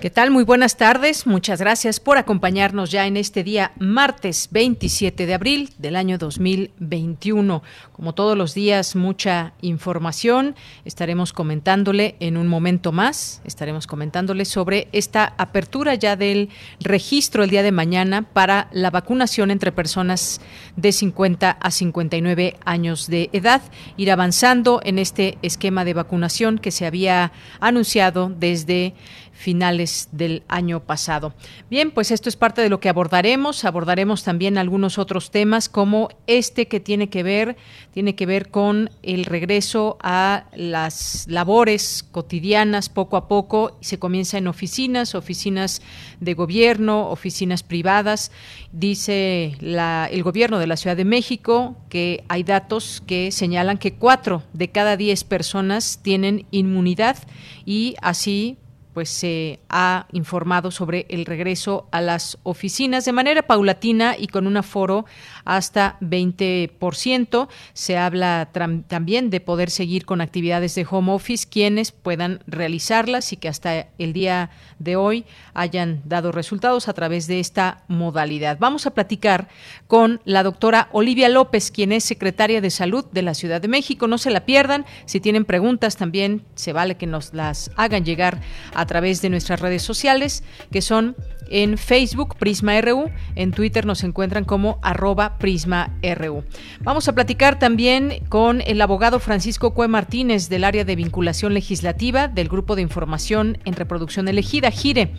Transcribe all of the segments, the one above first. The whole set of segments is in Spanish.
¿Qué tal? Muy buenas tardes. Muchas gracias por acompañarnos ya en este día martes 27 de abril del año 2021. Como todos los días, mucha información. Estaremos comentándole en un momento más, estaremos comentándole sobre esta apertura ya del registro el día de mañana para la vacunación entre personas de 50 a 59 años de edad. Ir avanzando en este esquema de vacunación que se había anunciado desde finales del año pasado. Bien, pues esto es parte de lo que abordaremos. Abordaremos también algunos otros temas como este que tiene que ver tiene que ver con el regreso a las labores cotidianas poco a poco. Se comienza en oficinas, oficinas de gobierno, oficinas privadas. Dice la, el gobierno de la Ciudad de México que hay datos que señalan que cuatro de cada diez personas tienen inmunidad y así pues se ha informado sobre el regreso a las oficinas de manera paulatina y con un aforo hasta 20%. Se habla también de poder seguir con actividades de home office quienes puedan realizarlas y que hasta el día de hoy hayan dado resultados a través de esta modalidad. Vamos a platicar con la doctora Olivia López, quien es secretaria de Salud de la Ciudad de México. No se la pierdan. Si tienen preguntas también se vale que nos las hagan llegar a través de nuestras redes sociales, que son en Facebook Prisma RU, en Twitter nos encuentran como arroba Prisma RU. Vamos a platicar también con el abogado Francisco Cue Martínez del área de vinculación legislativa del Grupo de Información en Reproducción Elegida, GIRE.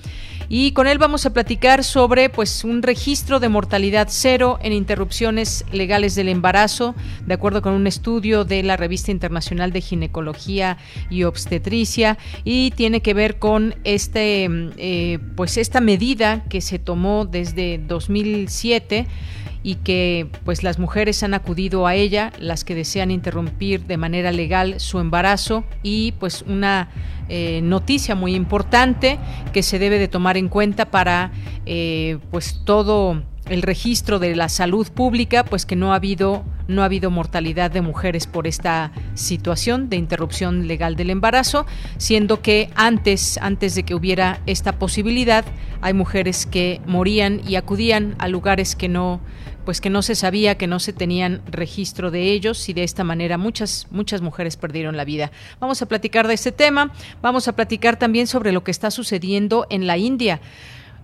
Y con él vamos a platicar sobre pues un registro de mortalidad cero en interrupciones legales del embarazo, de acuerdo con un estudio de la Revista Internacional de Ginecología y Obstetricia, y tiene que ver con este eh, pues esta medida que se tomó desde 2007 y que pues las mujeres han acudido a ella, las que desean interrumpir de manera legal su embarazo y pues una eh, noticia muy importante que se debe de tomar en cuenta para eh, pues todo el registro de la salud pública, pues que no ha habido no ha habido mortalidad de mujeres por esta situación de interrupción legal del embarazo, siendo que antes antes de que hubiera esta posibilidad hay mujeres que morían y acudían a lugares que no pues que no se sabía, que no se tenían registro de ellos y de esta manera muchas muchas mujeres perdieron la vida. Vamos a platicar de este tema, vamos a platicar también sobre lo que está sucediendo en la India.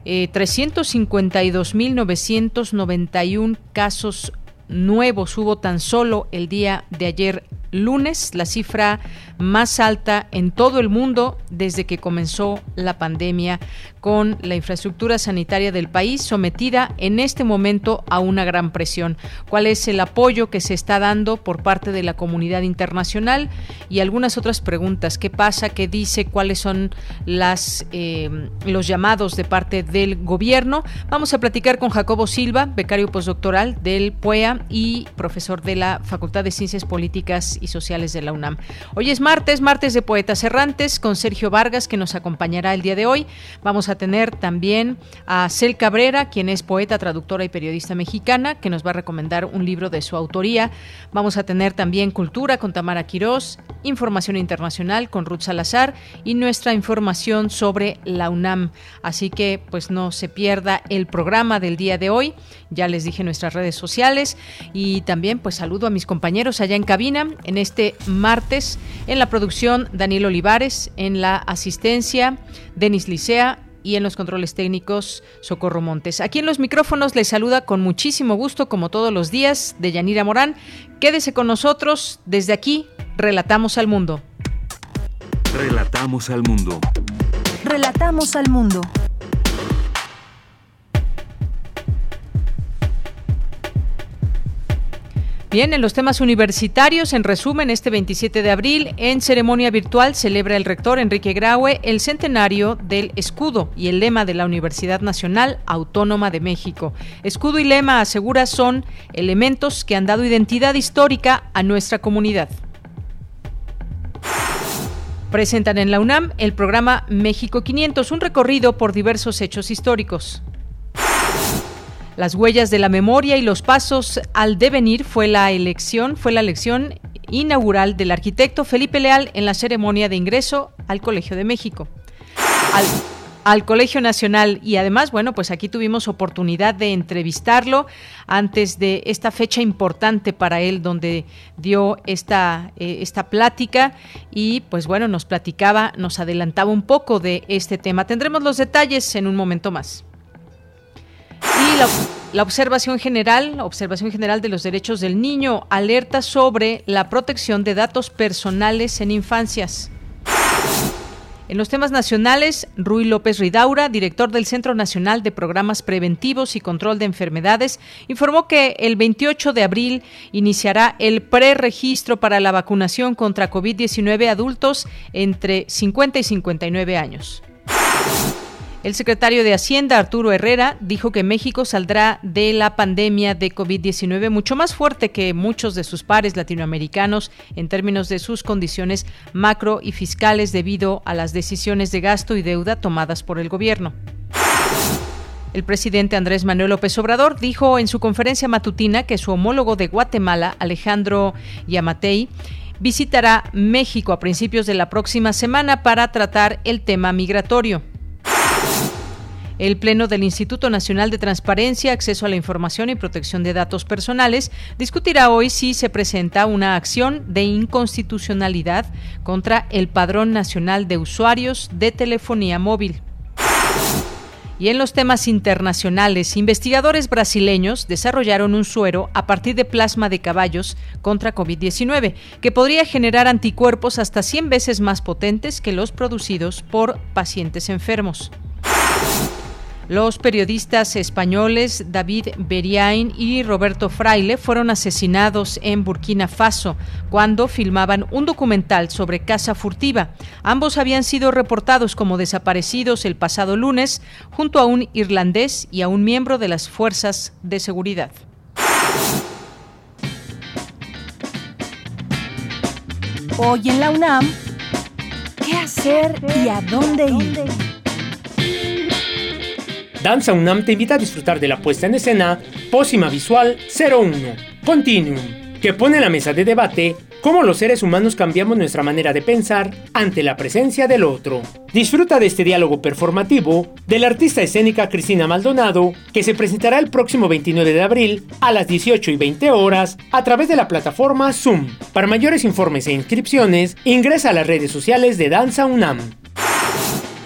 Eh, 352.991 casos nuevos hubo tan solo el día de ayer lunes, la cifra más alta en todo el mundo desde que comenzó la pandemia con la infraestructura sanitaria del país sometida en este momento a una gran presión. ¿Cuál es el apoyo que se está dando por parte de la comunidad internacional? Y algunas otras preguntas. ¿Qué pasa? ¿Qué dice? ¿Cuáles son las, eh, los llamados de parte del gobierno? Vamos a platicar con Jacobo Silva, becario postdoctoral del PUEA y profesor de la Facultad de Ciencias Políticas y Sociales de la UNAM. Hoy es martes, martes de Poetas Errantes, con Sergio Vargas, que nos acompañará el día de hoy. Vamos a tener también a Cel Cabrera, quien es poeta, traductora y periodista mexicana, que nos va a recomendar un libro de su autoría. Vamos a tener también Cultura con Tamara Quirós, Información Internacional con Ruth Salazar y nuestra información sobre la UNAM. Así que pues no se pierda el programa del día de hoy. Ya les dije nuestras redes sociales y también pues saludo a mis compañeros allá en cabina en este martes en la producción Daniel Olivares, en la asistencia Denis Licea y en los controles técnicos Socorro Montes. Aquí en los micrófonos les saluda con muchísimo gusto, como todos los días, de Yanira Morán. Quédese con nosotros. Desde aquí, relatamos al mundo. Relatamos al mundo. Relatamos al mundo. Bien, en los temas universitarios, en resumen, este 27 de abril, en ceremonia virtual, celebra el rector Enrique Graue el centenario del escudo y el lema de la Universidad Nacional Autónoma de México. Escudo y lema, asegura, son elementos que han dado identidad histórica a nuestra comunidad. Presentan en la UNAM el programa México 500, un recorrido por diversos hechos históricos. Las huellas de la memoria y los pasos al devenir fue la elección, fue la elección inaugural del arquitecto Felipe Leal en la ceremonia de ingreso al Colegio de México. Al, Colegio Nacional y además, bueno, pues aquí tuvimos oportunidad de entrevistarlo antes de esta fecha importante para él donde dio esta, eh, esta plática y pues bueno, nos platicaba, nos adelantaba un poco de este tema. Tendremos los detalles en un momento más. Y la, observación general, observación general de los derechos del niño, alerta sobre la protección de datos personales en infancias. En los temas nacionales, Rui López Ridaura, director del Centro Nacional de Programas Preventivos y Control de Enfermedades, informó que el 28 de abril iniciará el preregistro para la vacunación contra COVID-19 adultos entre 50 y 59 años. El secretario de Hacienda, Arturo Herrera, dijo que México saldrá de la pandemia de COVID-19 mucho más fuerte que muchos de sus pares latinoamericanos en términos de sus condiciones macro y fiscales debido a las decisiones de gasto y deuda tomadas por el gobierno. El presidente Andrés Manuel López Obrador dijo en su conferencia matutina que su homólogo de Guatemala, Alejandro Yamatei, visitará México a principios de la próxima semana para tratar el tema migratorio. El Pleno del Instituto Nacional de Transparencia, Acceso a la Información y Protección de Datos Personales discutirá hoy si se presenta una acción de inconstitucionalidad contra el Padrón Nacional de Usuarios de Telefonía Móvil. Y en los temas internacionales, investigadores brasileños desarrollaron un suero a partir de plasma de caballos contra COVID-19, que podría generar anticuerpos hasta 100 veces más potentes que los producidos por pacientes enfermos. Los periodistas españoles David Beriain y Roberto Fraile fueron asesinados en Burkina Faso cuando filmaban un documental sobre caza furtiva. Ambos habían sido reportados como desaparecidos el pasado lunes junto a un irlandés y a un miembro de las fuerzas de seguridad. Hoy en la UNAM, ¿qué hacer y a dónde ir? Danza UNAM te invita a disfrutar de la puesta en escena Pósima Visual 01, Continuum, que pone la mesa de debate cómo los seres humanos cambiamos nuestra manera de pensar ante la presencia del otro. Disfruta de este diálogo performativo de la artista escénica Cristina Maldonado, que se presentará el próximo 29 de abril a las 18 y 20 horas a través de la plataforma Zoom. Para mayores informes e inscripciones, ingresa a las redes sociales de Danza UNAM.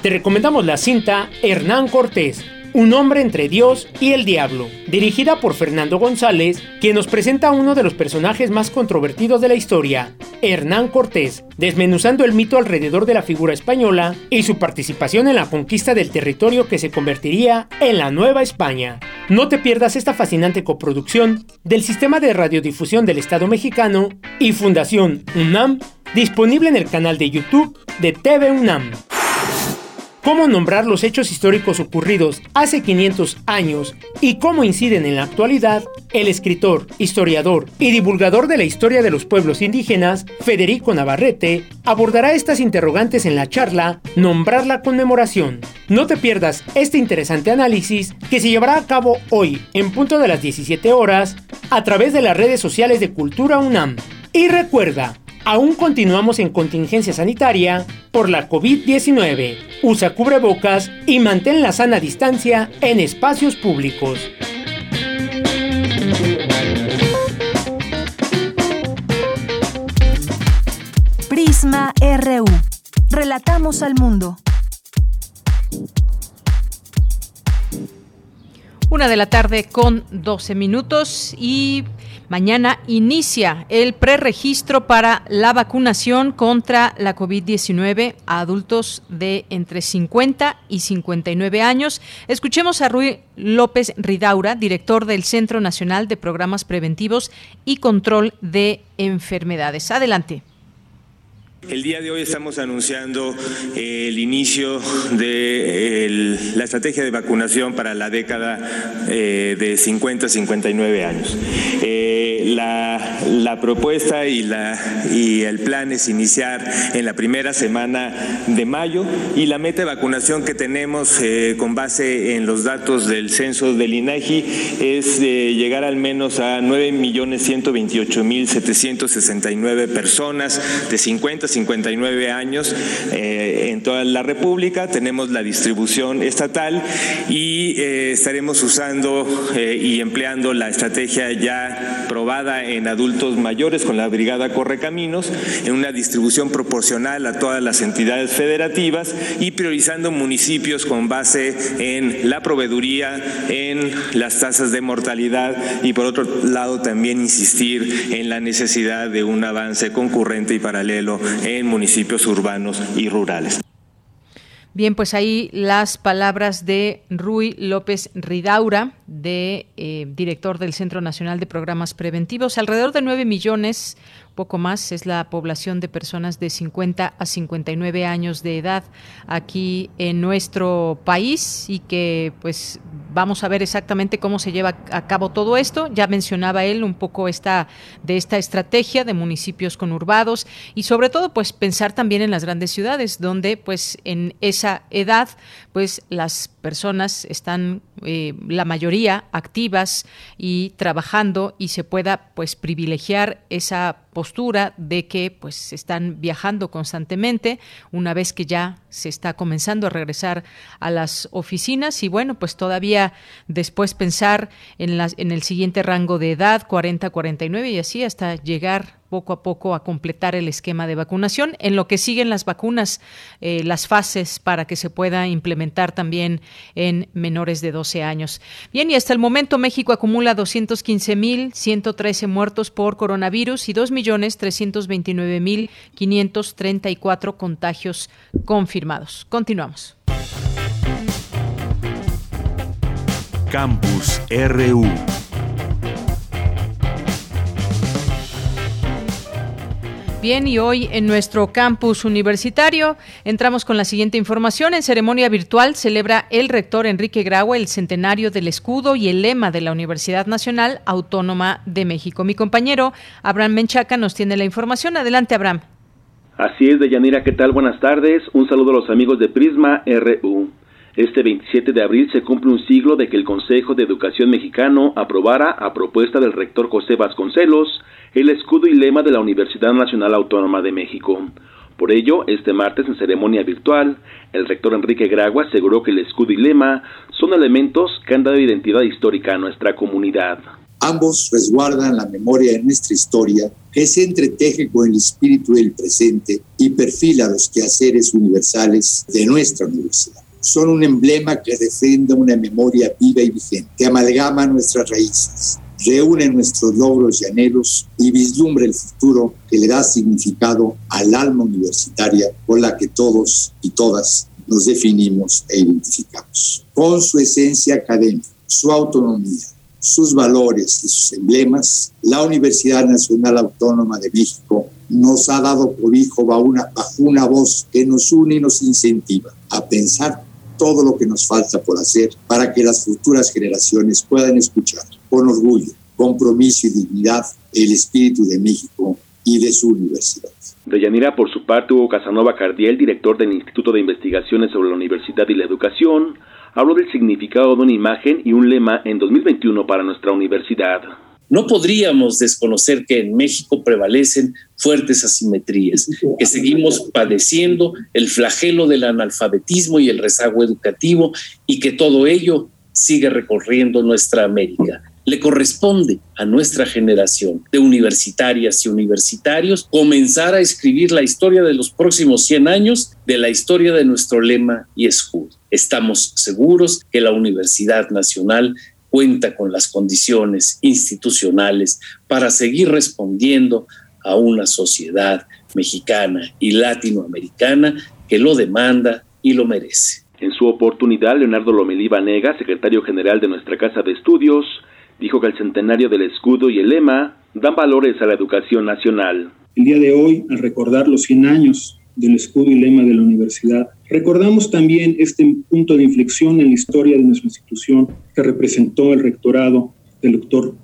Te recomendamos la cinta Hernán Cortés, un hombre entre Dios y el diablo, dirigida por Fernando González, quien nos presenta a uno de los personajes más controvertidos de la historia, Hernán Cortés, desmenuzando el mito alrededor de la figura española y su participación en la conquista del territorio que se convertiría en la Nueva España. No te pierdas esta fascinante coproducción del Sistema de Radiodifusión del Estado mexicano y Fundación UNAM, disponible en el canal de YouTube de TV UNAM cómo nombrar los hechos históricos ocurridos hace 500 años y cómo inciden en la actualidad, el escritor, historiador y divulgador de la historia de los pueblos indígenas, Federico Navarrete, abordará estas interrogantes en la charla Nombrar la conmemoración. No te pierdas este interesante análisis que se llevará a cabo hoy en punto de las 17 horas a través de las redes sociales de Cultura UNAM. Y recuerda, aún continuamos en contingencia sanitaria por la COVID-19. Usa cubrebocas y mantén la sana distancia en espacios públicos. Prisma RU. Relatamos al mundo. Una de la tarde con 12 minutos y mañana inicia el preregistro para la vacunación contra la COVID-19 a adultos de entre 50 y 59 años. Escuchemos a Rui López Ridaura, director del Centro Nacional de Programas Preventivos y Control de Enfermedades. Adelante. El día de hoy estamos anunciando el inicio de la estrategia de vacunación para la década eh, de 50 a 59 años. Eh, la, propuesta y, el plan es iniciar en la primera semana de mayo y la meta de vacunación que tenemos eh, con base en los datos del censo del INAGI es llegar al menos a 9.128.769 personas de 50 59 años eh, en toda la República. Tenemos la distribución estatal y eh, estaremos usando eh, y empleando la estrategia ya probada en adultos mayores con la Brigada Correcaminos en una distribución proporcional a todas las entidades federativas y priorizando municipios con base en la proveeduría, en las tasas de mortalidad y por otro lado también insistir en la necesidad de un avance concurrente y paralelo en municipios urbanos y rurales. Bien, pues ahí las palabras de Rui López Ridaura, de eh, director del Centro Nacional de Programas Preventivos. Alrededor de 9 millones poco más es la población de personas de 50 a 59 años de edad aquí en nuestro país y que pues vamos a ver exactamente cómo se lleva a cabo todo esto. Ya mencionaba él un poco esta de esta estrategia de municipios conurbados y sobre todo pues pensar también en las grandes ciudades donde pues en esa edad pues las personas están eh, la mayoría activas y trabajando y se pueda pues privilegiar esa postura de que pues están viajando constantemente una vez que ya se está comenzando a regresar a las oficinas y bueno pues todavía después pensar en, las, en el siguiente rango de edad 40 49 y así hasta llegar poco a poco a completar el esquema de vacunación, en lo que siguen las vacunas, eh, las fases para que se pueda implementar también en menores de 12 años. Bien, y hasta el momento México acumula 215.113 muertos por coronavirus y 2.329.534 contagios confirmados. Continuamos. Campus RU. Bien, y hoy en nuestro campus universitario entramos con la siguiente información. En ceremonia virtual celebra el rector Enrique Grau el centenario del escudo y el lema de la Universidad Nacional Autónoma de México. Mi compañero Abraham Menchaca nos tiene la información. Adelante, Abraham. Así es, Deyanira, ¿qué tal? Buenas tardes. Un saludo a los amigos de Prisma RU. Este 27 de abril se cumple un siglo de que el Consejo de Educación Mexicano aprobara, a propuesta del rector José Vasconcelos, el escudo y lema de la Universidad Nacional Autónoma de México. Por ello, este martes en ceremonia virtual, el rector Enrique Gragua aseguró que el escudo y lema son elementos que han dado identidad histórica a nuestra comunidad. Ambos resguardan la memoria de nuestra historia, que se entreteje con el espíritu del presente y perfila los quehaceres universales de nuestra universidad. Son un emblema que refrenda una memoria viva y vigente, que amalgama nuestras raíces, reúne nuestros logros y anhelos y vislumbra el futuro que le da significado al alma universitaria con la que todos y todas nos definimos e identificamos. Con su esencia académica, su autonomía, sus valores y sus emblemas, la Universidad Nacional Autónoma de México nos ha dado cobijo bajo una, bajo una voz que nos une y nos incentiva a pensar todo lo que nos falta por hacer para que las futuras generaciones puedan escuchar con orgullo, compromiso y dignidad el espíritu de México y de su universidad. Deyanira, por su parte, Hugo Casanova Cardiel, director del Instituto de Investigaciones sobre la Universidad y la Educación, habló del significado de una imagen y un lema en 2021 para nuestra universidad. No podríamos desconocer que en México prevalecen fuertes asimetrías, que seguimos padeciendo el flagelo del analfabetismo y el rezago educativo y que todo ello sigue recorriendo nuestra América. Le corresponde a nuestra generación de universitarias y universitarios comenzar a escribir la historia de los próximos 100 años de la historia de nuestro lema y escudo. Estamos seguros que la Universidad Nacional cuenta con las condiciones institucionales para seguir respondiendo a una sociedad mexicana y latinoamericana que lo demanda y lo merece. En su oportunidad, Leonardo Lomelí Vanega, secretario general de nuestra Casa de Estudios, dijo que el centenario del escudo y el lema dan valores a la educación nacional. El día de hoy, al recordar los 100 años del escudo y lema de la universidad, recordamos también este punto de inflexión en la historia de nuestra institución que representó el rectorado del doctor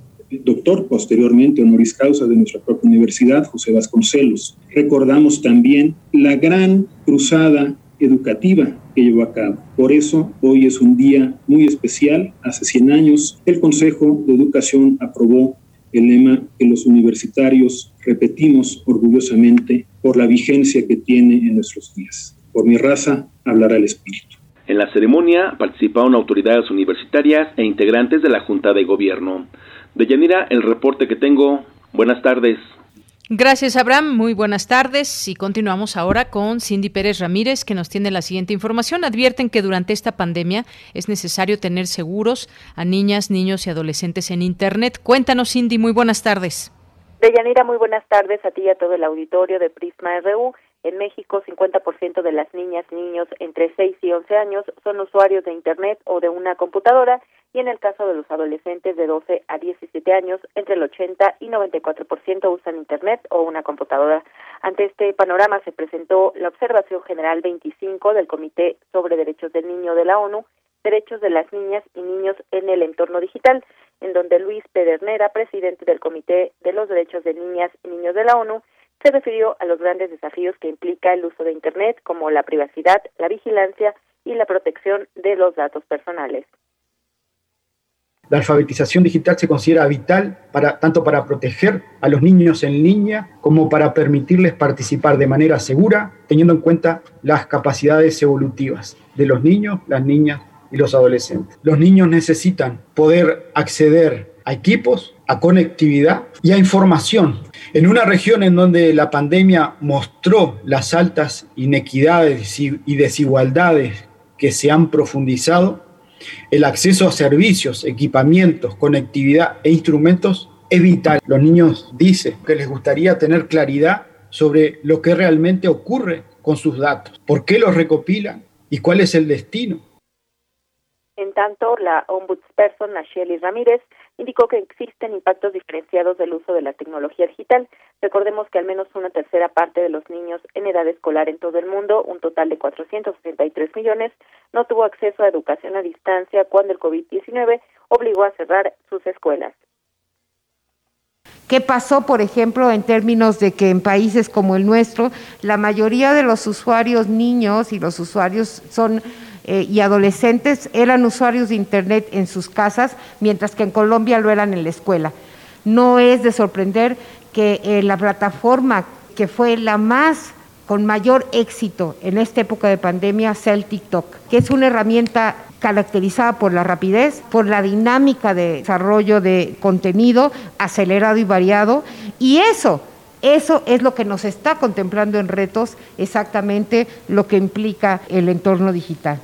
doctor posteriormente honoris causa de nuestra propia universidad, José Vasconcelos. Recordamos también la gran cruzada educativa que llevó a cabo. Por eso hoy es un día muy especial. Hace 100 años el Consejo de Educación aprobó el lema que los universitarios repetimos orgullosamente por la vigencia que tiene en nuestros días. Por mi raza hablará el espíritu. En la ceremonia participaron autoridades universitarias e integrantes de la Junta de Gobierno. De Yanira, el reporte que tengo. Buenas tardes. Gracias, Abraham. Muy buenas tardes. Y continuamos ahora con Cindy Pérez Ramírez, que nos tiene la siguiente información. Advierten que durante esta pandemia es necesario tener seguros a niñas, niños y adolescentes en Internet. Cuéntanos, Cindy. Muy buenas tardes. Deyanira, muy buenas tardes a ti y a todo el auditorio de Prisma RU. En México, 50% de las niñas y niños entre 6 y 11 años son usuarios de Internet o de una computadora y en el caso de los adolescentes de 12 a 17 años, entre el 80 y 94% usan Internet o una computadora. Ante este panorama se presentó la Observación General 25 del Comité sobre Derechos del Niño de la ONU, Derechos de las Niñas y Niños en el Entorno Digital, en donde Luis Pedernera, presidente del Comité de los Derechos de Niñas y Niños de la ONU, se refirió a los grandes desafíos que implica el uso de Internet, como la privacidad, la vigilancia y la protección de los datos personales. La alfabetización digital se considera vital para, tanto para proteger a los niños en línea como para permitirles participar de manera segura, teniendo en cuenta las capacidades evolutivas de los niños, las niñas y los adolescentes. Los niños necesitan poder acceder a equipos, a conectividad y a información. En una región en donde la pandemia mostró las altas inequidades y desigualdades que se han profundizado, el acceso a servicios, equipamientos, conectividad e instrumentos es vital. Los niños dicen que les gustaría tener claridad sobre lo que realmente ocurre con sus datos, por qué los recopilan y cuál es el destino. En tanto, la ombudsperson Nacheli Ramírez indicó que existen impactos diferenciados del uso de la tecnología digital. Recordemos que al menos una tercera parte de los niños en edad escolar en todo el mundo, un total de 463 millones, no tuvo acceso a educación a distancia cuando el COVID-19 obligó a cerrar sus escuelas. ¿Qué pasó, por ejemplo, en términos de que en países como el nuestro, la mayoría de los usuarios niños y los usuarios son eh, y adolescentes eran usuarios de Internet en sus casas, mientras que en Colombia lo eran en la escuela. No es de sorprender que eh, la plataforma que fue la más con mayor éxito en esta época de pandemia sea el TikTok, que es una herramienta caracterizada por la rapidez, por la dinámica de desarrollo de contenido acelerado y variado, y eso eso es lo que nos está contemplando en retos, exactamente lo que implica el entorno digital.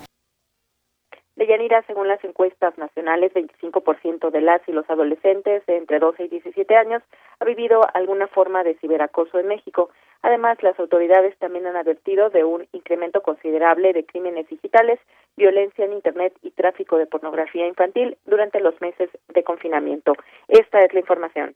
Deyanira, según las encuestas nacionales, 25% de las y los adolescentes de entre 12 y 17 años ha vivido alguna forma de ciberacoso en México. Además, las autoridades también han advertido de un incremento considerable de crímenes digitales, violencia en Internet y tráfico de pornografía infantil durante los meses de confinamiento. Esta es la información.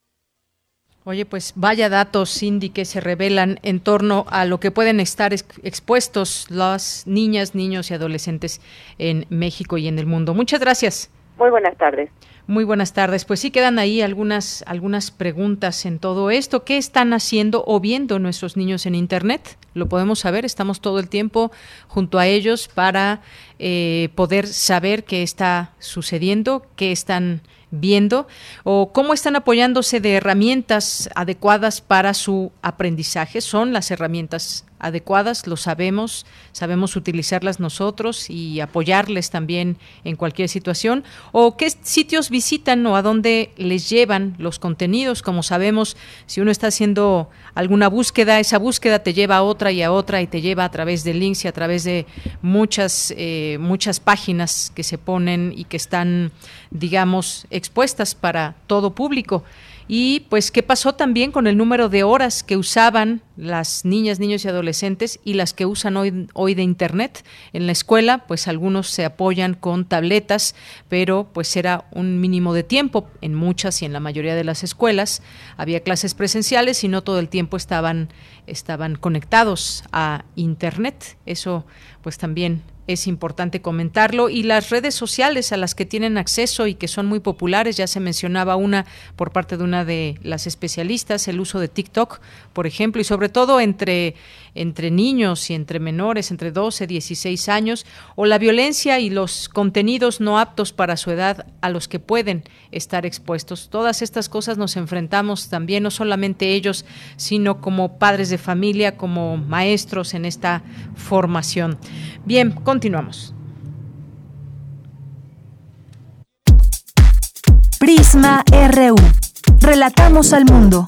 Oye, pues vaya datos, Cindy, que se revelan en torno a lo que pueden estar expuestos las niñas, niños y adolescentes en México y en el mundo. Muchas gracias. Muy buenas tardes. Muy buenas tardes. Pues sí quedan ahí algunas, algunas preguntas en todo esto. ¿Qué están haciendo o viendo nuestros niños en Internet? Lo podemos saber, estamos todo el tiempo junto a ellos para eh, poder saber qué está sucediendo, qué están viendo o cómo están apoyándose de herramientas adecuadas para su aprendizaje. Son las herramientas adecuadas, lo sabemos, sabemos utilizarlas nosotros y apoyarles también en cualquier situación, o qué sitios visitan o a dónde les llevan los contenidos, como sabemos, si uno está haciendo alguna búsqueda, esa búsqueda te lleva a otra y a otra y te lleva a través de links y a través de muchas, eh, muchas páginas que se ponen y que están, digamos, expuestas para todo público. Y pues, ¿qué pasó también con el número de horas que usaban las niñas, niños y adolescentes y las que usan hoy, hoy de Internet? En la escuela, pues algunos se apoyan con tabletas, pero pues era un mínimo de tiempo en muchas y en la mayoría de las escuelas. Había clases presenciales y no todo el tiempo estaban, estaban conectados a Internet. Eso pues también es importante comentarlo. Y las redes sociales a las que tienen acceso y que son muy populares, ya se mencionaba una por parte de una de las especialistas, el uso de TikTok, por ejemplo, y sobre todo entre, entre niños y entre menores, entre 12 16 años, o la violencia y los contenidos no aptos para su edad a los que pueden estar expuestos. Todas estas cosas nos enfrentamos también, no solamente ellos, sino como padres de familia, como maestros en esta formación. Bien, continuamos. Prisma RU. Relatamos al mundo.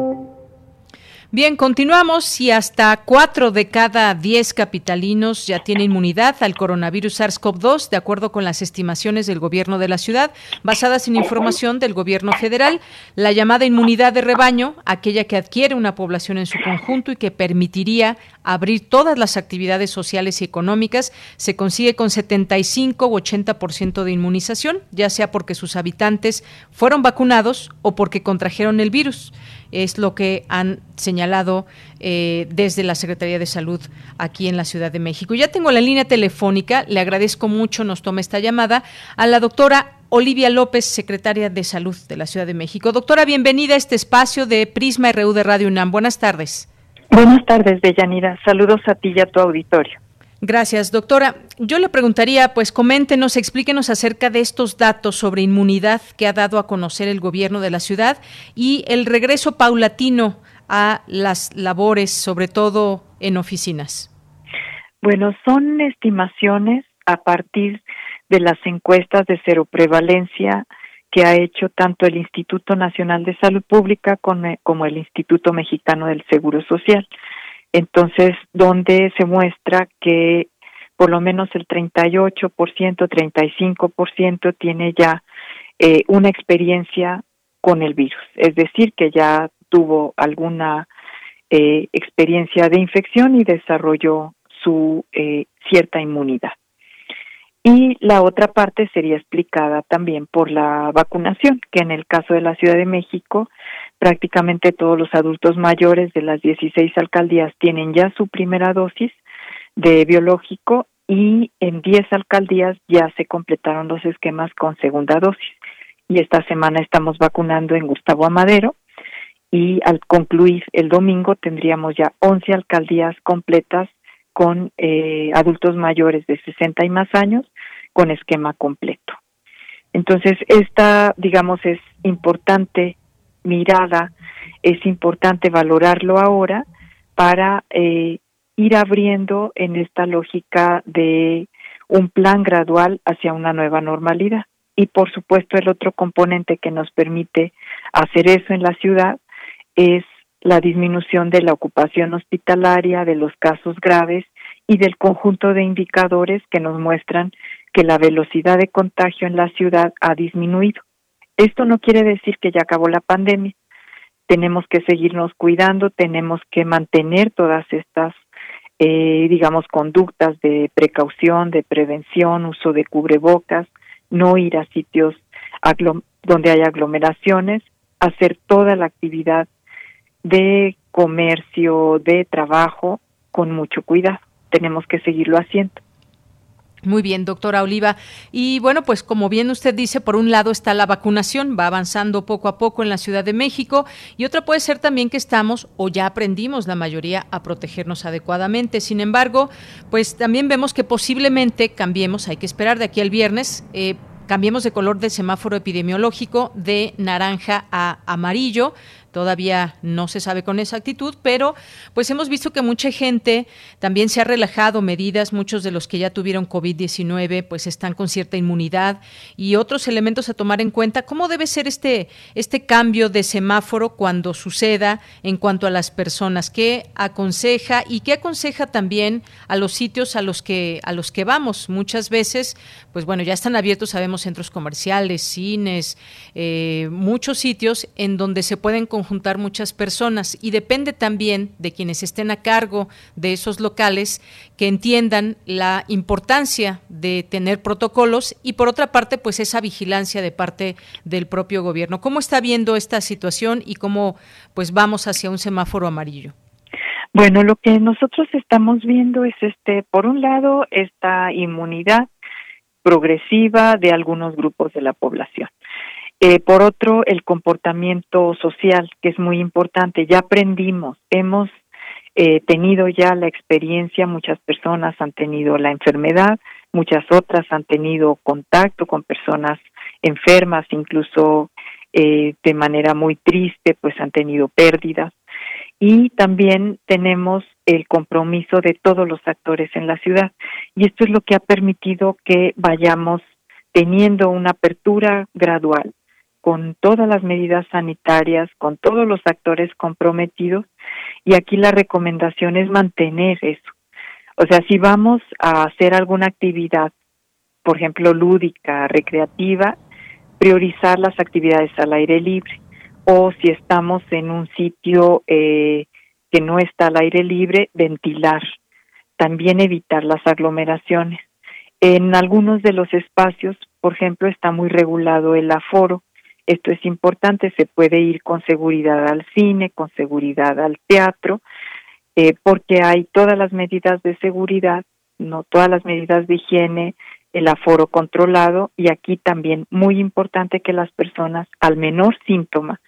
Bien, continuamos y hasta cuatro de cada diez capitalinos ya tienen inmunidad al coronavirus SARS-CoV-2, de acuerdo con las estimaciones del gobierno de la ciudad, basadas en información del gobierno federal. La llamada inmunidad de rebaño, aquella que adquiere una población en su conjunto y que permitiría abrir todas las actividades sociales y económicas, se consigue con 75 u 80% de inmunización, ya sea porque sus habitantes fueron vacunados o porque contrajeron el virus es lo que han señalado eh, desde la Secretaría de Salud aquí en la Ciudad de México. Ya tengo la línea telefónica, le agradezco mucho, nos toma esta llamada, a la doctora Olivia López, secretaria de Salud de la Ciudad de México. Doctora, bienvenida a este espacio de Prisma RU de Radio UNAM. Buenas tardes. Buenas tardes, Deyanira. Saludos a ti y a tu auditorio. Gracias, doctora. Yo le preguntaría, pues coméntenos, explíquenos acerca de estos datos sobre inmunidad que ha dado a conocer el gobierno de la ciudad y el regreso paulatino a las labores, sobre todo en oficinas. Bueno, son estimaciones a partir de las encuestas de cero prevalencia que ha hecho tanto el Instituto Nacional de Salud Pública como el Instituto Mexicano del Seguro Social. Entonces, donde se muestra que por lo menos el 38%, 35% tiene ya eh, una experiencia con el virus, es decir, que ya tuvo alguna eh, experiencia de infección y desarrolló su eh, cierta inmunidad. Y la otra parte sería explicada también por la vacunación, que en el caso de la Ciudad de México prácticamente todos los adultos mayores de las 16 alcaldías tienen ya su primera dosis de biológico y en 10 alcaldías ya se completaron los esquemas con segunda dosis. Y esta semana estamos vacunando en Gustavo Amadero y al concluir el domingo tendríamos ya 11 alcaldías completas con eh, adultos mayores de 60 y más años con esquema completo. Entonces, esta, digamos, es importante mirada, es importante valorarlo ahora para eh, ir abriendo en esta lógica de un plan gradual hacia una nueva normalidad. Y por supuesto el otro componente que nos permite hacer eso en la ciudad es la disminución de la ocupación hospitalaria, de los casos graves y del conjunto de indicadores que nos muestran que la velocidad de contagio en la ciudad ha disminuido. Esto no quiere decir que ya acabó la pandemia. Tenemos que seguirnos cuidando, tenemos que mantener todas estas, eh, digamos, conductas de precaución, de prevención, uso de cubrebocas, no ir a sitios donde hay aglomeraciones, hacer toda la actividad de comercio, de trabajo con mucho cuidado. Tenemos que seguirlo haciendo. Muy bien, doctora Oliva. Y bueno, pues como bien usted dice, por un lado está la vacunación, va avanzando poco a poco en la Ciudad de México, y otra puede ser también que estamos o ya aprendimos la mayoría a protegernos adecuadamente. Sin embargo, pues también vemos que posiblemente cambiemos, hay que esperar de aquí al viernes. Eh, cambiemos de color de semáforo epidemiológico de naranja a amarillo todavía no se sabe con exactitud, pero pues hemos visto que mucha gente también se ha relajado medidas, muchos de los que ya tuvieron COVID-19 pues están con cierta inmunidad y otros elementos a tomar en cuenta. ¿Cómo debe ser este, este cambio de semáforo cuando suceda en cuanto a las personas? ¿Qué aconseja y qué aconseja también a los sitios a los que, a los que vamos? Muchas veces, pues bueno, ya están abiertos, sabemos, centros comerciales, cines, eh, muchos sitios en donde se pueden juntar muchas personas y depende también de quienes estén a cargo de esos locales que entiendan la importancia de tener protocolos y por otra parte pues esa vigilancia de parte del propio gobierno. ¿Cómo está viendo esta situación y cómo pues vamos hacia un semáforo amarillo? Bueno, lo que nosotros estamos viendo es este, por un lado, esta inmunidad progresiva de algunos grupos de la población. Eh, por otro, el comportamiento social, que es muy importante. Ya aprendimos, hemos eh, tenido ya la experiencia, muchas personas han tenido la enfermedad, muchas otras han tenido contacto con personas enfermas, incluso eh, de manera muy triste, pues han tenido pérdidas. Y también tenemos el compromiso de todos los actores en la ciudad. Y esto es lo que ha permitido que vayamos teniendo una apertura gradual con todas las medidas sanitarias, con todos los actores comprometidos y aquí la recomendación es mantener eso. O sea, si vamos a hacer alguna actividad, por ejemplo, lúdica, recreativa, priorizar las actividades al aire libre o si estamos en un sitio eh, que no está al aire libre, ventilar. También evitar las aglomeraciones. En algunos de los espacios, por ejemplo, está muy regulado el aforo esto es importante, se puede ir con seguridad al cine, con seguridad al teatro, eh, porque hay todas las medidas de seguridad, no todas las medidas de higiene, el aforo controlado y aquí también muy importante que las personas al menor síntoma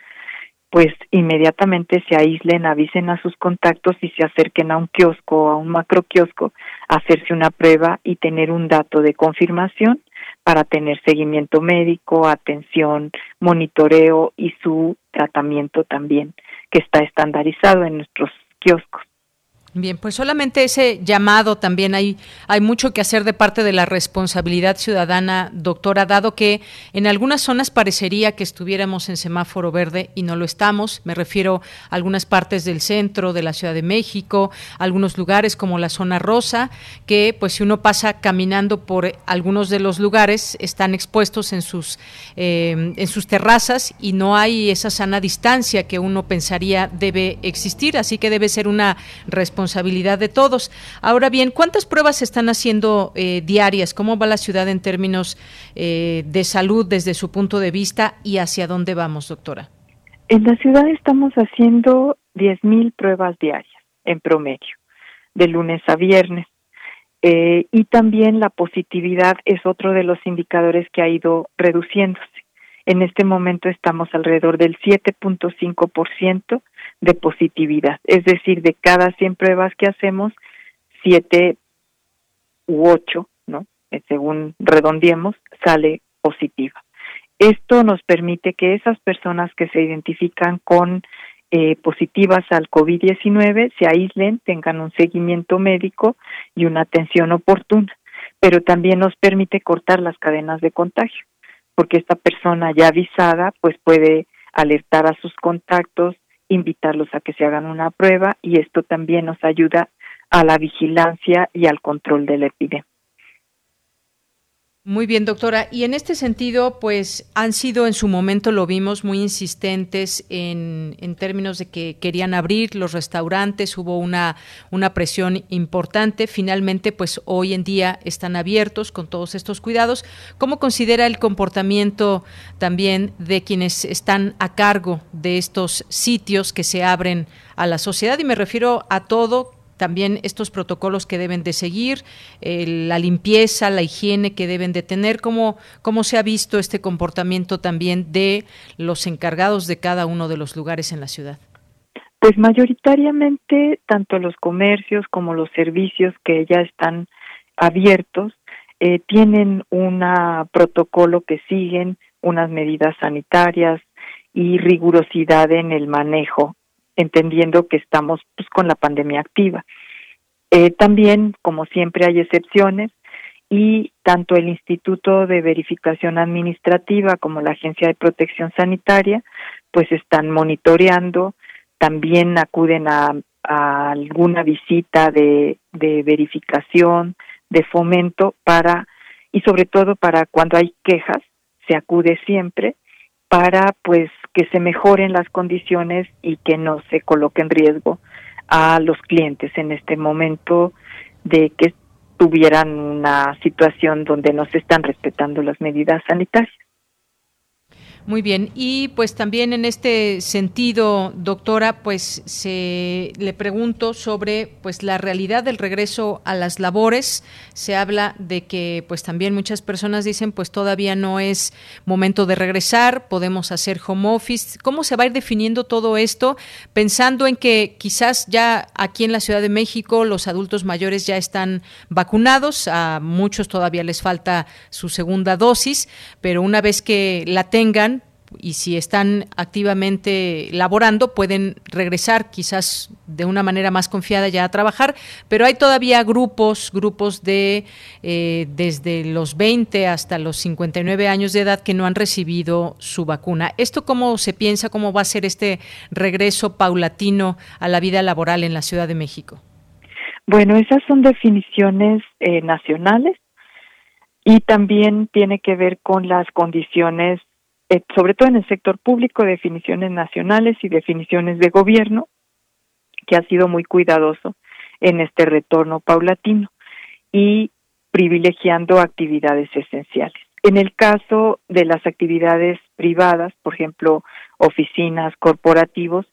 pues inmediatamente se aíslen, avisen a sus contactos y se acerquen a un kiosco o a un macro kiosco hacerse una prueba y tener un dato de confirmación para tener seguimiento médico, atención, monitoreo y su tratamiento también, que está estandarizado en nuestros kioscos. Bien, pues solamente ese llamado también hay, hay mucho que hacer de parte de la responsabilidad ciudadana, doctora, dado que en algunas zonas parecería que estuviéramos en semáforo verde y no lo estamos. Me refiero a algunas partes del centro de la Ciudad de México, algunos lugares como la zona rosa, que pues si uno pasa caminando por algunos de los lugares están expuestos en sus, eh, en sus terrazas y no hay esa sana distancia que uno pensaría debe existir, así que debe ser una responsabilidad responsabilidad de todos. Ahora bien, ¿cuántas pruebas se están haciendo eh, diarias? ¿Cómo va la ciudad en términos eh, de salud desde su punto de vista y hacia dónde vamos, doctora? En la ciudad estamos haciendo 10.000 pruebas diarias en promedio, de lunes a viernes. Eh, y también la positividad es otro de los indicadores que ha ido reduciéndose. En este momento estamos alrededor del 7.5% de positividad. Es decir, de cada 100 pruebas que hacemos, 7 u 8, ¿no? Eh, según redondeemos, sale positiva. Esto nos permite que esas personas que se identifican con eh, positivas al COVID-19 se aíslen, tengan un seguimiento médico y una atención oportuna, pero también nos permite cortar las cadenas de contagio, porque esta persona ya avisada pues puede alertar a sus contactos, invitarlos a que se hagan una prueba y esto también nos ayuda a la vigilancia y al control de la epidemia. Muy bien, doctora. Y en este sentido, pues han sido en su momento, lo vimos, muy insistentes en, en términos de que querían abrir los restaurantes, hubo una, una presión importante. Finalmente, pues hoy en día están abiertos con todos estos cuidados. ¿Cómo considera el comportamiento también de quienes están a cargo de estos sitios que se abren a la sociedad? Y me refiero a todo también estos protocolos que deben de seguir, la limpieza, la higiene que deben de tener, cómo, cómo se ha visto este comportamiento también de los encargados de cada uno de los lugares en la ciudad. Pues mayoritariamente tanto los comercios como los servicios que ya están abiertos eh, tienen un protocolo que siguen, unas medidas sanitarias y rigurosidad en el manejo, entendiendo que estamos pues, con la pandemia activa. Eh, también, como siempre, hay excepciones y tanto el Instituto de Verificación Administrativa como la Agencia de Protección Sanitaria pues están monitoreando, también acuden a, alguna visita de, de verificación, de fomento para y sobre todo para cuando hay quejas se acude siempre para pues que se mejoren las condiciones y que no se coloque en riesgo a los clientes en este momento de que tuvieran una situación donde no se están respetando las medidas sanitarias. Muy bien, y pues también en este sentido, doctora, pues se le pregunto sobre pues la realidad del regreso a las labores. Se habla de que pues también muchas personas dicen pues todavía no es momento de regresar, podemos hacer home office. ¿Cómo se va a ir definiendo todo esto pensando en que quizás ya aquí en la Ciudad de México los adultos mayores ya están vacunados, a muchos todavía les falta su segunda dosis, pero una vez que la tengan y si están activamente laborando pueden regresar quizás de una manera más confiada ya a trabajar, pero hay todavía grupos, grupos de eh, desde los 20 hasta los 59 años de edad que no han recibido su vacuna. ¿Esto cómo se piensa, cómo va a ser este regreso paulatino a la vida laboral en la Ciudad de México? Bueno, esas son definiciones eh, nacionales y también tiene que ver con las condiciones sobre todo en el sector público, definiciones nacionales y definiciones de gobierno, que ha sido muy cuidadoso en este retorno paulatino y privilegiando actividades esenciales. En el caso de las actividades privadas, por ejemplo, oficinas, corporativos,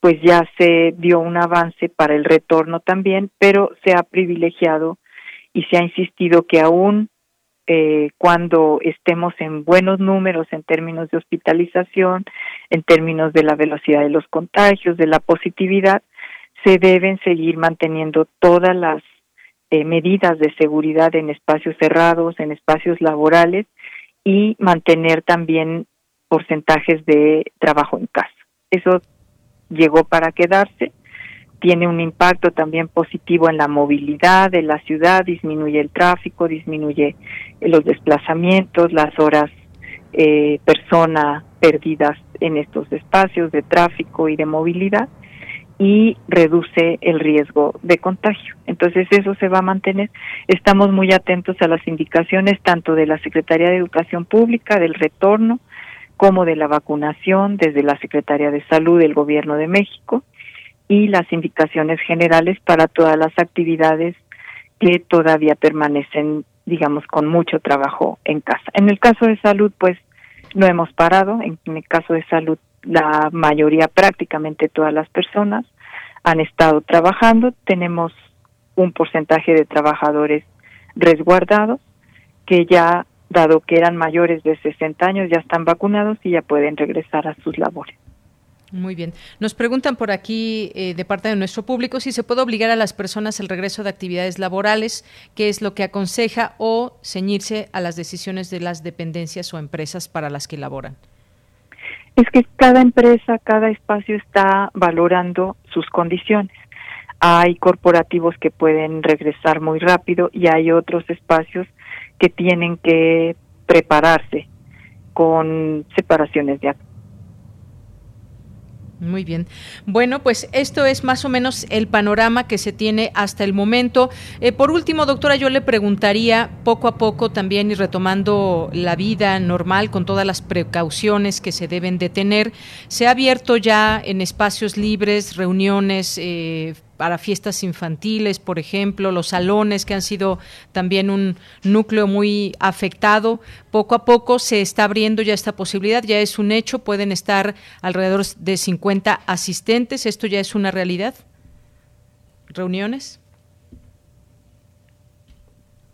pues ya se dio un avance para el retorno también, pero se ha privilegiado y se ha insistido que aún eh, cuando estemos en buenos números en términos de hospitalización, en términos de la velocidad de los contagios, de la positividad, se deben seguir manteniendo todas las eh, medidas de seguridad en espacios cerrados, en espacios laborales y mantener también porcentajes de trabajo en casa. Eso llegó para quedarse tiene un impacto también positivo en la movilidad de la ciudad, disminuye el tráfico, disminuye los desplazamientos, las horas eh, persona perdidas en estos espacios de tráfico y de movilidad y reduce el riesgo de contagio. Entonces eso se va a mantener. Estamos muy atentos a las indicaciones tanto de la Secretaría de Educación Pública, del retorno, como de la vacunación desde la Secretaría de Salud del Gobierno de México y las indicaciones generales para todas las actividades que todavía permanecen, digamos, con mucho trabajo en casa. En el caso de salud, pues no hemos parado. En, el caso de salud, la mayoría, prácticamente todas las personas han estado trabajando. Tenemos un porcentaje de trabajadores resguardados que ya, dado que eran mayores de 60 años, ya están vacunados y ya pueden regresar a sus labores. Muy bien. Nos preguntan por aquí, eh, de parte de nuestro público, si se puede obligar a las personas el regreso de actividades laborales, qué es lo que aconseja, o ceñirse a las decisiones de las dependencias o empresas para las que laboran. Es que cada empresa, cada espacio está valorando sus condiciones. Hay corporativos que pueden regresar muy rápido y hay otros espacios que tienen que prepararse con separaciones de, muy bien. Bueno, pues esto es más o menos el panorama que se tiene hasta el momento. Eh, por último, doctora, yo le preguntaría poco a poco también y retomando la vida normal con todas las precauciones que se deben de tener, se ha abierto ya en espacios libres reuniones, eh, para fiestas infantiles, por ejemplo, los salones que han sido también un núcleo muy afectado. Poco a poco se está abriendo ya esta posibilidad, ya es un hecho, pueden estar alrededor de 50 asistentes, esto ya es una realidad. ¿Reuniones?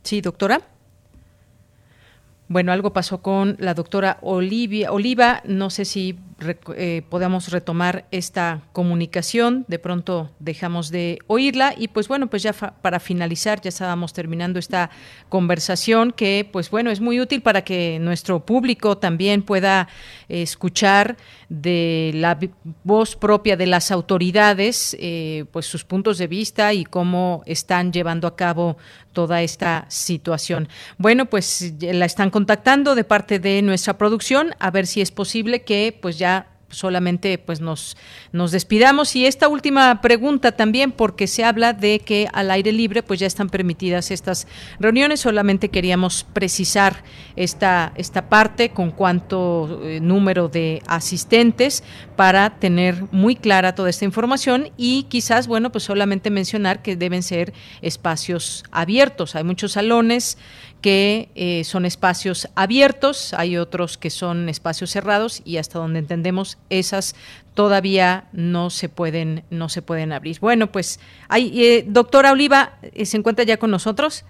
Sí, doctora. Bueno, algo pasó con la doctora Olivia, Oliva, no sé si eh, podamos retomar esta comunicación. De pronto dejamos de oírla y pues bueno, pues ya para finalizar, ya estábamos terminando esta conversación que pues bueno, es muy útil para que nuestro público también pueda escuchar de la voz propia de las autoridades, eh, pues sus puntos de vista y cómo están llevando a cabo toda esta situación. Bueno, pues la están contactando de parte de nuestra producción a ver si es posible que pues ya solamente pues nos, nos despidamos. Y esta última pregunta también, porque se habla de que al aire libre pues ya están permitidas estas reuniones, solamente queríamos precisar esta, esta parte con cuánto eh, número de asistentes para tener muy clara toda esta información y quizás, bueno, pues solamente mencionar que deben ser espacios abiertos. Hay muchos salones que eh, son espacios abiertos, hay otros que son espacios cerrados y hasta donde entendemos esas todavía no se pueden no se pueden abrir. Bueno, pues hay eh, doctora Oliva eh, se encuentra ya con nosotros.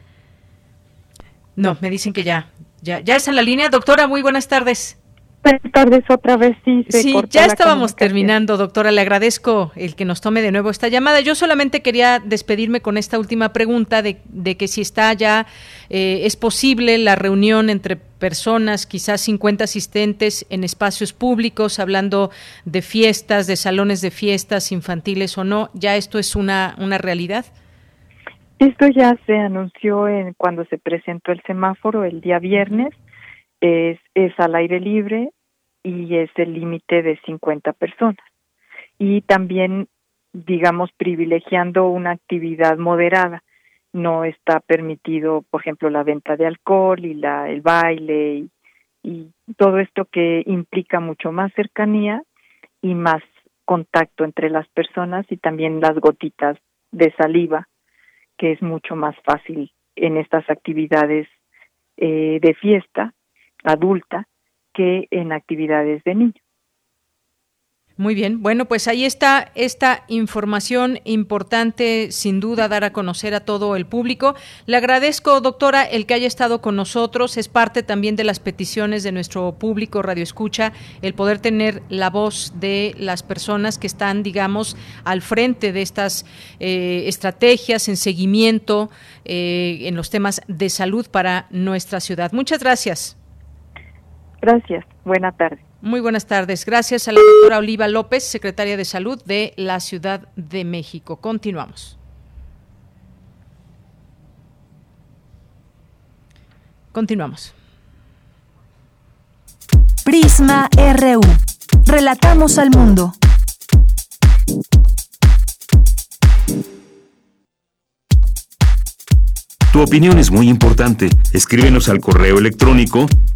No, me dicen que ya ya ya está en la línea. Doctora, muy buenas tardes. Buenas tardes otra vez, sí. sí, ya estábamos terminando, doctora. Le agradezco el que nos tome de nuevo esta llamada. Yo solamente quería despedirme con esta última pregunta de, de que si está ya, eh, es posible la reunión entre personas, quizás 50 asistentes en espacios públicos, hablando de fiestas, de salones de fiestas infantiles o no. ¿Ya esto es una, una realidad? Esto ya se anunció en, cuando se presentó el semáforo el día viernes es, es al aire libre y es el límite de 50 personas. Y también, digamos, privilegiando una actividad moderada. No está permitido, por ejemplo, la venta de alcohol y la, el baile y, todo esto que implica mucho más cercanía y más contacto entre las personas y también las gotitas de saliva, que es mucho más fácil en estas actividades eh, de fiesta adulta que en actividades de niños. Muy bien, bueno, pues ahí está esta información importante, sin duda, dar a conocer a todo el público. Le agradezco, doctora, el que haya estado con nosotros. Es parte también de las peticiones de nuestro público Radio Escucha, el poder tener la voz de las personas que están, digamos, al frente de estas eh, estrategias en seguimiento eh, en los temas de salud para nuestra ciudad. Muchas gracias. Gracias. Buena tarde. Muy buenas tardes. Gracias a la doctora Oliva López, secretaria de Salud de la Ciudad de México. Continuamos. Continuamos. Prisma RU. Relatamos al mundo. Tu opinión es muy importante. Escríbenos al correo electrónico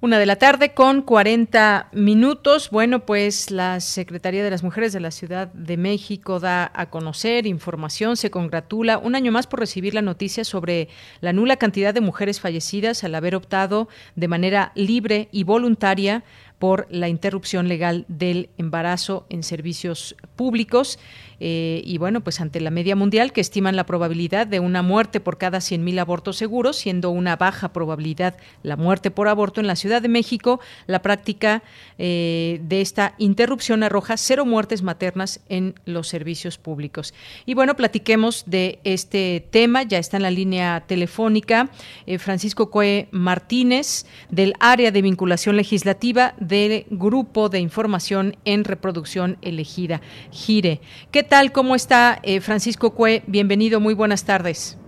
Una de la tarde con 40 minutos. Bueno, pues la Secretaría de las Mujeres de la Ciudad de México da a conocer información, se congratula un año más por recibir la noticia sobre la nula cantidad de mujeres fallecidas al haber optado de manera libre y voluntaria por la interrupción legal del embarazo en servicios públicos. Eh, y bueno, pues ante la media mundial que estiman la probabilidad de una muerte por cada 100.000 abortos seguros, siendo una baja probabilidad la muerte por aborto en la Ciudad de México, la práctica eh, de esta interrupción arroja cero muertes maternas en los servicios públicos. Y bueno, platiquemos de este tema, ya está en la línea telefónica eh, Francisco Cue Martínez del área de vinculación legislativa del Grupo de Información en Reproducción Elegida, GIRE. ¿Qué tal? ¿Cómo está eh, Francisco Cue? Bienvenido, muy buenas tardes.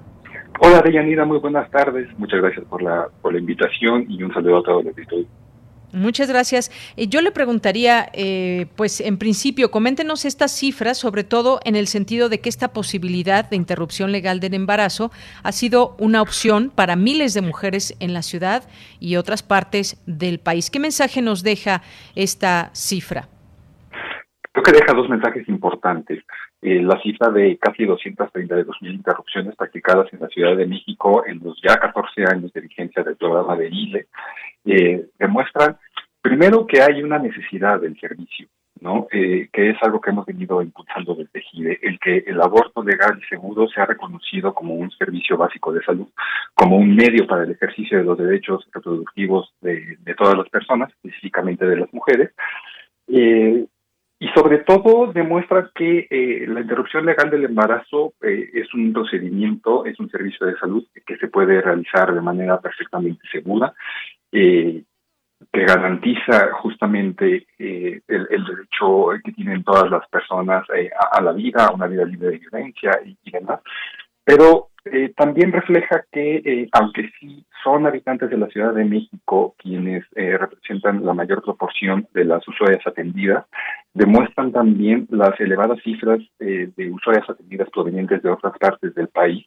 Hola, Deyanira, muy buenas tardes. Muchas gracias por la, por la invitación y un saludo a todos los que estoy. Muchas gracias. Eh, yo le preguntaría, eh, pues en principio, coméntenos estas cifras, sobre todo en el sentido de que esta posibilidad de interrupción legal del embarazo ha sido una opción para miles de mujeres en la ciudad y otras partes del país. ¿Qué mensaje nos deja esta cifra? Creo que deja dos mensajes importantes. Eh, la cifra de casi 232 mil interrupciones practicadas en la Ciudad de México en los ya 14 años de vigencia del programa de ILE eh, demuestran, primero, que hay una necesidad del servicio. ¿no? Eh, que es algo que hemos venido impulsando desde GIDE, el que el aborto legal y seguro sea reconocido como un servicio básico de salud, como un medio para el ejercicio de los derechos reproductivos de, todas las personas, específicamente de las mujeres. Eh, y sobre todo demuestra que eh, la interrupción legal del embarazo es un procedimiento, es un servicio de salud que se puede realizar de manera perfectamente segura eh, que garantiza justamente eh, el, derecho que tienen todas las personas eh, a, la vida, a una vida libre de violencia y, demás. Pero eh, también refleja que, aunque sí son habitantes de la Ciudad de México quienes representan la mayor proporción de las usuarias atendidas, demuestran también las elevadas cifras de usuarias atendidas provenientes de otras partes del país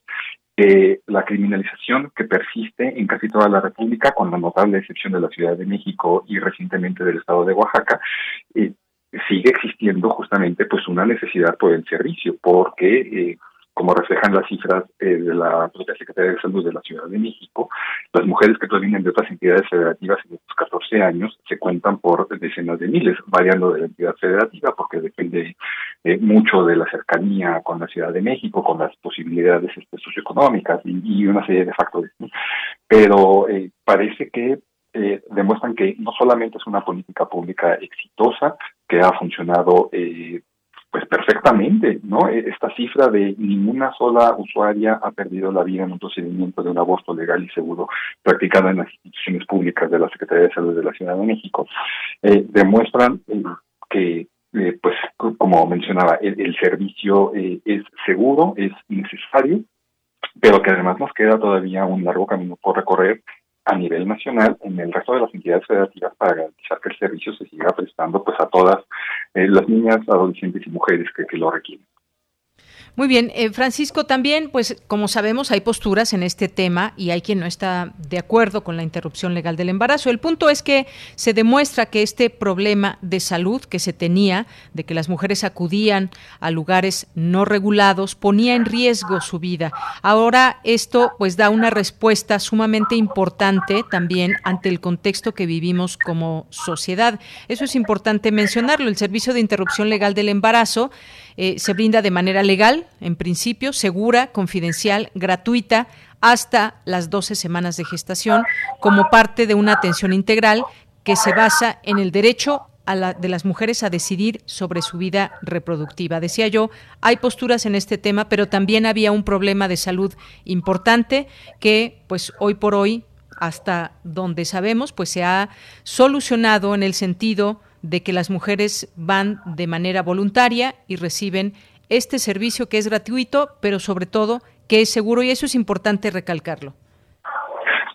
eh, la criminalización que persiste en casi toda la República, con la notable excepción de la Ciudad de México y recientemente del Estado de Oaxaca, eh, sigue existiendo justamente pues una necesidad por el servicio, porque eh, como reflejan las cifras eh, de la propia Secretaría de Salud de la Ciudad de México, las mujeres que provienen de otras entidades federativas en estos 14 años se cuentan por decenas de miles, variando de la entidad federativa, porque depende eh, mucho de la cercanía con la Ciudad de México, con las posibilidades este, socioeconómicas y, una serie de factores. Pero eh, parece que demuestran que no solamente es una política pública exitosa, que ha funcionado pues perfectamente, ¿no? E, esta cifra de ninguna sola usuaria ha perdido la vida en un procedimiento de un aborto legal y seguro practicado en las instituciones públicas de la Secretaría de Salud de la Ciudad de México, eh, demuestran eh, que, eh, pues, como mencionaba, el, servicio es seguro, es necesario, pero que además nos queda todavía un largo camino por recorrer a nivel nacional en el resto de las entidades federativas para garantizar que el servicio se siga prestando pues a todas eh, las niñas, adolescentes y mujeres que, que lo requieren. Muy bien, eh, Francisco, también, pues como sabemos, hay posturas en este tema y hay quien no está de acuerdo con la interrupción legal del embarazo. El punto es que se demuestra que este problema de salud que se tenía, de que las mujeres acudían a lugares no regulados, ponía en riesgo su vida. Ahora esto pues da una respuesta sumamente importante también ante el contexto que vivimos como sociedad. Eso es importante mencionarlo. El servicio de interrupción legal del embarazo eh, se brinda de manera legal, en principio, segura, confidencial, gratuita, hasta las 12 semanas de gestación, como parte de una atención integral que se basa en el derecho de las mujeres a decidir sobre su vida reproductiva. Decía yo, hay posturas en este tema, pero también había un problema de salud importante que, pues hoy por hoy, hasta donde sabemos, pues se ha solucionado en el sentido de que las mujeres van de manera voluntaria y reciben este servicio que es gratuito, pero sobre todo que es seguro y eso es importante recalcarlo.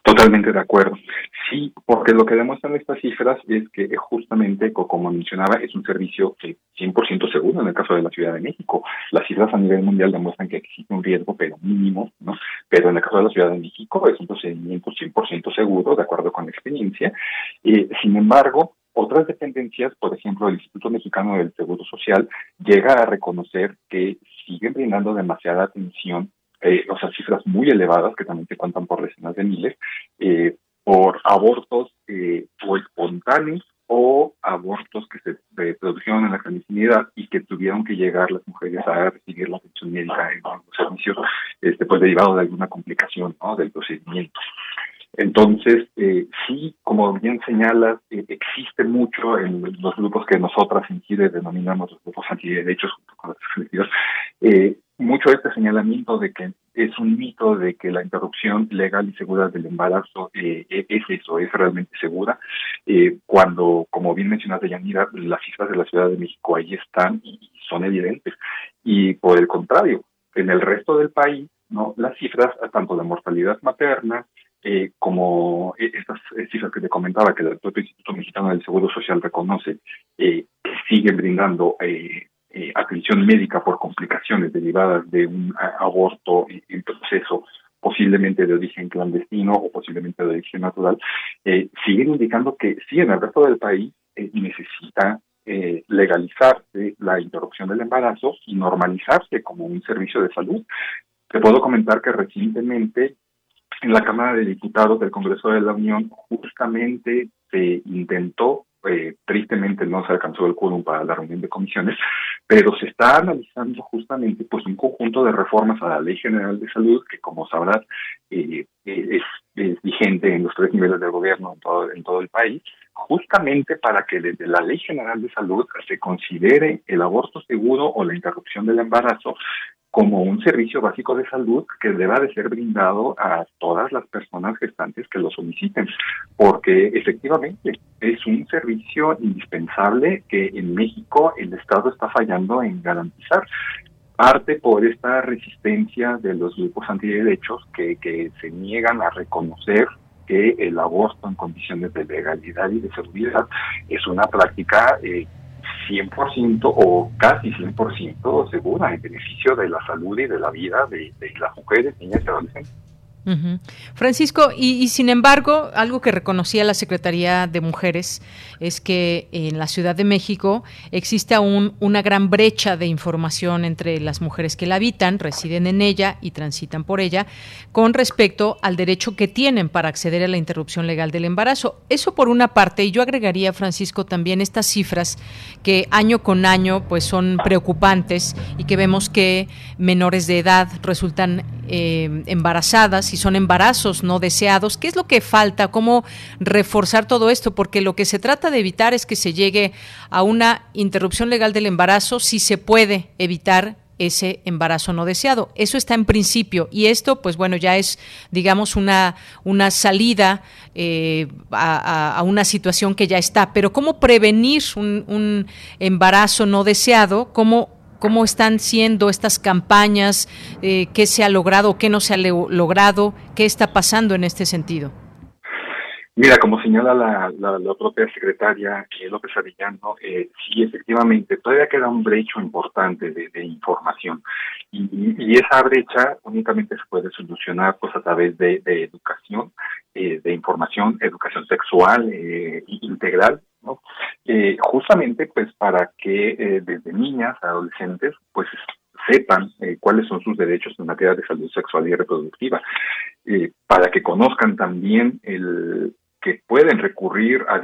Totalmente de acuerdo. Sí, porque lo que demuestran estas cifras es que justamente, como mencionaba, es un servicio que 100% seguro en el caso de la Ciudad de México. Las cifras a nivel mundial demuestran que existe un riesgo, pero mínimo, ¿no? Pero en el caso de la Ciudad de México es un procedimiento 100% seguro, de acuerdo con la experiencia. Eh, sin embargo, otras dependencias, por ejemplo, el Instituto Mexicano del Seguro Social, llega a reconocer que siguen brindando demasiada atención, eh, o sea, cifras muy elevadas, que también se cuentan por decenas de miles, eh, por abortos eh, o espontáneos o abortos que se produjeron en la clandestinidad y que tuvieron que llegar las mujeres a recibir la atención médica en los servicios este, pues derivado de alguna complicación ¿no? del procedimiento. Entonces, eh, sí, como bien señalas, eh, existe mucho en los grupos que nosotras en Chile denominamos los grupos antiderechos, junto con los eh, mucho este señalamiento de que es un mito de que la interrupción legal y segura del embarazo eh, e-, es eso, es realmente segura, cuando, como bien mencionaste, Yanira, las cifras de la Ciudad de México ahí están y son evidentes. Y por el contrario, en el resto del país, no las cifras tanto de mortalidad materna eh, como eh, estas cifras que te comentaba, que el propio Instituto Mexicano del Seguro Social reconoce, eh, que siguen brindando atención médica por complicaciones derivadas de un aborto en proceso posiblemente de origen clandestino o posiblemente de origen natural, siguen indicando que sí, en el resto del país necesita eh, legalizarse la interrupción del embarazo y normalizarse como un servicio de salud. Te puedo comentar que recientemente en la Cámara de Diputados del Congreso de la Unión justamente se intentó eh, tristemente no se alcanzó el quórum para la reunión de comisiones, pero se está analizando justamente pues un conjunto de reformas a la Ley General de Salud que como sabrás eh, es, vigente en los tres niveles del gobierno en todo, en todo el país, justamente para que desde la Ley General de Salud se considere el aborto seguro o la interrupción del embarazo como un servicio básico de salud que deba de ser brindado a todas las personas gestantes que lo soliciten, porque efectivamente es un servicio indispensable que en México el Estado está fallando en garantizar. Parte por esta resistencia de los grupos antiderechos que, que se niegan a reconocer que el aborto en condiciones de legalidad y de seguridad es una práctica eh, 100% o casi 100% segura en beneficio de la salud y de la vida de, de las mujeres, niñas y adolescentes. Francisco, y, sin embargo, algo que reconocía la Secretaría de Mujeres es que en la Ciudad de México existe aún una gran brecha de información entre las mujeres que la habitan, residen en ella y transitan por ella, con respecto al derecho que tienen para acceder a la interrupción legal del embarazo. Eso por una parte, y yo agregaría, Francisco, también estas cifras que año con año pues son preocupantes y que vemos que menores de edad resultan eh, embarazadas y son embarazos no deseados. ¿Qué es lo que falta? ¿Cómo reforzar todo esto? Porque lo que se trata de evitar es que se llegue a una interrupción legal del embarazo si se puede evitar ese embarazo no deseado. Eso está en principio y esto, pues bueno, ya es, digamos, una, una salida eh, a, una situación que ya está. Pero ¿cómo prevenir un, un embarazo no deseado? ¿Cómo cómo están siendo estas campañas, eh, qué se ha logrado, qué no se ha logrado, qué está pasando en este sentido. Mira, como señala la, propia secretaria eh, López Arellano, eh, sí, efectivamente, todavía queda un brecho importante de, información y, esa brecha únicamente se puede solucionar pues a través de, educación, eh, de información, educación sexual integral, ¿no? justamente pues para que desde niñas, adolescentes, pues sepan cuáles son sus derechos en materia de salud sexual y reproductiva, para que conozcan también el, que pueden recurrir a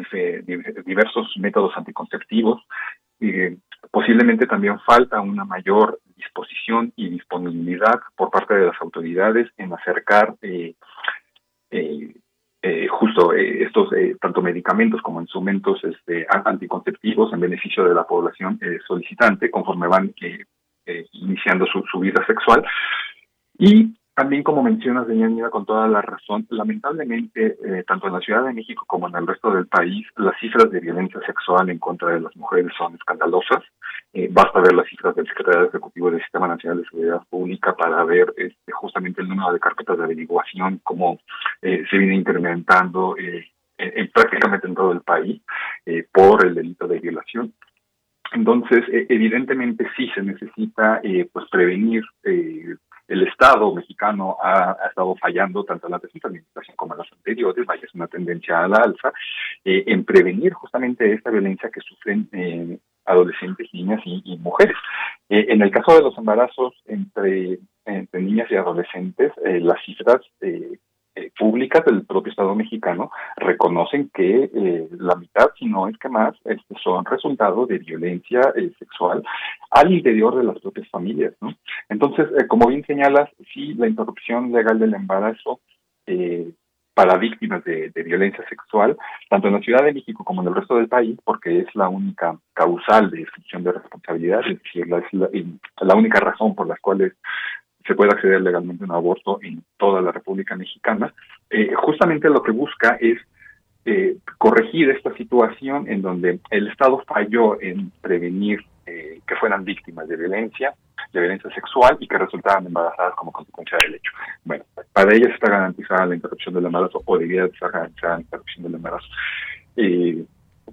diversos métodos anticonceptivos. Eh, posiblemente también falta una mayor disposición y disponibilidad por parte de las autoridades en acercar eh, eh, justo estos tanto medicamentos como instrumentos este, anticonceptivos en beneficio de la población solicitante conforme van iniciando su, su, vida sexual. Y también, como mencionas, Deyanira, con toda la razón, lamentablemente, eh, tanto en la Ciudad de México como en el resto del país, las cifras de violencia sexual en contra de las mujeres son escandalosas. Eh, basta ver las cifras del Secretario Ejecutivo del Sistema Nacional de Seguridad Pública para ver este, justamente el número de carpetas de averiguación, cómo eh, se viene incrementando en, prácticamente en todo el país por el delito de violación. Entonces, evidentemente sí se necesita pues prevenir el Estado mexicano ha, estado fallando tanto en la presente administración como en las anteriores, vaya, es una tendencia a la alza, eh, en prevenir justamente esta violencia que sufren eh, adolescentes, niñas y, mujeres. Eh, en el caso de los embarazos entre, entre niñas y adolescentes, las cifras eh, públicas del propio Estado mexicano reconocen que eh, la mitad, si no es que más, este, son resultado de violencia eh, sexual al interior de las propias familias. ¿no? Entonces, como bien señalas, sí, la interrupción legal del embarazo para víctimas de, violencia sexual, tanto en la Ciudad de México como en el resto del país, porque es la única causal de extinción de responsabilidad, es decir, la, la única razón por las cuales se puede acceder legalmente a un aborto en toda la República Mexicana. Eh, justamente lo que busca es eh, corregir esta situación en donde el Estado falló en prevenir eh, que fueran víctimas de violencia, de violencia sexual y que resultaran embarazadas como consecuencia del hecho. Bueno, para ellas está garantizada la interrupción del embarazo o debería estar garantizada la interrupción del embarazo.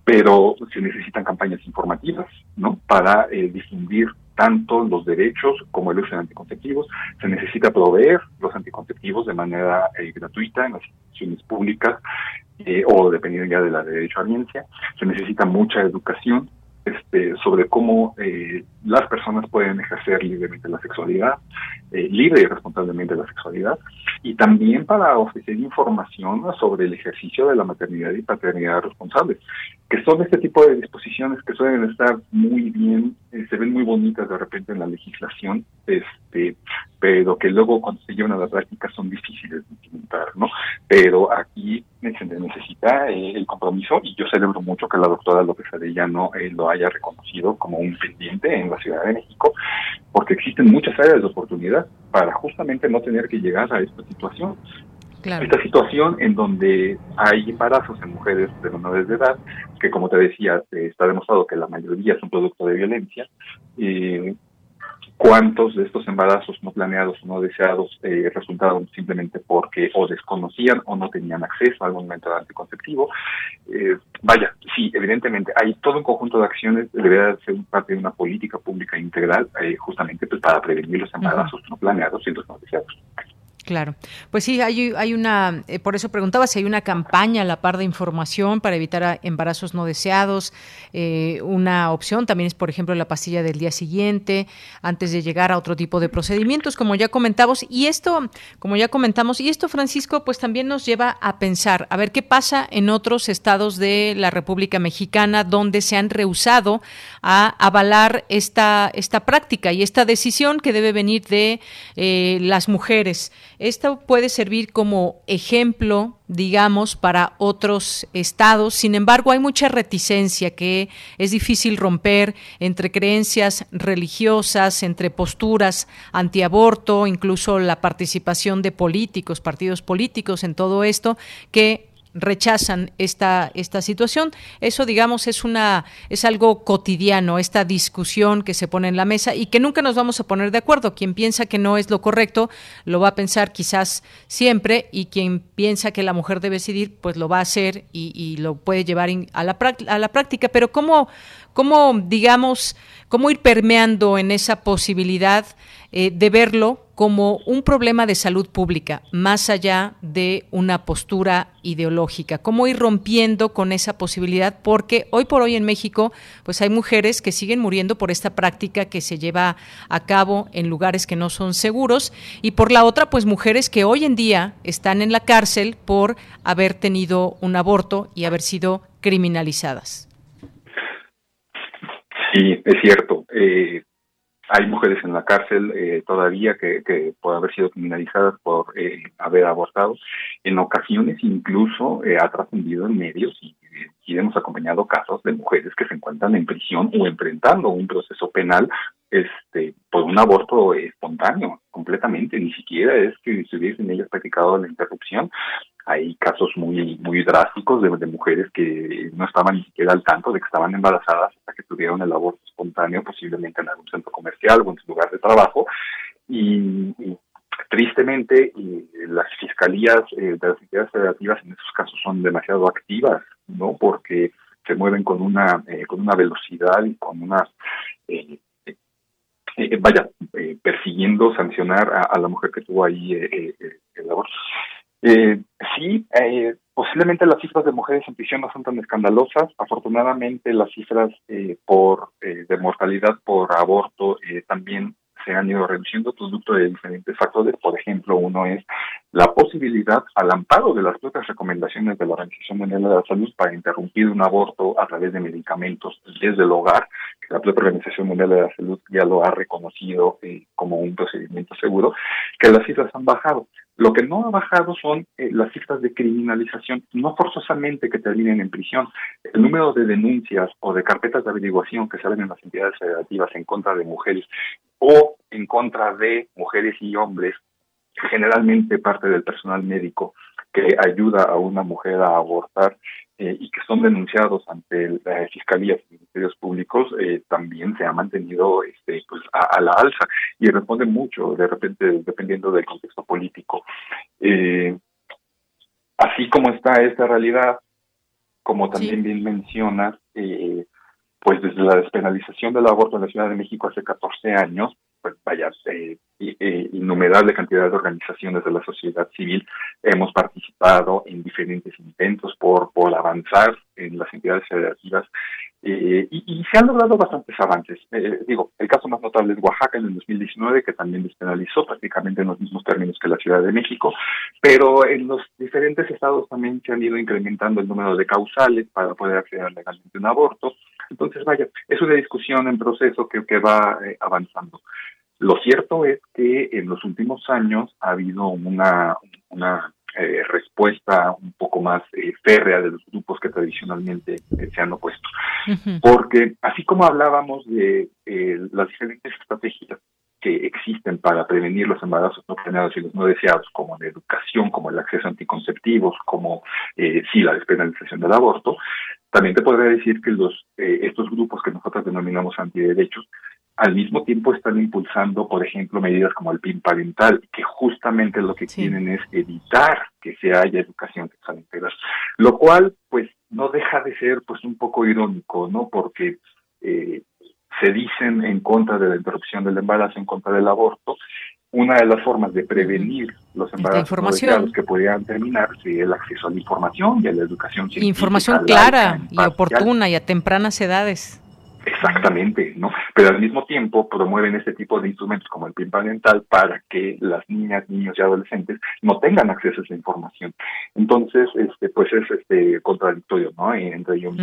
pero se necesitan campañas informativas, ¿no? Para difundir tanto los derechos como el uso de anticonceptivos. Se necesita proveer los anticonceptivos de manera eh, gratuita en las instituciones públicas eh, o dependiendo ya de la derecho a ciencia. Se necesita mucha educación este, sobre cómo eh, las personas pueden ejercer libremente la sexualidad, eh, libre y responsablemente la sexualidad, y también para ofrecer información sobre el ejercicio de la maternidad y paternidad responsables, que son este tipo de disposiciones que suelen estar muy bien, eh, se ven muy bonitas de repente en la legislación, este, pero que luego cuando se llevan a la práctica son difíciles de implementar, ¿no? Pero aquí se necesita el compromiso y yo celebro mucho que la doctora López Arellano lo haya reconocido como un pendiente en la Ciudad de México, porque existen muchas áreas de oportunidad para justamente no tener que llegar a esta situación. Esta situación en donde hay embarazos en mujeres de menores de edad, que como te decía, está demostrado que la mayoría es un producto de violencia, eh, cuántos de estos embarazos no planeados o no deseados eh, resultaron simplemente porque o desconocían o no tenían acceso a algún método anticonceptivo. Eh, vaya, sí, evidentemente hay todo un conjunto de acciones, debería ser parte de una política pública integral eh, justamente pues, para prevenir los embarazos no planeados y los no deseados. Claro. Pues sí, hay, una, eh, por eso preguntaba si hay una campaña a la par de información para evitar embarazos no deseados. Eh, una opción también es, por ejemplo, la pastilla del día siguiente, antes de llegar a otro tipo de procedimientos, como ya comentamos. Y esto, como ya comentamos, y esto, Francisco, pues también nos lleva a pensar, a ver qué pasa en otros estados de la República Mexicana donde se han rehusado a avalar esta, esta práctica y esta decisión que debe venir de eh, las mujeres. Esto puede servir como ejemplo, digamos, para otros estados. Sin embargo, hay mucha reticencia que es difícil romper entre creencias religiosas, entre posturas antiaborto, incluso la participación de políticos, partidos políticos en todo esto, que rechazan esta, esta situación. Eso, digamos, es una, es algo cotidiano, esta discusión que se pone en la mesa y que nunca nos vamos a poner de acuerdo. Quien piensa que no es lo correcto, lo va a pensar quizás siempre, y quien piensa que la mujer debe decidir, pues lo va a hacer y, y lo puede llevar a la, a la práctica. Pero cómo, cómo, digamos, cómo ir permeando en esa posibilidad eh, de verlo como un problema de salud pública, más allá de una postura ideológica. Cómo ir rompiendo con esa posibilidad, porque hoy por hoy en México, pues hay mujeres que siguen muriendo por esta práctica que se lleva a cabo en lugares que no son seguros, y por la otra, pues mujeres que hoy en día están en la cárcel por haber tenido un aborto y haber sido criminalizadas. Sí, es cierto. Eh, hay mujeres en la cárcel eh, todavía que, que por haber sido criminalizadas por eh, haber abortado. En ocasiones incluso ha trascendido en medios y, y, hemos acompañado casos de mujeres que se encuentran en prisión o enfrentando un proceso penal este por un aborto espontáneo completamente. Ni siquiera es que se hubiesen ellas practicado la interrupción, hay casos muy muy drásticos de, mujeres que no estaban ni siquiera al tanto de que estaban embarazadas hasta que tuvieron el aborto espontáneo, posiblemente en algún centro comercial o en su lugar de trabajo. Y, tristemente, las fiscalías eh, de las entidades federativas en esos casos son demasiado activas, ¿no? Porque se mueven con una eh, con una velocidad y con una eh, vaya persiguiendo sancionar a, la mujer que tuvo ahí el aborto eh, sí, eh, posiblemente las cifras de mujeres en prisión no son tan escandalosas. Afortunadamente, las cifras eh, por eh, de mortalidad por aborto eh, también se han ido reduciendo producto de diferentes factores. Por ejemplo, uno es la posibilidad al amparo de las propias recomendaciones de la Organización Mundial de la Salud para interrumpir un aborto a través de medicamentos desde el hogar, que la propia Organización Mundial de la Salud ya lo ha reconocido eh, como un procedimiento seguro, que las cifras han bajado. Lo que no ha bajado son eh, las cifras de criminalización, no forzosamente que terminen en prisión. El número de denuncias o de carpetas de averiguación que salen en las entidades federativas en contra de mujeres o en contra de mujeres y hombres, generalmente parte del personal médico que ayuda a una mujer a abortar eh, y que son denunciados ante las fiscalías y ministerios públicos eh, también se ha mantenido este pues a, la alza y responde mucho de repente dependiendo del contexto político. Eh, así como está esta realidad como también bien mencionas pues desde la despenalización del aborto en la Ciudad de México hace 14 años pues vaya, eh, eh, innumerable cantidad de organizaciones de la sociedad civil hemos participado en diferentes intentos por, por avanzar en las entidades federativas Eh, y, se han logrado bastantes avances. Eh, digo, el caso más notable es Oaxaca en el 2019, que también despenalizó prácticamente en los mismos términos que la Ciudad de México, pero en los diferentes estados también se han ido incrementando el número de causales para poder acceder legalmente a un aborto. Entonces, vaya, es una discusión en proceso que, que va eh, avanzando. Lo cierto es que en los últimos años ha habido una, una eh, respuesta un poco más eh, férrea de los grupos que tradicionalmente eh, se han opuesto. Porque así como hablábamos de las diferentes estrategias que existen para prevenir los embarazos no planeados y los no deseados, como la educación, como el acceso a anticonceptivos, como sí la despenalización del aborto, también te podría decir que los estos grupos que nosotros denominamos antiderechos al mismo tiempo están impulsando, por ejemplo, medidas como el PIN parental, que justamente lo que quieren es evitar que se haya educación sexual integral, lo cual, pues, no deja de ser, pues, un poco irónico, ¿no? Porque eh, se dicen en contra de la interrupción del embarazo, en contra del aborto, una de las formas de prevenir los embarazos no que podrían terminar sería el acceso a la información y a la educación científica. Información clara y oportuna y a tempranas edades. Exactamente, ¿no? Pero al mismo tiempo promueven este tipo de instrumentos como el PIN parental para que las niñas, niños y adolescentes no tengan acceso a esa información. Entonces, este, pues es este contradictorio, ¿no? Entre ellos.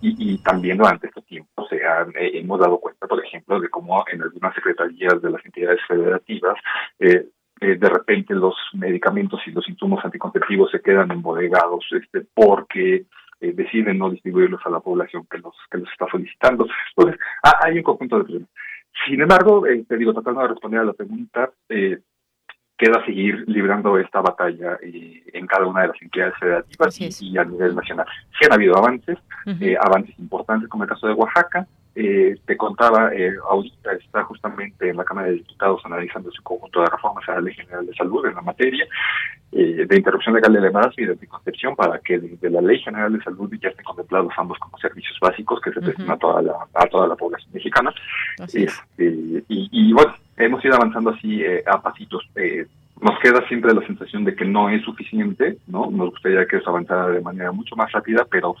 y, y, también durante este tiempo se han, eh, hemos dado cuenta, por ejemplo, de cómo en algunas secretarías de las entidades federativas eh, eh, de repente los medicamentos y los insumos anticonceptivos se quedan embodegados este, porque eh, deciden no distribuirlos a la población que los que los está solicitando. Entonces, ah, hay un conjunto de problemas. Sin embargo, eh, te digo, tratando de responder a la pregunta, eh, queda seguir librando esta batalla en cada una de las entidades federativas y, a nivel nacional. Sí han habido avances, avances importantes como el caso de Oaxaca, eh, te contaba, eh, ahorita está justamente en la Cámara de Diputados analizando su conjunto de reformas a la Ley General de Salud en la materia eh, de interrupción legal del embarazo y de anticoncepción para que desde la Ley General de Salud ya estén contemplados ambos como servicios básicos que se presten a toda la a toda la población mexicana. Este, y, y, bueno, hemos ido avanzando así eh, a pasitos. Eh, nos queda siempre la sensación de que no es suficiente, ¿no? Nos gustaría que eso avanzara de manera mucho más rápida, pero,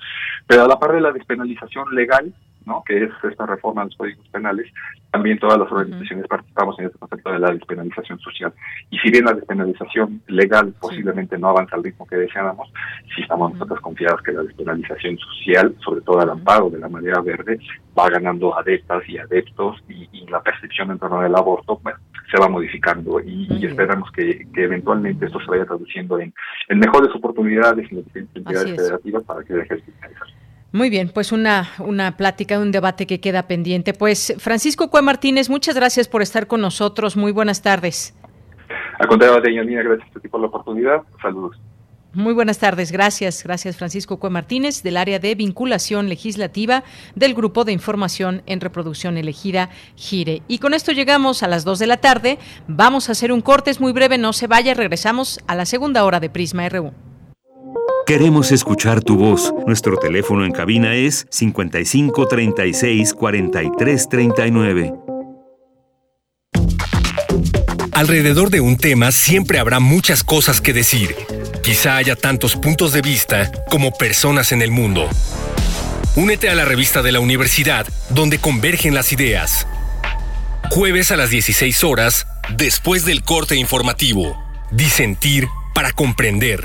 pero a la par de la despenalización legal, ¿no? Que es esta reforma de los códigos penales, también todas las organizaciones participamos en este concepto de la despenalización social. Y si bien la despenalización legal posiblemente no avanza al ritmo que deseábamos, sí estamos nosotros confiados que la despenalización social, sobre todo al amparo de la manera verde, va ganando adeptas y adeptos y, la percepción en torno al aborto, bueno, se va modificando. Y, esperamos que, eventualmente esto se vaya traduciendo en, mejores oportunidades en las entidades federativas para que deje de muy bien, pues una, una plática, un debate que queda pendiente. Pues Francisco Cue Martínez, muchas gracias por estar con nosotros. Muy buenas tardes. A contrario, gracias a ti por la oportunidad. Saludos. Muy buenas tardes, gracias. Gracias Francisco Cue Martínez del área de vinculación legislativa del Grupo de Información en Reproducción Elegida Gire. Y con esto llegamos a las 2 de la tarde. Vamos a hacer un corte, es muy breve, no se vaya, regresamos a la segunda hora de Prisma RU. Queremos escuchar tu voz. Nuestro teléfono en cabina es 55 36 43 39. Alrededor de un tema siempre habrá muchas cosas que decir. Quizá haya tantos puntos de vista como personas en el mundo. Únete a la revista de la universidad donde convergen las ideas. Jueves a las 16 horas, después del corte informativo. Disentir para comprender.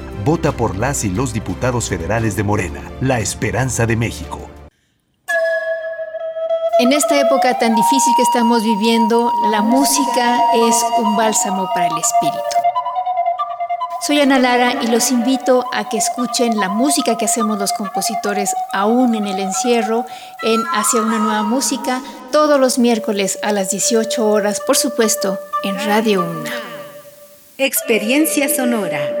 Vota por las y los diputados federales de Morena, la esperanza de México. En esta época tan difícil que estamos viviendo, la música es un bálsamo para el espíritu. Soy Ana Lara y los invito a que escuchen la música que hacemos los compositores aún en el encierro en Hacia una nueva música todos los miércoles a las 18 horas, por supuesto, en Radio Una. Experiencia sonora.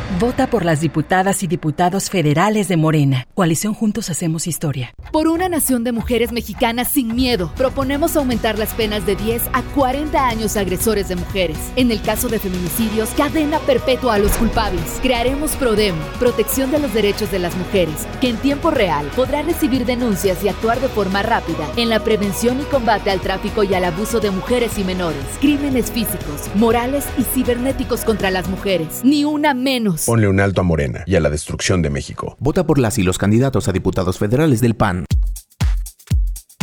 Vota por las diputadas y diputados federales de Morena. Coalición Juntos Hacemos Historia. Por una nación de mujeres mexicanas sin miedo, proponemos aumentar las penas de 10 a 40 años a agresores de mujeres. En el caso de feminicidios, cadena perpetua a los culpables. Crearemos PRODEM, Protección de los Derechos de las Mujeres, que en tiempo real podrá recibir denuncias y actuar de forma rápida en la prevención y combate al tráfico y al abuso de mujeres y menores, crímenes físicos, morales y cibernéticos contra las mujeres. Ni una menos. Ponle un alto a Morena y a la destrucción de México. Vota por las y los candidatos a diputados federales del PAN.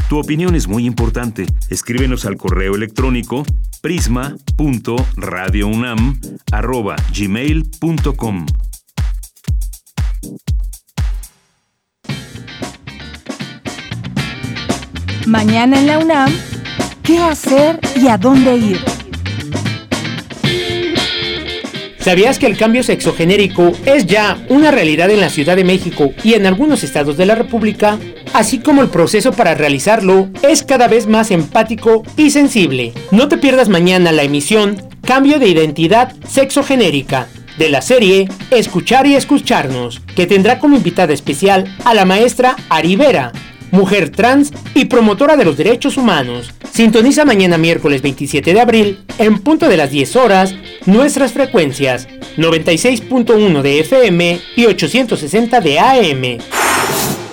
Tu opinión es muy importante. Escríbenos al correo electrónico prisma.radiounam@gmail.com. Mañana en la UNAM, ¿qué hacer y a dónde ir? ¿Sabías que el cambio sexogenérico es ya una realidad en la Ciudad de México y en algunos estados de la República? Así como el proceso para realizarlo es cada vez más empático y sensible. No te pierdas mañana la emisión Cambio de Identidad Sexogenérica de la serie Escuchar y Escucharnos, que tendrá como invitada especial a la maestra Arivera, mujer trans y promotora de los derechos humanos. Sintoniza mañana miércoles 27 de abril, en punto de las 10 horas, nuestras frecuencias 96.1 de FM y 860 de AM.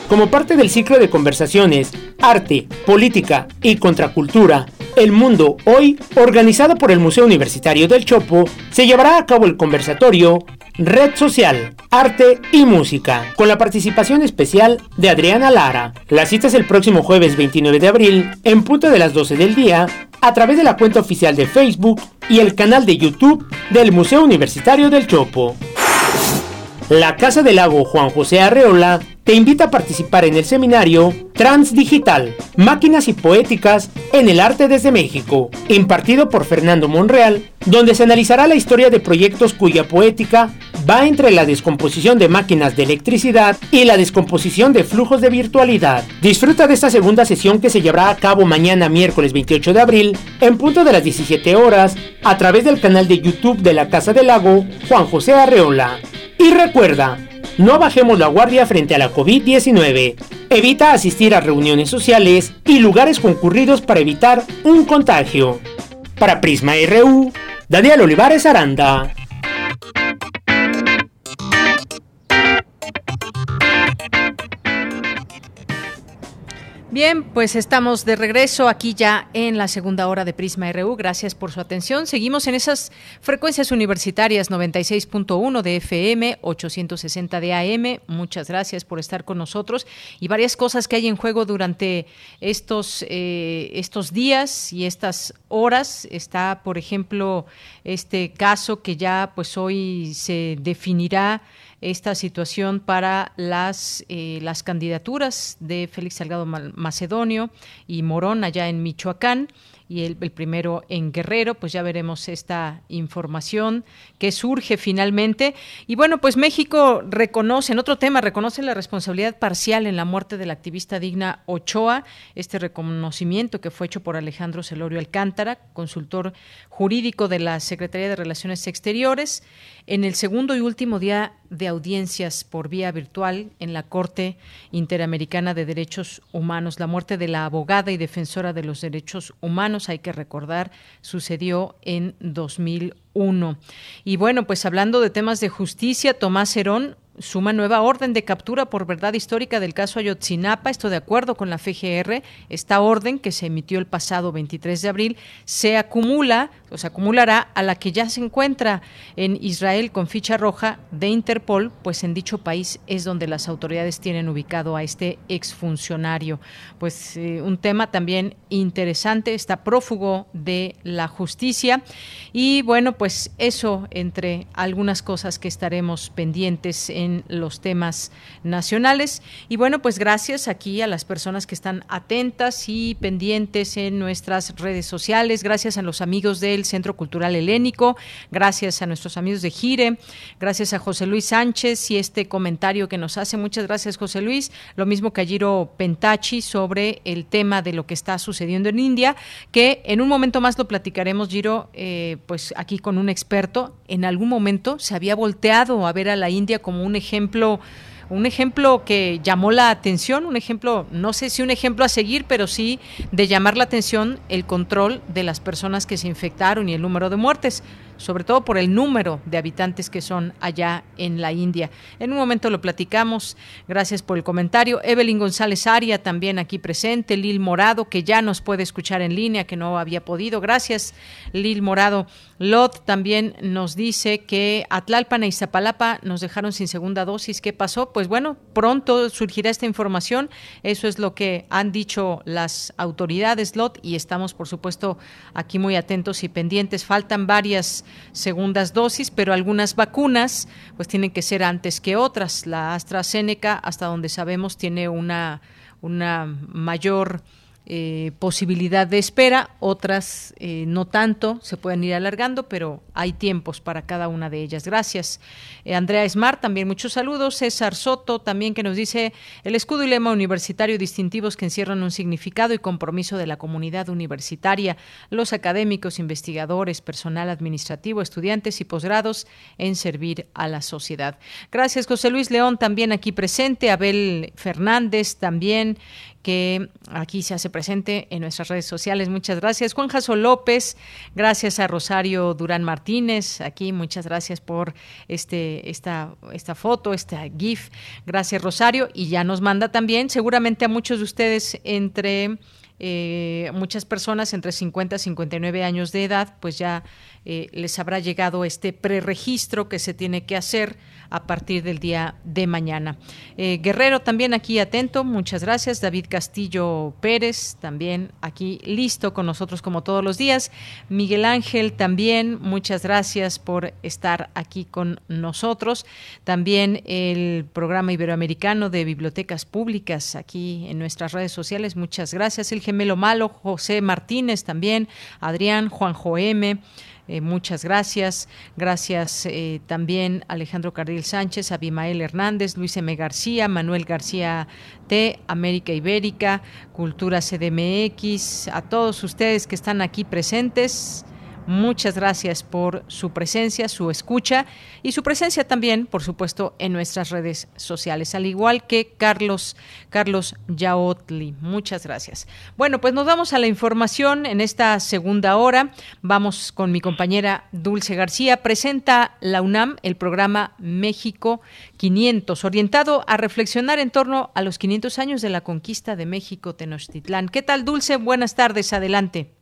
Como parte del ciclo de conversaciones, arte, política y contracultura, El Mundo Hoy, organizado por el Museo Universitario del Chopo, se llevará a cabo el conversatorio Red Social, Arte y Música, con la participación especial de Adriana Lara. La cita es el próximo jueves 29 de abril, en punto de las 12 del día, a través de la cuenta oficial de Facebook y el canal de YouTube del Museo Universitario del Chopo. La Casa del Lago Juan José Arreola te invita a participar en el seminario Transdigital, Máquinas y Poéticas en el Arte desde México, impartido por Fernando Monreal, donde se analizará la historia de proyectos cuya poética va entre la descomposición de máquinas de electricidad y la descomposición de flujos de virtualidad. Disfruta de esta segunda sesión que se llevará a cabo mañana miércoles 28 de abril en punto de las 17 horas a través del canal de YouTube de la Casa del Lago Juan José Arreola. Y recuerda, no bajemos la guardia frente a la COVID-19. Evita asistir a reuniones sociales y lugares concurridos para evitar un contagio. Para Prisma RU, Daniel Olivares Aranda. Bien, pues estamos de regreso aquí ya en la segunda hora de Prisma RU. Gracias por su atención. Seguimos en esas frecuencias universitarias 96.1 de FM, 860 de AM. Muchas gracias por estar con nosotros y varias cosas que hay en juego durante estos, eh, estos días y estas horas. Está, por ejemplo, este caso que ya pues hoy se definirá esta situación para las, eh, las candidaturas de Félix Salgado Macedonio y Morón allá en Michoacán y el, primero en Guerrero, pues ya veremos esta información que surge finalmente. Y bueno, pues México reconoce, en otro tema, reconoce la responsabilidad parcial en la muerte de la activista digna Ochoa, este reconocimiento que fue hecho por Alejandro Celorio Alcántara, consultor jurídico de la Secretaría de Relaciones Exteriores en el segundo y último día de audiencias por vía virtual en la Corte Interamericana de Derechos Humanos, la muerte de la abogada y defensora de los derechos humanos hay que recordar, sucedió en 2001. Y bueno, pues hablando de temas de justicia, Tomás Herón suma nueva orden de captura por verdad histórica del caso Ayotzinapa. Esto de acuerdo con la FGR. Esta orden, que se emitió el pasado 23 de abril, se acumula o se acumulará a la que ya se encuentra en Israel con ficha roja de Interpol, pues en dicho país es donde las autoridades tienen ubicado a este exfuncionario. Pues eh, un tema también interesante, está prófugo de la justicia. Y bueno, pues eso entre algunas cosas que estaremos pendientes en los temas nacionales. Y bueno, pues gracias aquí a las personas que están atentas y pendientes en nuestras redes sociales, gracias a los amigos del Centro Cultural Helénico, gracias a nuestros amigos de Gire, gracias a José Luis Sánchez y este comentario que nos hace. Muchas gracias, José Luis. Lo mismo que a Giro Pentachi sobre el tema de lo que está sucediendo en India, que en un momento más lo platicaremos, Giro, eh, pues aquí con un experto. En algún momento se había volteado a ver a la India como un ejemplo un ejemplo que llamó la atención, un ejemplo, no sé si un ejemplo a seguir, pero sí de llamar la atención el control de las personas que se infectaron y el número de muertes sobre todo por el número de habitantes que son allá en la India. En un momento lo platicamos. Gracias por el comentario. Evelyn González Aria también aquí presente. Lil Morado, que ya nos puede escuchar en línea, que no había podido. Gracias, Lil Morado. Lot también nos dice que Atlalpan e Iztapalapa nos dejaron sin segunda dosis. ¿Qué pasó? Pues bueno, pronto surgirá esta información. Eso es lo que han dicho las autoridades, Lot, y estamos, por supuesto, aquí muy atentos y pendientes. Faltan varias segundas dosis, pero algunas vacunas pues tienen que ser antes que otras. La AstraZeneca, hasta donde sabemos, tiene una, una mayor eh, posibilidad de espera, otras eh, no tanto, se pueden ir alargando, pero hay tiempos para cada una de ellas. Gracias. Eh, Andrea Smart, también muchos saludos. César Soto, también que nos dice el escudo y lema universitario distintivos que encierran un significado y compromiso de la comunidad universitaria, los académicos, investigadores, personal administrativo, estudiantes y posgrados en servir a la sociedad. Gracias, José Luis León, también aquí presente, Abel Fernández, también que aquí se hace presente en nuestras redes sociales. Muchas gracias. Juan Jaso López, gracias a Rosario Durán Martínez, aquí muchas gracias por este, esta, esta foto, esta GIF. Gracias Rosario. Y ya nos manda también, seguramente a muchos de ustedes entre... Eh, muchas personas entre 50 y 59 años de edad, pues ya eh, les habrá llegado este preregistro que se tiene que hacer a partir del día de mañana. Eh, Guerrero también aquí atento, muchas gracias. David Castillo Pérez también aquí listo con nosotros como todos los días. Miguel Ángel también, muchas gracias por estar aquí con nosotros. También el programa iberoamericano de bibliotecas públicas aquí en nuestras redes sociales, muchas gracias. El gemelo malo, José Martínez también, Adrián, Juanjo M. Eh, muchas gracias. Gracias eh, también Alejandro Cardil Sánchez, Abimael Hernández, Luis M. García, Manuel García T, América Ibérica, Cultura CDMX, a todos ustedes que están aquí presentes. Muchas gracias por su presencia, su escucha y su presencia también, por supuesto, en nuestras redes sociales, al igual que Carlos, Carlos Yaotli. Muchas gracias. Bueno, pues nos vamos a la información en esta segunda hora. Vamos con mi compañera Dulce García. Presenta la UNAM el programa México 500, orientado a reflexionar en torno a los 500 años de la conquista de México Tenochtitlán. ¿Qué tal, Dulce? Buenas tardes, adelante.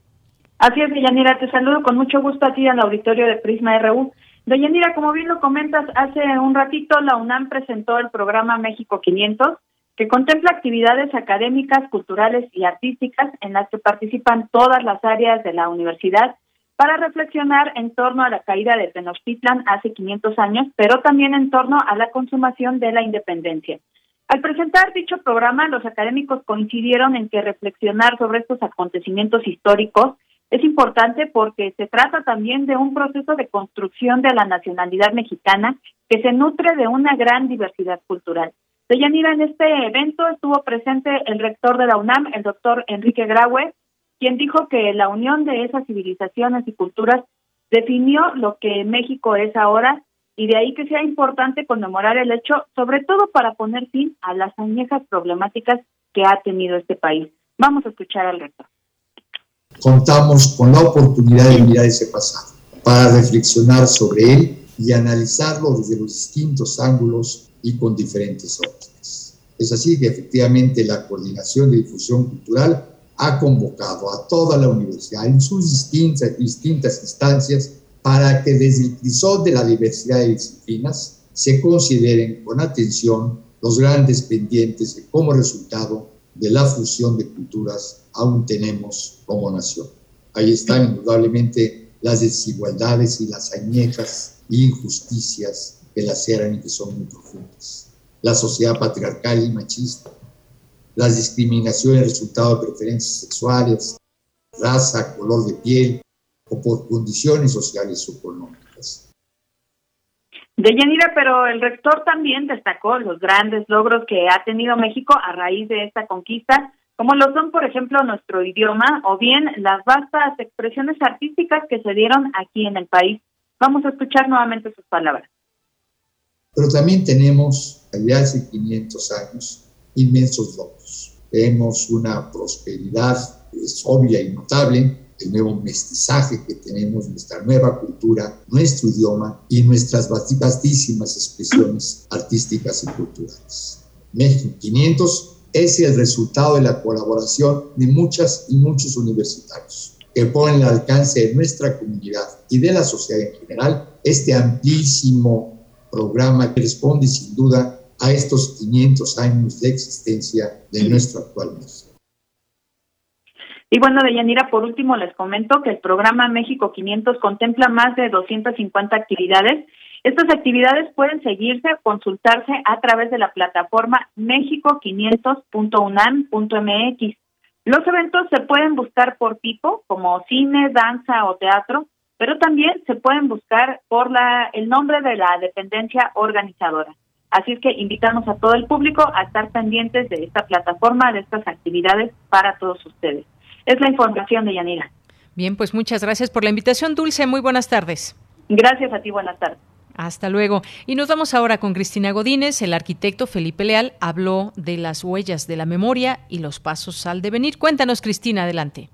Así es, Deyanira, te saludo con mucho gusto a ti el auditorio de Prisma RU. Deyanira, como bien lo comentas, hace un ratito la UNAM presentó el programa México 500, que contempla actividades académicas, culturales y artísticas en las que participan todas las áreas de la universidad para reflexionar en torno a la caída de Tenochtitlan hace 500 años, pero también en torno a la consumación de la independencia. Al presentar dicho programa, los académicos coincidieron en que reflexionar sobre estos acontecimientos históricos es importante porque se trata también de un proceso de construcción de la nacionalidad mexicana que se nutre de una gran diversidad cultural. Deyanira, en este evento estuvo presente el rector de la UNAM, el doctor Enrique Graue, quien dijo que la unión de esas civilizaciones y culturas definió lo que México es ahora y de ahí que sea importante conmemorar el hecho, sobre todo para poner fin a las añejas problemáticas que ha tenido este país. Vamos a escuchar al rector contamos con la oportunidad de mirar ese pasado para reflexionar sobre él y analizarlo desde los distintos ángulos y con diferentes ópticas. Es así que efectivamente la Coordinación de Difusión Cultural ha convocado a toda la universidad en sus distintas, distintas instancias para que desde el crisol de la diversidad de disciplinas se consideren con atención los grandes pendientes que como resultado de la fusión de culturas aún tenemos como nación. Ahí están indudablemente las desigualdades y las añejas injusticias que laceran y que son muy profundas. La sociedad patriarcal y machista, las discriminaciones resultado de preferencias sexuales, raza, color de piel o por condiciones sociales o económicas. Deyanira, pero el rector también destacó los grandes logros que ha tenido México a raíz de esta conquista, como lo son, por ejemplo, nuestro idioma o bien las vastas expresiones artísticas que se dieron aquí en el país. Vamos a escuchar nuevamente sus palabras. Pero también tenemos, desde hace 500 años, inmensos logros. Tenemos una prosperidad es obvia y notable, el nuevo mestizaje que tenemos, nuestra nueva cultura, nuestro idioma y nuestras vastísimas expresiones artísticas y culturales. México 500 es el resultado de la colaboración de muchas y muchos universitarios que ponen al alcance de nuestra comunidad y de la sociedad en general este amplísimo programa que responde sin duda a estos 500 años de existencia de nuestro actual México. Y bueno, Deyanira, por último les comento que el programa México 500 contempla más de 250 actividades. Estas actividades pueden seguirse, consultarse a través de la plataforma mexico500.unam.mx. Los eventos se pueden buscar por tipo, como cine, danza o teatro, pero también se pueden buscar por la, el nombre de la dependencia organizadora. Así es que invitamos a todo el público a estar pendientes de esta plataforma, de estas actividades para todos ustedes. Es la información de Yanira. Bien, pues muchas gracias por la invitación, Dulce. Muy buenas tardes. Gracias a ti, buenas tardes. Hasta luego. Y nos vamos ahora con Cristina Godínez. El arquitecto Felipe Leal habló de las huellas de la memoria y los pasos al devenir. Cuéntanos, Cristina, adelante.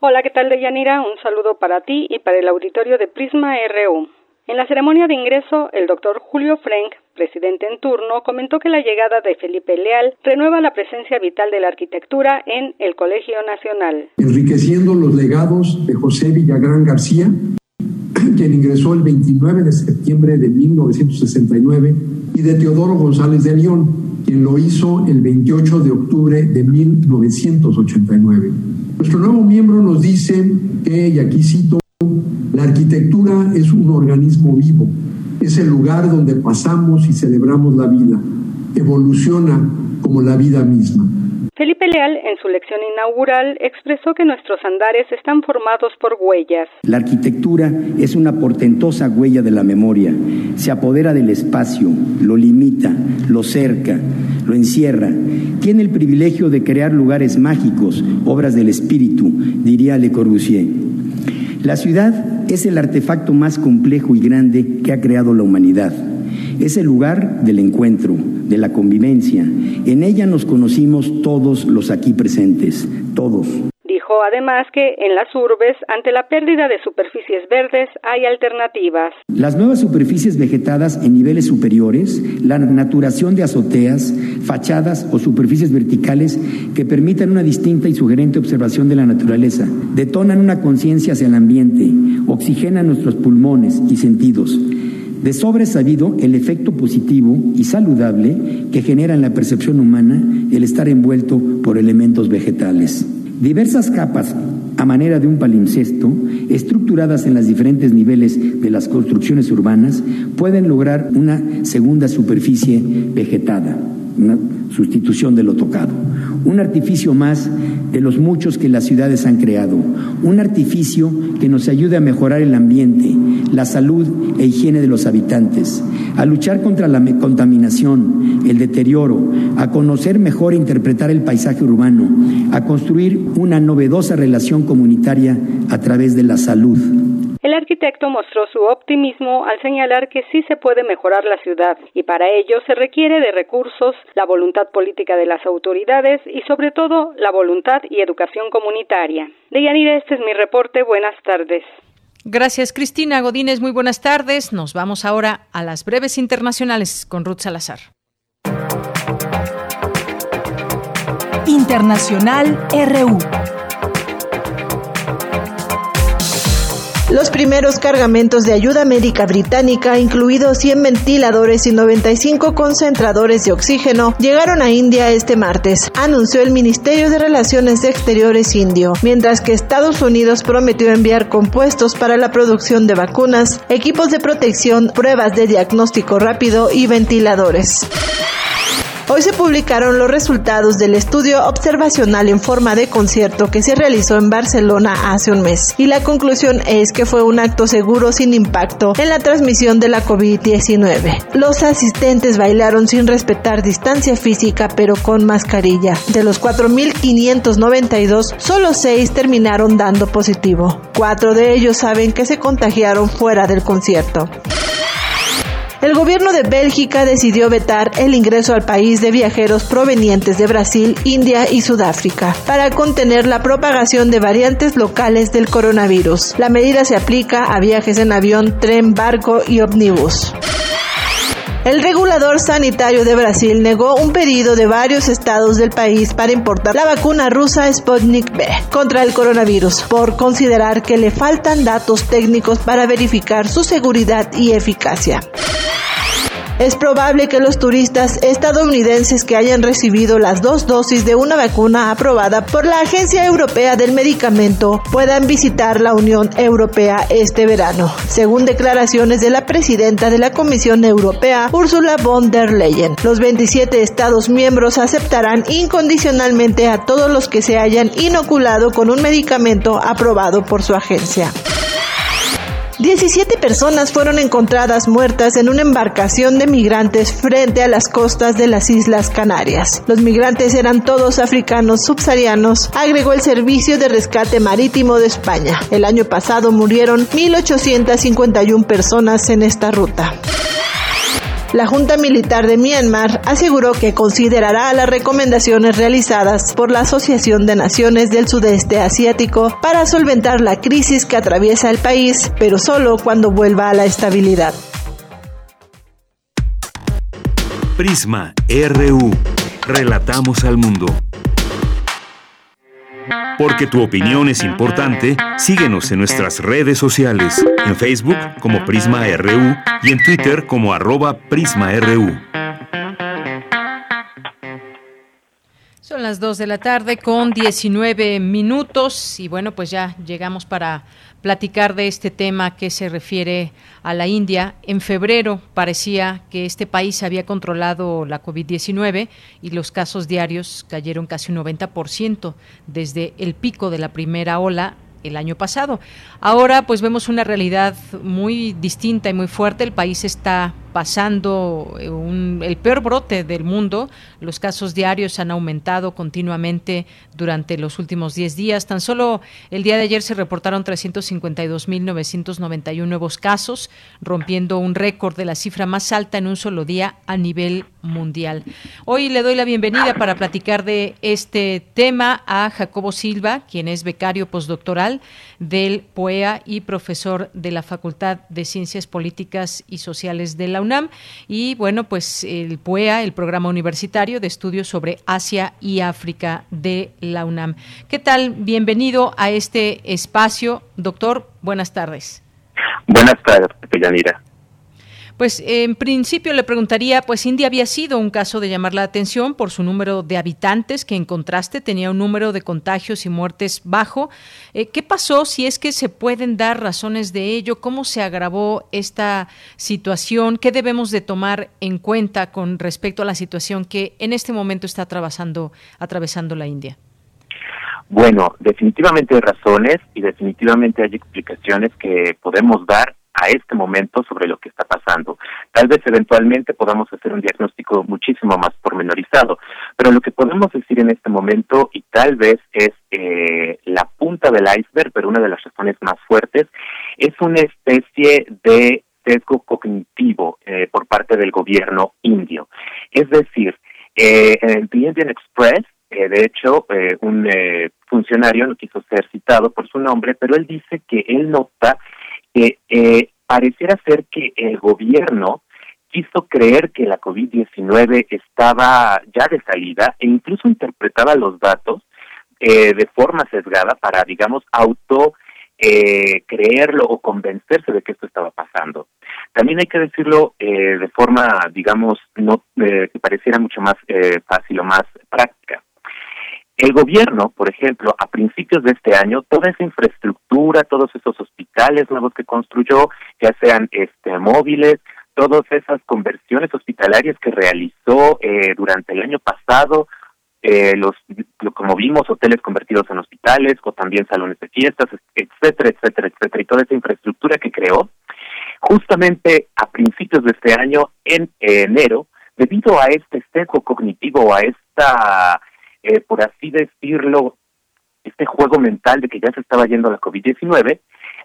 Hola, ¿qué tal, Deyanira? Un saludo para ti y para el auditorio de Prisma RU. En la ceremonia de ingreso, el doctor Julio Frank, presidente en turno, comentó que la llegada de Felipe Leal renueva la presencia vital de la arquitectura en el Colegio Nacional. Enriqueciendo los legados de José Villagrán García, quien ingresó el 29 de septiembre de 1969, y de Teodoro González de León, quien lo hizo el 28 de octubre de 1989. Nuestro nuevo miembro nos dice que, y aquí cito, la arquitectura es un organismo vivo, es el lugar donde pasamos y celebramos la vida, evoluciona como la vida misma. Felipe Leal, en su lección inaugural, expresó que nuestros andares están formados por huellas. La arquitectura es una portentosa huella de la memoria. Se apodera del espacio, lo limita, lo cerca, lo encierra. Tiene el privilegio de crear lugares mágicos, obras del espíritu, diría Le Corbusier. La ciudad es el artefacto más complejo y grande que ha creado la humanidad. Es el lugar del encuentro, de la convivencia. En ella nos conocimos todos los aquí presentes, todos. Además que en las urbes, ante la pérdida de superficies verdes, hay alternativas. Las nuevas superficies vegetadas en niveles superiores, la naturación de azoteas, fachadas o superficies verticales que permitan una distinta y sugerente observación de la naturaleza, detonan una conciencia hacia el ambiente, oxigenan nuestros pulmones y sentidos. De sobre sabido el efecto positivo y saludable que genera en la percepción humana el estar envuelto por elementos vegetales. Diversas capas a manera de un palimpsesto, estructuradas en los diferentes niveles de las construcciones urbanas, pueden lograr una segunda superficie vegetada, una sustitución de lo tocado. Un artificio más de los muchos que las ciudades han creado. Un artificio que nos ayude a mejorar el ambiente, la salud e higiene de los habitantes, a luchar contra la contaminación, el deterioro, a conocer mejor e interpretar el paisaje urbano, a construir una novedosa relación comunitaria a través de la salud. El arquitecto mostró su optimismo al señalar que sí se puede mejorar la ciudad y para ello se requiere de recursos, la voluntad política de las autoridades y sobre todo la voluntad y educación comunitaria. Deyanira, este es mi reporte. Buenas tardes. Gracias, Cristina Godínez. Muy buenas tardes. Nos vamos ahora a las breves internacionales con Ruth Salazar. Internacional RU. Los primeros cargamentos de ayuda médica británica, incluidos 100 ventiladores y 95 concentradores de oxígeno, llegaron a India este martes, anunció el Ministerio de Relaciones Exteriores indio, mientras que Estados Unidos prometió enviar compuestos para la producción de vacunas, equipos de protección, pruebas de diagnóstico rápido y ventiladores. Hoy se publicaron los resultados del estudio observacional en forma de concierto que se realizó en Barcelona hace un mes y la conclusión es que fue un acto seguro sin impacto en la transmisión de la COVID-19. Los asistentes bailaron sin respetar distancia física pero con mascarilla. De los 4.592, solo 6 terminaron dando positivo. Cuatro de ellos saben que se contagiaron fuera del concierto el gobierno de Bélgica decidió vetar el ingreso al país de viajeros provenientes de Brasil, India y Sudáfrica para contener la propagación de variantes locales del coronavirus. La medida se aplica a viajes en avión, tren, barco y ómnibus. El regulador sanitario de Brasil negó un pedido de varios estados del país para importar la vacuna rusa Sputnik V contra el coronavirus por considerar que le faltan datos técnicos para verificar su seguridad y eficacia. Es probable que los turistas estadounidenses que hayan recibido las dos dosis de una vacuna aprobada por la Agencia Europea del Medicamento puedan visitar la Unión Europea este verano, según declaraciones de la presidenta de la Comisión Europea, Ursula von der Leyen. Los 27 Estados miembros aceptarán incondicionalmente a todos los que se hayan inoculado con un medicamento aprobado por su agencia. 17 personas fueron encontradas muertas en una embarcación de migrantes frente a las costas de las Islas Canarias. Los migrantes eran todos africanos subsaharianos, agregó el Servicio de Rescate Marítimo de España. El año pasado murieron 1.851 personas en esta ruta. La Junta Militar de Myanmar aseguró que considerará las recomendaciones realizadas por la Asociación de Naciones del Sudeste Asiático para solventar la crisis que atraviesa el país, pero solo cuando vuelva a la estabilidad. Prisma RU. Relatamos al mundo. Porque tu opinión es importante, síguenos en nuestras redes sociales, en Facebook como Prisma RU y en Twitter como arroba PrismaRU. Son las 2 de la tarde con 19 minutos y bueno, pues ya llegamos para platicar de este tema que se refiere a la India. En febrero parecía que este país había controlado la COVID-19 y los casos diarios cayeron casi un 90% desde el pico de la primera ola el año pasado. Ahora pues vemos una realidad muy distinta y muy fuerte. El país está pasando eh, el peor brote del mundo. Los casos diarios han aumentado continuamente durante los últimos 10 días. Tan solo el día de ayer se reportaron 352.991 nuevos casos, rompiendo un récord de la cifra más alta en un solo día a nivel mundial. Hoy le doy la bienvenida para platicar de este tema a Jacobo Silva, quien es becario postdoctoral del POEA y profesor de la Facultad de Ciencias Políticas y Sociales de la UNAM. Y bueno, pues el POEA, el Programa Universitario de Estudios sobre Asia y África de la UNAM. ¿Qué tal? Bienvenido a este espacio. Doctor, buenas tardes. Buenas tardes, Yanira. Pues en principio le preguntaría, pues India había sido un caso de llamar la atención por su número de habitantes, que en contraste tenía un número de contagios y muertes bajo. Eh, ¿Qué pasó? Si es que se pueden dar razones de ello, ¿cómo se agravó esta situación? ¿Qué debemos de tomar en cuenta con respecto a la situación que en este momento está atravesando, atravesando la India? Bueno, definitivamente hay razones y definitivamente hay explicaciones que podemos dar a este momento sobre lo que está pasando. Tal vez eventualmente podamos hacer un diagnóstico muchísimo más pormenorizado, Pero lo que podemos decir en este momento, y tal vez es eh, la punta del iceberg, pero una de las razones más fuertes, es una especie de sesgo cognitivo eh, por parte del gobierno indio. Es decir, eh, en The Indian Express, de hecho, un funcionario no quiso ser citado por su nombre, pero él dice que él nota que pareciera ser que el gobierno quiso creer que la COVID-19 estaba ya de salida e incluso interpretaba los datos de forma sesgada para, digamos, auto eh, creerlo o convencerse de que esto estaba pasando. También hay que decirlo eh, de forma, digamos, no eh, que pareciera mucho más eh, fácil o más práctica. El gobierno, por ejemplo, a principios de este año, toda esa infraestructura, todos esos hospitales nuevos que construyó, ya sean este, móviles, todas esas conversiones hospitalarias que realizó eh, durante el año pasado, eh, los, como vimos, hoteles convertidos en hospitales o también salones de fiestas, etcétera, etcétera, etcétera, y toda esa infraestructura que creó, justamente a principios de este año, en enero, debido a este sesgo cognitivo, a esta, eh, por así decirlo, este juego mental de que ya se estaba yendo la COVID-19,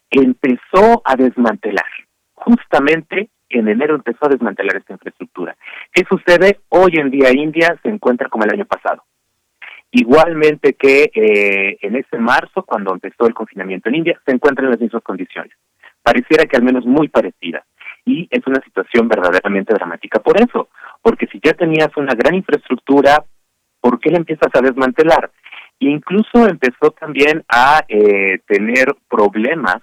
empezó a desmantelar. Justamente en enero empezó a desmantelar esta infraestructura. ¿Qué sucede? Hoy en día India se encuentra como el año pasado. Igualmente que eh, en ese marzo, cuando empezó el confinamiento en India, se encuentra en las mismas condiciones. Pareciera que al menos muy parecida. Y es una situación verdaderamente dramática por eso. Porque si ya tenías una gran infraestructura, ¿por qué la empiezas a desmantelar? E incluso empezó también a eh, tener problemas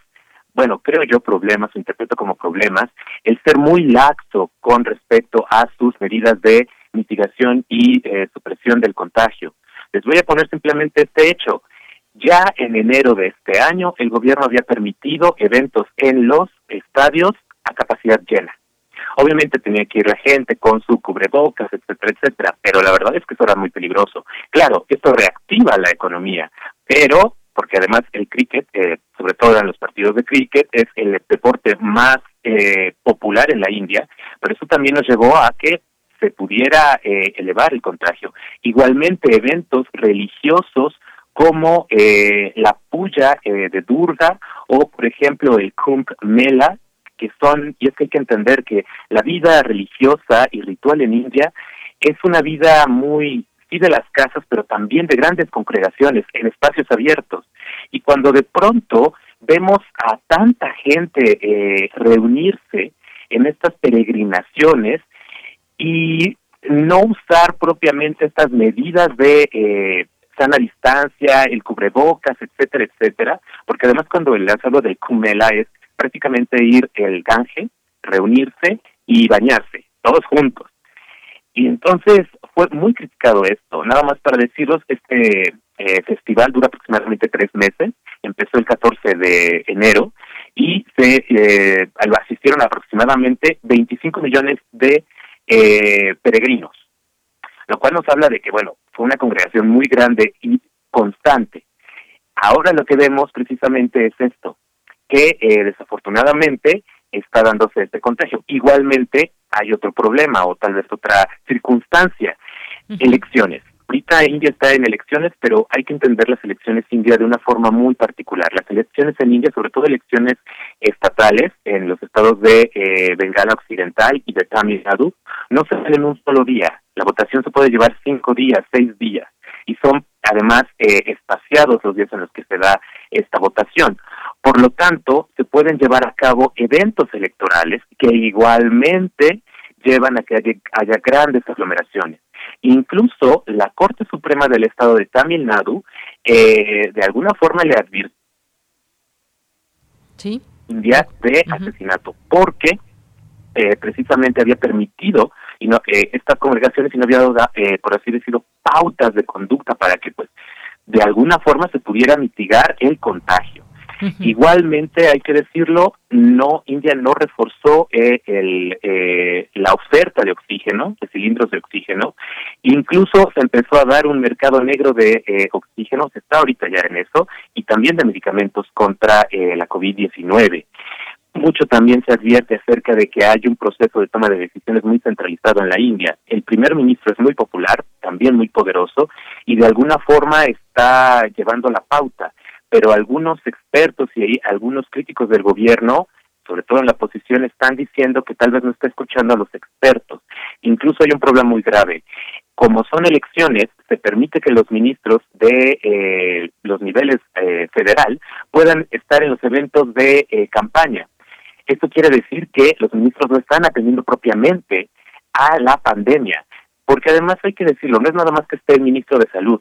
bueno, creo yo problemas, interpreto como problemas, el ser muy laxo con respecto a sus medidas de mitigación y eh, supresión del contagio. Les voy a poner simplemente este hecho. Ya en enero de este año, el gobierno había permitido eventos en los estadios a capacidad llena. Obviamente tenía que ir la gente con su cubrebocas, etcétera, etcétera, pero la verdad es que eso era muy peligroso. Claro, esto reactiva la economía, pero porque además el cricket, eh, sobre todo en los partidos de cricket, es el deporte más eh, popular en la India, pero eso también nos llevó a que se pudiera eh, elevar el contagio. Igualmente eventos religiosos como la puya de Durga o, por ejemplo, el Kumbh Mela, que son, y es que hay que entender que la vida religiosa y ritual en India es una vida muy y de las casas, pero también de grandes congregaciones en espacios abiertos. Y cuando de pronto vemos a tanta gente eh, reunirse en estas peregrinaciones y no usar propiamente estas medidas de eh, sana distancia, el cubrebocas, etcétera, etcétera, porque además cuando el lanzado del Kumela es prácticamente ir el Gange, reunirse y bañarse, todos juntos. Y entonces fue muy criticado esto. Nada más para deciros, este eh, festival dura aproximadamente tres meses. Empezó el 14 de enero y se eh, asistieron aproximadamente 25 millones de eh, peregrinos, lo cual nos habla de que, bueno, fue una congregación muy grande y constante. Ahora lo que vemos precisamente es esto, que eh, desafortunadamente está dándose este contagio. Igualmente hay otro problema o tal vez otra circunstancia. Elecciones. Ahorita India está en elecciones, pero hay que entender las elecciones india de una forma muy particular. Las elecciones en India, sobre todo elecciones estatales en los estados de eh, Bengala Occidental y de Tamil Nadu, no se hacen en un solo día. La votación se puede llevar cinco días, seis días, y son además eh, espaciados los días en los que se da esta votación. Por lo tanto, se pueden llevar a cabo eventos electorales que igualmente llevan a que haya, grandes aglomeraciones. Incluso la Corte Suprema del Estado de Tamil Nadu eh, de alguna forma le advirtió ¿Sí? India de asesinato, porque eh, precisamente había permitido y no, eh, estas congregaciones y no había dado, eh, por así decirlo, pautas de conducta para que pues de alguna forma se pudiera mitigar el contagio. Igualmente, hay que decirlo, no India no reforzó eh, el, eh, la oferta de oxígeno, de cilindros de oxígeno. Incluso se empezó a dar un mercado negro de eh, oxígeno, se está ahorita ya en eso, y también de medicamentos contra la COVID-19 mucho también se advierte acerca de que hay un proceso de toma de decisiones muy centralizado en la India. El primer ministro es muy popular, también muy poderoso y de alguna forma está llevando la pauta. Pero algunos expertos y algunos críticos del gobierno, sobre todo en la oposición, están diciendo que tal vez no está escuchando a los expertos. Incluso hay un problema muy grave. Como son elecciones, se permite que los ministros de eh, los niveles eh, federal puedan estar en los eventos de eh, campaña. Esto quiere decir que los ministros no están atendiendo propiamente a la pandemia, porque además hay que decirlo, no es nada más que esté el ministro de Salud,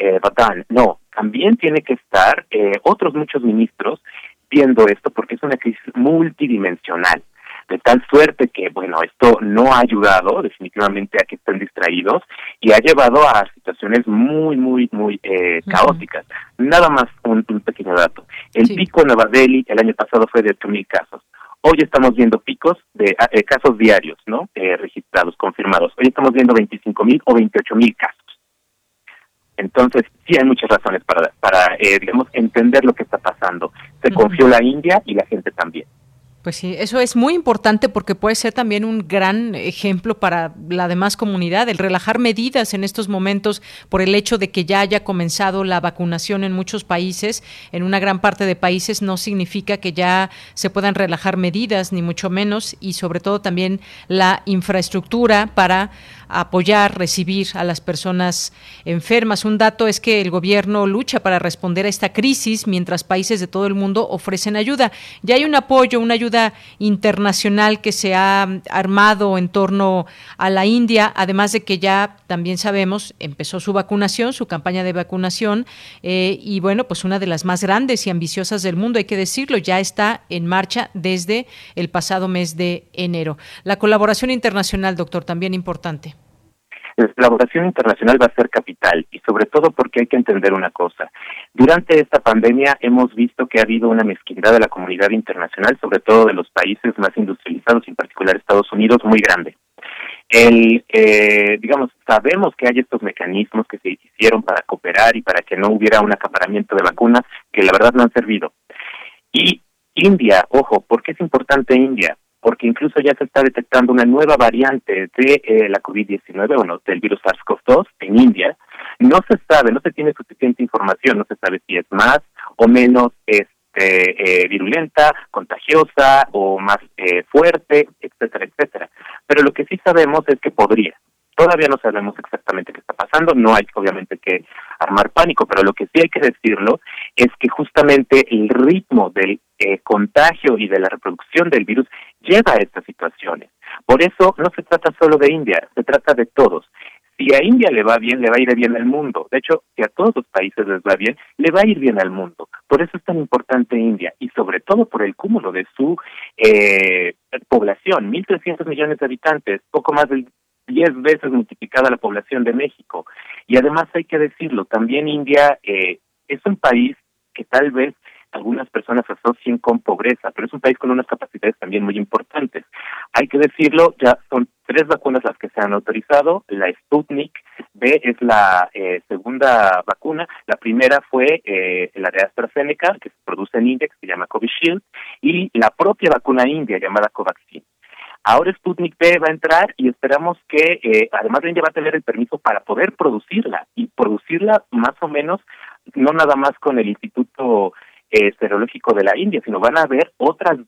eh, Batán, no, también tiene que estar eh, otros muchos ministros viendo esto porque es una crisis multidimensional de tal suerte que, bueno, esto no ha ayudado definitivamente a que estén distraídos y ha llevado a situaciones muy, muy, muy eh, caóticas. Nada más un, pequeño dato. El pico en Nueva Delhi el año pasado fue de mil casos. Hoy estamos viendo picos de eh, casos diarios, ¿no? Eh, registrados, confirmados. Hoy estamos viendo 25 mil o 28 mil casos. Entonces, sí hay muchas razones para, para digamos, entender lo que está pasando. Se confió la India y la gente también. Pues sí, eso es muy importante porque puede ser también un gran ejemplo para la demás comunidad, el relajar medidas en estos momentos por el hecho de que ya haya comenzado la vacunación en muchos países, en una gran parte de países no significa que ya se puedan relajar medidas, ni mucho menos, y sobre todo también la infraestructura para apoyar, recibir a las personas enfermas. Un dato es que el gobierno lucha para responder a esta crisis mientras países de todo el mundo ofrecen ayuda. Ya hay un apoyo, una ayuda internacional que se ha armado en torno a la India, además de que ya también sabemos, empezó su vacunación, su campaña de vacunación, eh, y bueno, pues una de las más grandes y ambiciosas del mundo, hay que decirlo, ya está en marcha desde el pasado mes de enero. La colaboración internacional, doctor, también importante. La colaboración internacional va a ser capital y sobre todo porque hay que entender una cosa. Durante esta pandemia hemos visto que ha habido una mezquindad de la comunidad internacional, sobre todo de los países más industrializados, en particular Estados Unidos, muy grande. El, eh, digamos, sabemos que hay estos mecanismos que se hicieron para cooperar y para que no hubiera un acaparamiento de vacunas que la verdad no han servido. Y India, ojo, ¿por qué es importante India? Porque incluso ya se está detectando una nueva variante de eh, la COVID-19, bueno, del virus SARS-CoV-2 en India. No se sabe, no se tiene suficiente información, no se sabe si es más o menos este, eh, virulenta, contagiosa o más eh, fuerte, etcétera, etcétera. Pero lo que sí sabemos es que podría. Todavía no sabemos exactamente qué está pasando, no hay obviamente que armar pánico, pero lo que sí hay que decirlo es que justamente el ritmo del eh, contagio y de la reproducción del virus lleva a estas situaciones. Por eso no se trata solo de India, se trata de todos. Si a India le va bien, le va a ir bien al mundo. De hecho, si a todos los países les va bien, le va a ir bien al mundo. Por eso es tan importante India y sobre todo por el cúmulo de su eh, población, 1.300 millones de habitantes, poco más del 10 veces multiplicada la población de México. Y además hay que decirlo, también India eh, es un país que tal vez algunas personas asocien con pobreza, pero es un país con unas capacidades también muy importantes. Hay que decirlo, ya son tres vacunas las que se han autorizado. La Sputnik B es la eh, segunda vacuna. La primera fue eh, la de AstraZeneca, que se produce en India, que se llama Covishield, y la propia vacuna india llamada Covaxin. Ahora Sputnik V va a entrar y esperamos que, eh, además de India, va a tener el permiso para poder producirla y producirla más o menos, no nada más con el Instituto eh, Serológico de la India, sino van a haber otras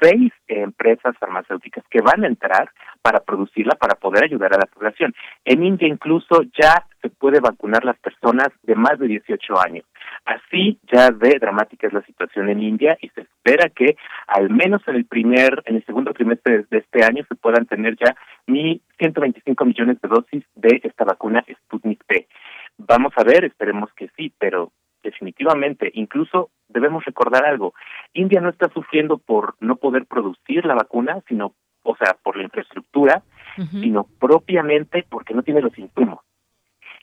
seis empresas farmacéuticas que van a entrar para producirla para poder ayudar a la población. En India incluso ya se puede vacunar las personas de más de 18 años. Así ya de dramática es la situación en India y se espera que al menos en el primer, en el segundo trimestre de este año se puedan tener ya 1.125 millones de dosis de esta vacuna Sputnik V. Vamos a ver, esperemos que sí, pero definitivamente, incluso debemos recordar algo, India no está sufriendo por no poder producir la vacuna, sino, o sea, por la infraestructura, sino propiamente porque no tiene los insumos.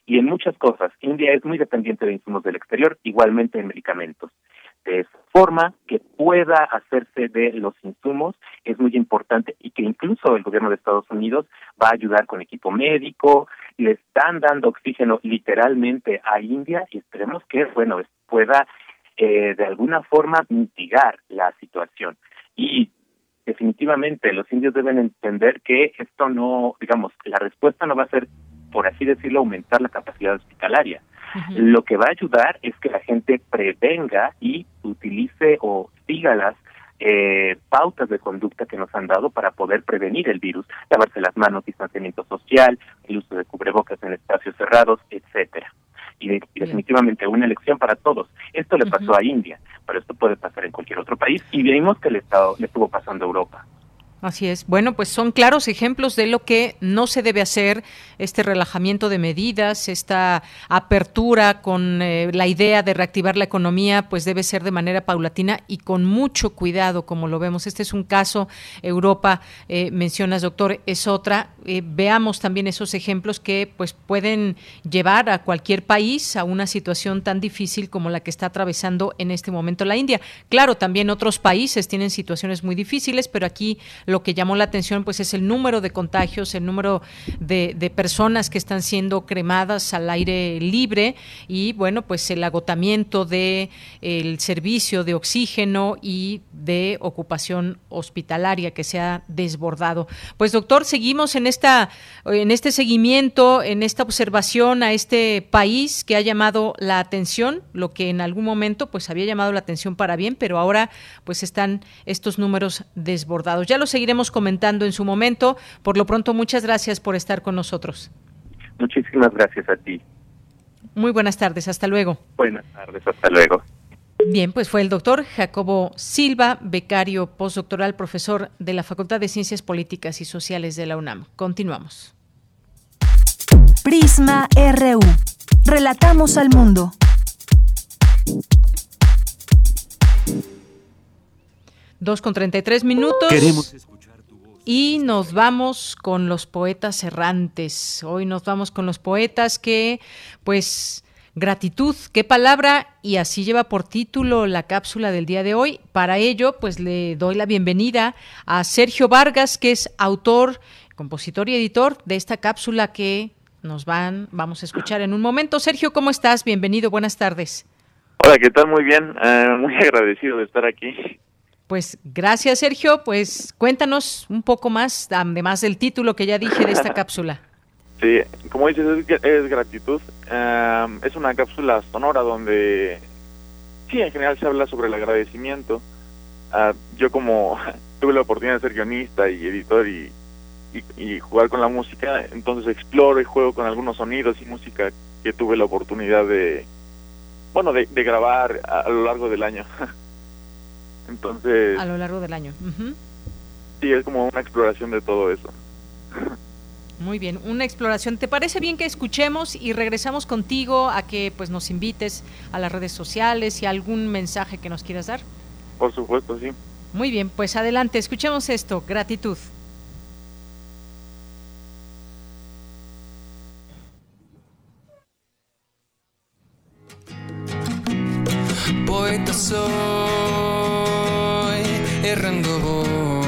Y en muchas cosas, India es muy dependiente de insumos del exterior, igualmente en medicamentos. De forma que pueda hacerse de los insumos es muy importante y que incluso el gobierno de Estados Unidos va a ayudar con equipo médico, le están dando oxígeno literalmente a India y esperemos que, bueno, pueda eh, de alguna forma mitigar la situación. Y definitivamente los indios deben entender que esto no, digamos, la respuesta no va a ser por así decirlo, aumentar la capacidad hospitalaria. Lo que va a ayudar es que la gente prevenga y utilice o siga las eh, pautas de conducta que nos han dado para poder prevenir el virus, lavarse las manos, distanciamiento social, el uso de cubrebocas en espacios cerrados, etcétera. Y, definitivamente una elección para todos. Esto le pasó a India, pero esto puede pasar en cualquier otro país y vimos que el Estado le estuvo pasando a Europa. Así es. Bueno, pues son claros ejemplos de lo que no se debe hacer, este relajamiento de medidas, esta apertura con eh, la idea de reactivar la economía, pues debe ser de manera paulatina y con mucho cuidado, como lo vemos. Este es un caso, Europa, eh, mencionas, doctor, es otra. Eh, veamos también esos ejemplos que pues pueden llevar a cualquier país a una situación tan difícil como la que está atravesando en este momento la India. Claro, también otros países tienen situaciones muy difíciles, pero aquí lo que llamó la atención pues es el número de contagios, el número de, personas que están siendo cremadas al aire libre y bueno, pues el agotamiento de el servicio de oxígeno y de ocupación hospitalaria que se ha desbordado. Pues doctor, seguimos en esta en este seguimiento, en esta observación a este país que ha llamado la atención, lo que en algún momento pues había llamado la atención para bien, pero ahora pues están estos números desbordados. Ya lo seguiremos comentando en su momento. Por lo pronto, muchas gracias por estar con nosotros. Muchísimas gracias a ti. Muy buenas tardes, hasta luego. Buenas tardes, hasta luego. Bien, pues fue el doctor Jacobo Silva, becario postdoctoral, profesor de la Facultad de Ciencias Políticas y Sociales de la UNAM. Continuamos. Prisma RU. Relatamos al mundo. Dos con treinta y tres minutos. Queremos escuchar tu voz. Y nos vamos con los poetas errantes. Hoy nos vamos con los poetas que, pues, gratitud, qué palabra, y así lleva por título la cápsula del día de hoy. Para ello, pues le doy la bienvenida a Sergio Vargas, que es autor, compositor y editor de esta cápsula que nos van, vamos a escuchar en un momento. Sergio, ¿cómo estás? Bienvenido, buenas tardes. Hola, ¿qué tal? Muy bien, eh, muy agradecido de estar aquí. Pues gracias, Sergio. Pues cuéntanos un poco más, además del título que ya dije de esta cápsula. Sí, como dices, es, gratitud. es una cápsula sonora donde, sí, en general se habla sobre el agradecimiento. Ah, yo como tuve la oportunidad de ser guionista y editor y, y, jugar con la música, entonces exploro y juego con algunos sonidos y música que tuve la oportunidad de, bueno, de, grabar a lo largo del año. Entonces... A lo largo del año. Sí, es como una exploración de todo eso. Muy bien, una exploración. ¿Te parece bien que escuchemos y regresamos contigo a que pues nos invites a las redes sociales y algún mensaje que nos quieras dar? Por supuesto, sí. Muy bien, pues adelante, escuchemos esto. Gratitud. Poeta errando voy,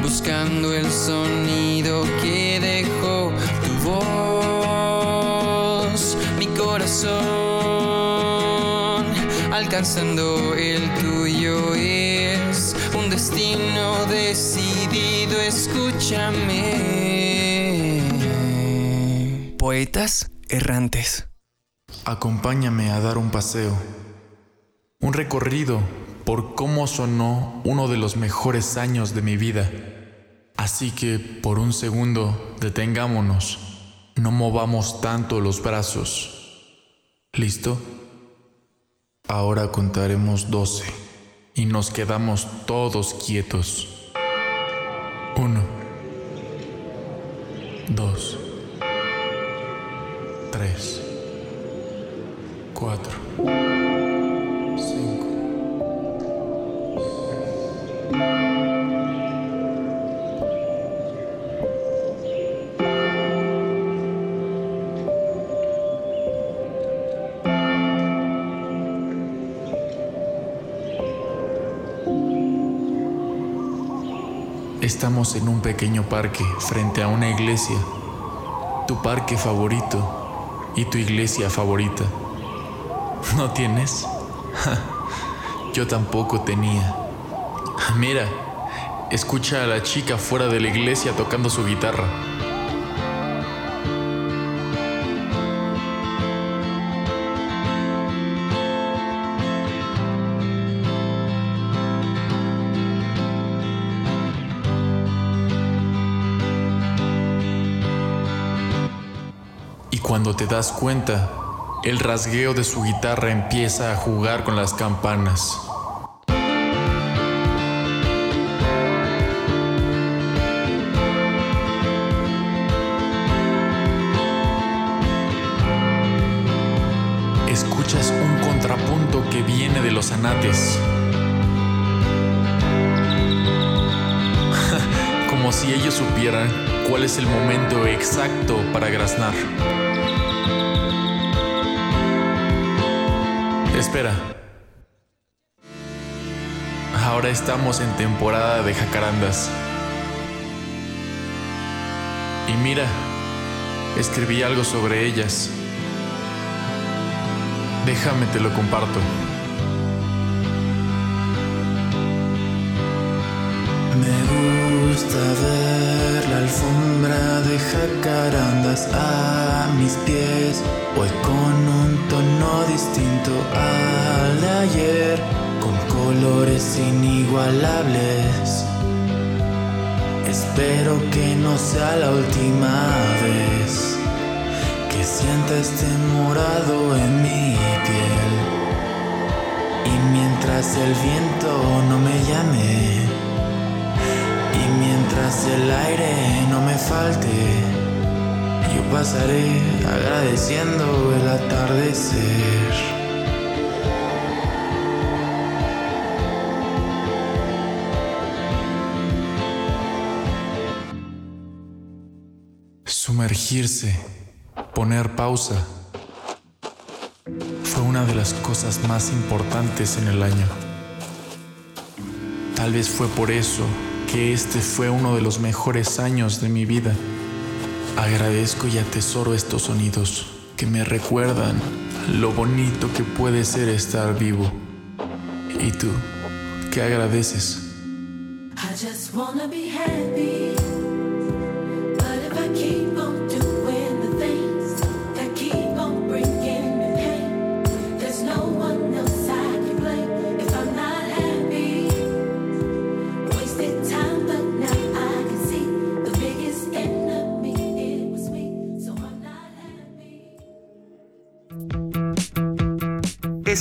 buscando el sonido que dejó tu voz, mi corazón, alcanzando el tuyo es un destino decidido, escúchame. Poetas errantes. Acompáñame a dar un paseo, un recorrido por cómo sonó uno de los mejores años de mi vida. Así que por un segundo detengámonos, no movamos tanto los brazos. ¿Listo? Ahora contaremos doce y nos quedamos todos quietos. Uno, dos, tres, cuatro. Estamos en un pequeño parque frente a una iglesia. Tu parque favorito y tu iglesia favorita. ¿No tienes? Yo tampoco tenía. Mira, escucha a la chica fuera de la iglesia tocando su guitarra. Y cuando te das cuenta, el rasgueo de su guitarra empieza a jugar con las campanas. Cuál es el momento exacto para graznar. Espera. Ahora estamos en temporada de jacarandas. Y mira, escribí algo sobre ellas. Déjame te lo comparto. Gusta ver la alfombra de jacarandas a mis pies, hoy con un tono distinto al de ayer, con colores inigualables. Espero que no sea la última vez que sienta este morado en mi piel. Y mientras el viento no me llame, mientras el aire no me falte, yo pasaré agradeciendo el atardecer. Sumergirse, poner pausa, fue una de las cosas más importantes en el año. Tal vez fue por eso que este fue uno de los mejores años de mi vida. Agradezco y atesoro estos sonidos que me recuerdan lo bonito que puede ser estar vivo. ¿Y tú? ¿Qué agradeces?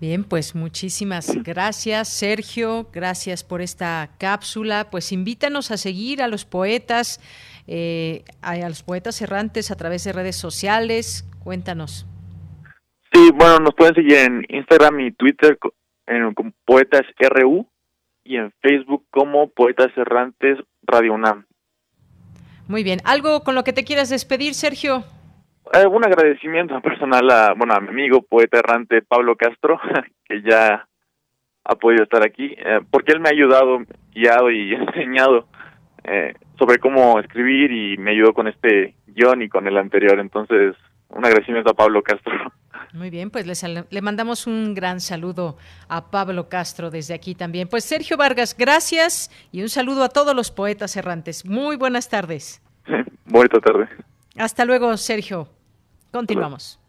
Bien, pues muchísimas gracias, Sergio. Gracias por esta cápsula. Pues invítanos a seguir a los poetas, eh, a, a los poetas errantes a través de redes sociales. Cuéntanos. Sí, bueno, nos pueden seguir en Instagram y Twitter en, como Poetas RU y en Facebook como Poetas Errantes Radio UNAM. Muy bien. ¿Algo con lo que te quieras despedir, Sergio? Eh, un agradecimiento personal a, bueno, a mi amigo poeta errante Pablo Castro, que ya ha podido estar aquí, eh, porque él me ha ayudado, guiado y enseñado eh, sobre cómo escribir y me ayudó con este guion y con el anterior. Entonces, un agradecimiento a Pablo Castro. Muy bien, pues le, le mandamos un gran saludo a Pablo Castro desde aquí también. Pues Sergio Vargas, gracias y un saludo a todos los poetas errantes. Muy buenas tardes. Bonita tarde. Hasta luego, Sergio. Continuamos.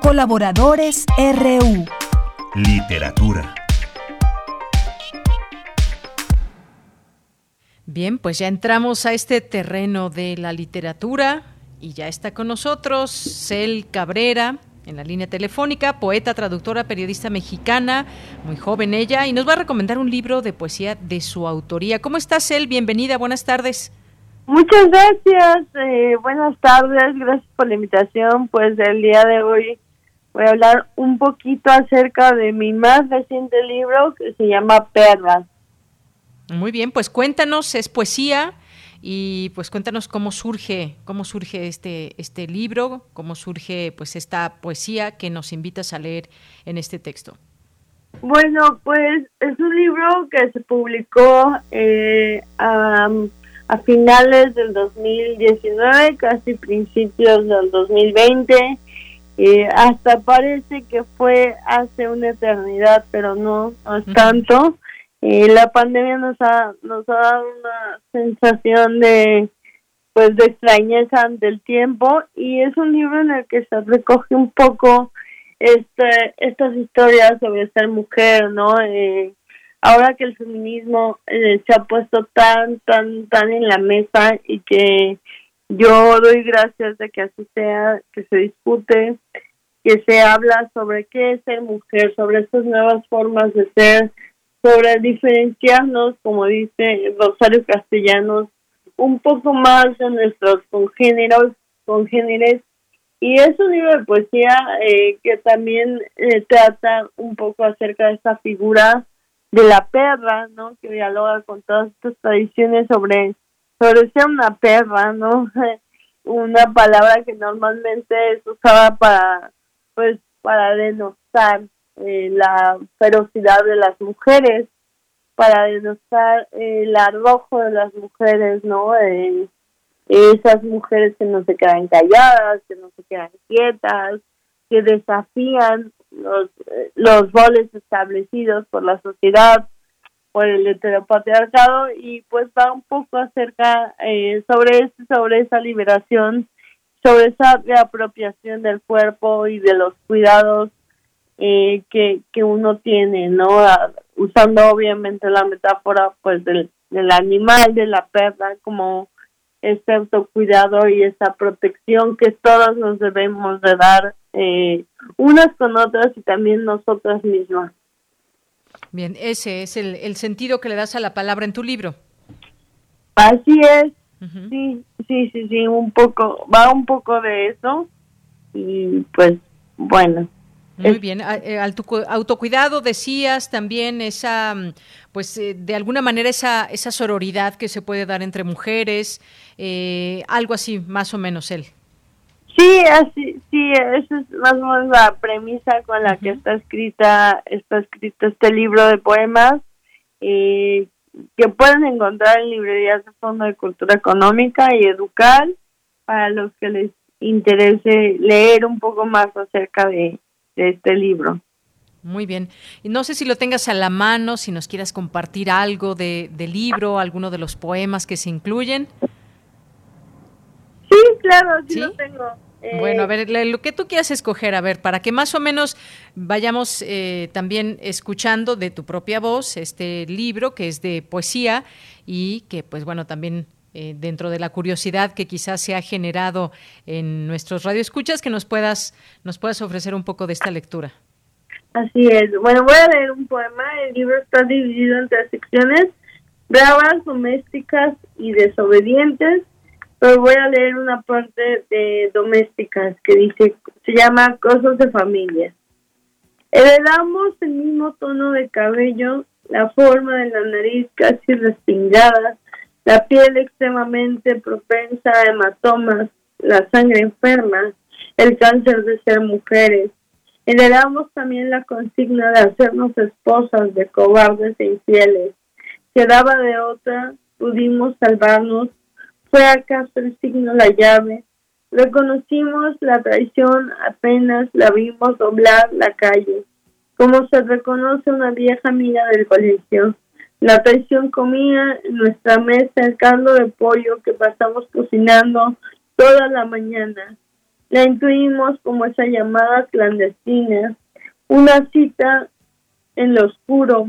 Colaboradores RU. Literatura. Bien, pues ya entramos a este terreno de la literatura y ya está con nosotros Cel Cabrera en la línea telefónica, poeta, traductora, periodista mexicana, muy joven ella, y nos va a recomendar un libro de poesía de su autoría. ¿Cómo estás, Cel? Bienvenida, buenas tardes. Muchas gracias, eh, buenas tardes, gracias por la invitación. Pues el día de hoy voy a hablar un poquito acerca de mi más reciente libro que se llama Perras. Muy bien, pues cuéntanos, es poesía y pues cuéntanos cómo surge, cómo surge este este libro, cómo surge pues esta poesía que nos invitas a leer en este texto. Bueno, pues es un libro que se publicó eh, a, a finales del 2019, casi principios del 2020, Eh, hasta parece que fue hace una eternidad, pero no, no es tanto. Eh, la pandemia nos ha, nos ha dado una sensación de pues de extrañeza ante el tiempo y es un libro en el que se recoge un poco este, estas historias sobre ser mujer, ¿no? Eh, ahora que el feminismo eh, se ha puesto tan, tan, tan en la mesa y que yo doy gracias de que así sea, que se discute, que se habla sobre qué es ser mujer, sobre estas nuevas formas de ser, sobre diferenciarnos, como dice Rosario Castellanos, un poco más de nuestros congéneros, congéneres. Y es un libro de poesía eh, que también eh, trata un poco acerca de esta figura de la perra, ¿no? Que dialoga con todas estas tradiciones sobre, sobre ser una perra, ¿no? una palabra que normalmente es usada para, pues, para denostar eh, la ferocidad de las mujeres, para denostar el arrojo de las mujeres, ¿no? Esas mujeres que no se quedan calladas, que no se quedan quietas, que desafían los, los roles establecidos por la sociedad, por el heteropatriarcado y pues va un poco acerca eh, sobre sobre esa liberación, sobre esa reapropiación del cuerpo y de los cuidados eh, que, que uno tiene, ¿no? usando obviamente la metáfora pues del, del animal, de la perra, como este autocuidado y esa protección que todos nos debemos de dar eh, unas con otras y también nosotras mismas. Bien, ese es el, el sentido que le das a la palabra en tu libro. Así es, sí, sí, sí, sí, un poco, va un poco de eso y pues bueno. Muy bien, eh, al tu autocuidado decías también esa, mm, pues eh, de alguna manera esa, esa sororidad que se puede dar entre mujeres, eh, algo así, más o menos él. Sí, así, sí, esa es más o menos la premisa con la que está escrita, está escrito este libro de poemas, eh, que pueden encontrar en librerías de Fondo de Cultura Económica y Educar, para los que les interese leer un poco más acerca de este libro. Muy bien. Y no sé si lo tengas a la mano, si nos quieras compartir algo de, del libro, alguno de los poemas que se incluyen. Sí, claro, sí, lo tengo. Eh, Bueno, a ver, lo que tú quieras escoger, a ver, para que más o menos vayamos eh, también escuchando de tu propia voz este libro que es de poesía y que, pues bueno, también eh, dentro de la curiosidad que quizás se ha generado en nuestros radioescuchas, que nos puedas, nos puedas ofrecer un poco de esta lectura. Así es. Bueno, voy a leer un poema. El libro está dividido en tres secciones: bravas, domésticas y desobedientes. Pero voy a leer una parte de domésticas que dice, se llama Cosas de familia. Heredamos el mismo tono de cabello, la forma de la nariz casi respingada, la piel extremadamente propensa a hematomas, la sangre enferma, el cáncer de ser mujeres. Heredamos también la consigna de hacernos esposas de cobardes e infieles. Quedaba de otra, pudimos salvarnos. ¿Fue acaso el signo la llave? Reconocimos la traición apenas la vimos doblar la calle, como se reconoce una vieja amiga del colegio. La traición comía en nuestra mesa el caldo de pollo que pasamos cocinando toda la mañana. La intuimos como esa llamada clandestina, una cita en lo oscuro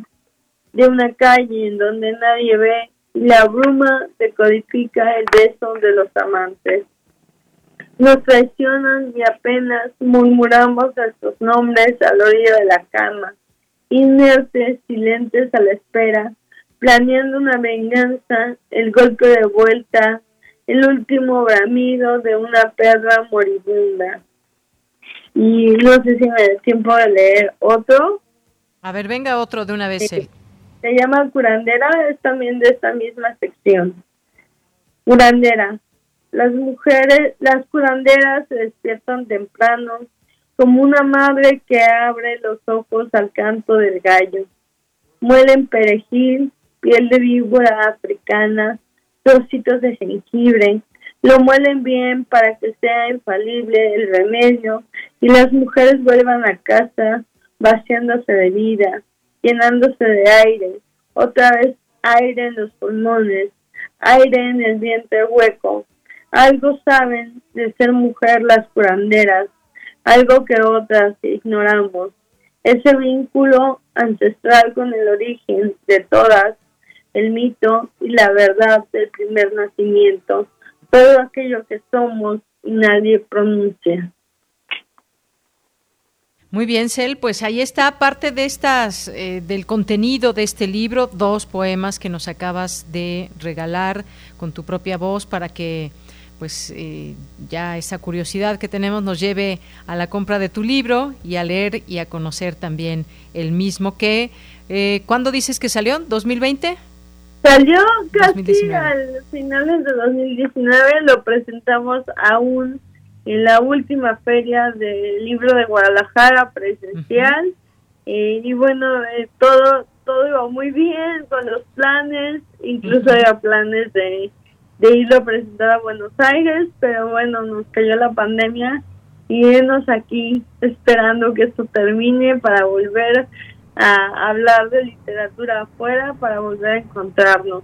de una calle en donde nadie ve y la bruma decodifica el beso de los amantes. Nos traicionan y apenas murmuramos nuestros nombres a la orilla de la cama, inertes, silentes a la espera, planeando una venganza, el golpe de vuelta, el último bramido de una perra moribunda. Y no sé si me da tiempo de leer otro. A ver, venga otro de una vez. él. Se llama curandera, es también de esta misma sección. Curandera. Las mujeres, las curanderas se despiertan temprano, como una madre que abre los ojos al canto del gallo. Muelen perejil, piel de víbora africana, trocitos de jengibre, lo muelen bien para que sea infalible el remedio y las mujeres vuelvan a casa vaciándose de vida, llenándose de aire, otra vez aire en los pulmones, aire en el vientre hueco. Algo saben de ser mujer las curanderas, algo que otras ignoramos. Ese vínculo ancestral con el origen de todas, el mito y la verdad del primer nacimiento, todo aquello que somos y nadie pronuncia. Muy bien, Cel, pues ahí está parte de estas, eh, del contenido de este libro, dos poemas que nos acabas de regalar con tu propia voz para que pues eh, ya esa curiosidad que tenemos nos lleve a la compra de tu libro y a leer y a conocer también el mismo que, eh, ¿cuándo dices que salió? ¿2020? Salió casi al finales de 2019, lo presentamos aún en la última feria del libro de Guadalajara presencial. Eh, y bueno, eh, todo todo iba muy bien con los planes, incluso había planes de, de irlo a presentar a Buenos Aires, pero bueno, nos cayó la pandemia y venos aquí esperando que esto termine para volver a hablar de literatura afuera, para volver a encontrarnos.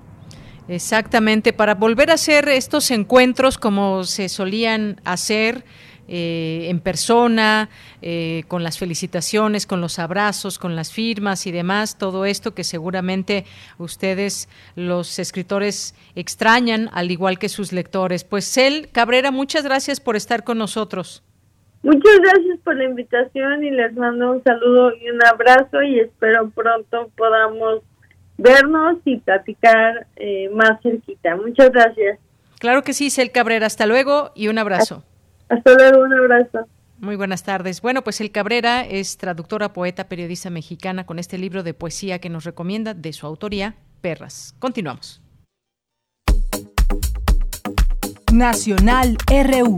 Exactamente, para volver a hacer estos encuentros como se solían hacer eh, en persona, eh, con las felicitaciones, con los abrazos, con las firmas y demás, todo esto que seguramente ustedes, los escritores, extrañan, al igual que sus lectores. Pues Cel Cabrera, muchas gracias por estar con nosotros. Muchas gracias por la invitación y les mando un saludo y un abrazo y espero pronto podamos vernos y platicar eh, más cerquita. Muchas gracias. Claro que sí, Cel Cabrera. Hasta luego y un abrazo. Hasta luego, un abrazo. Muy buenas tardes. Bueno, pues El Cabrera es traductora, poeta, periodista mexicana con este libro de poesía que nos recomienda de su autoría, Perras. Continuamos. Nacional RU.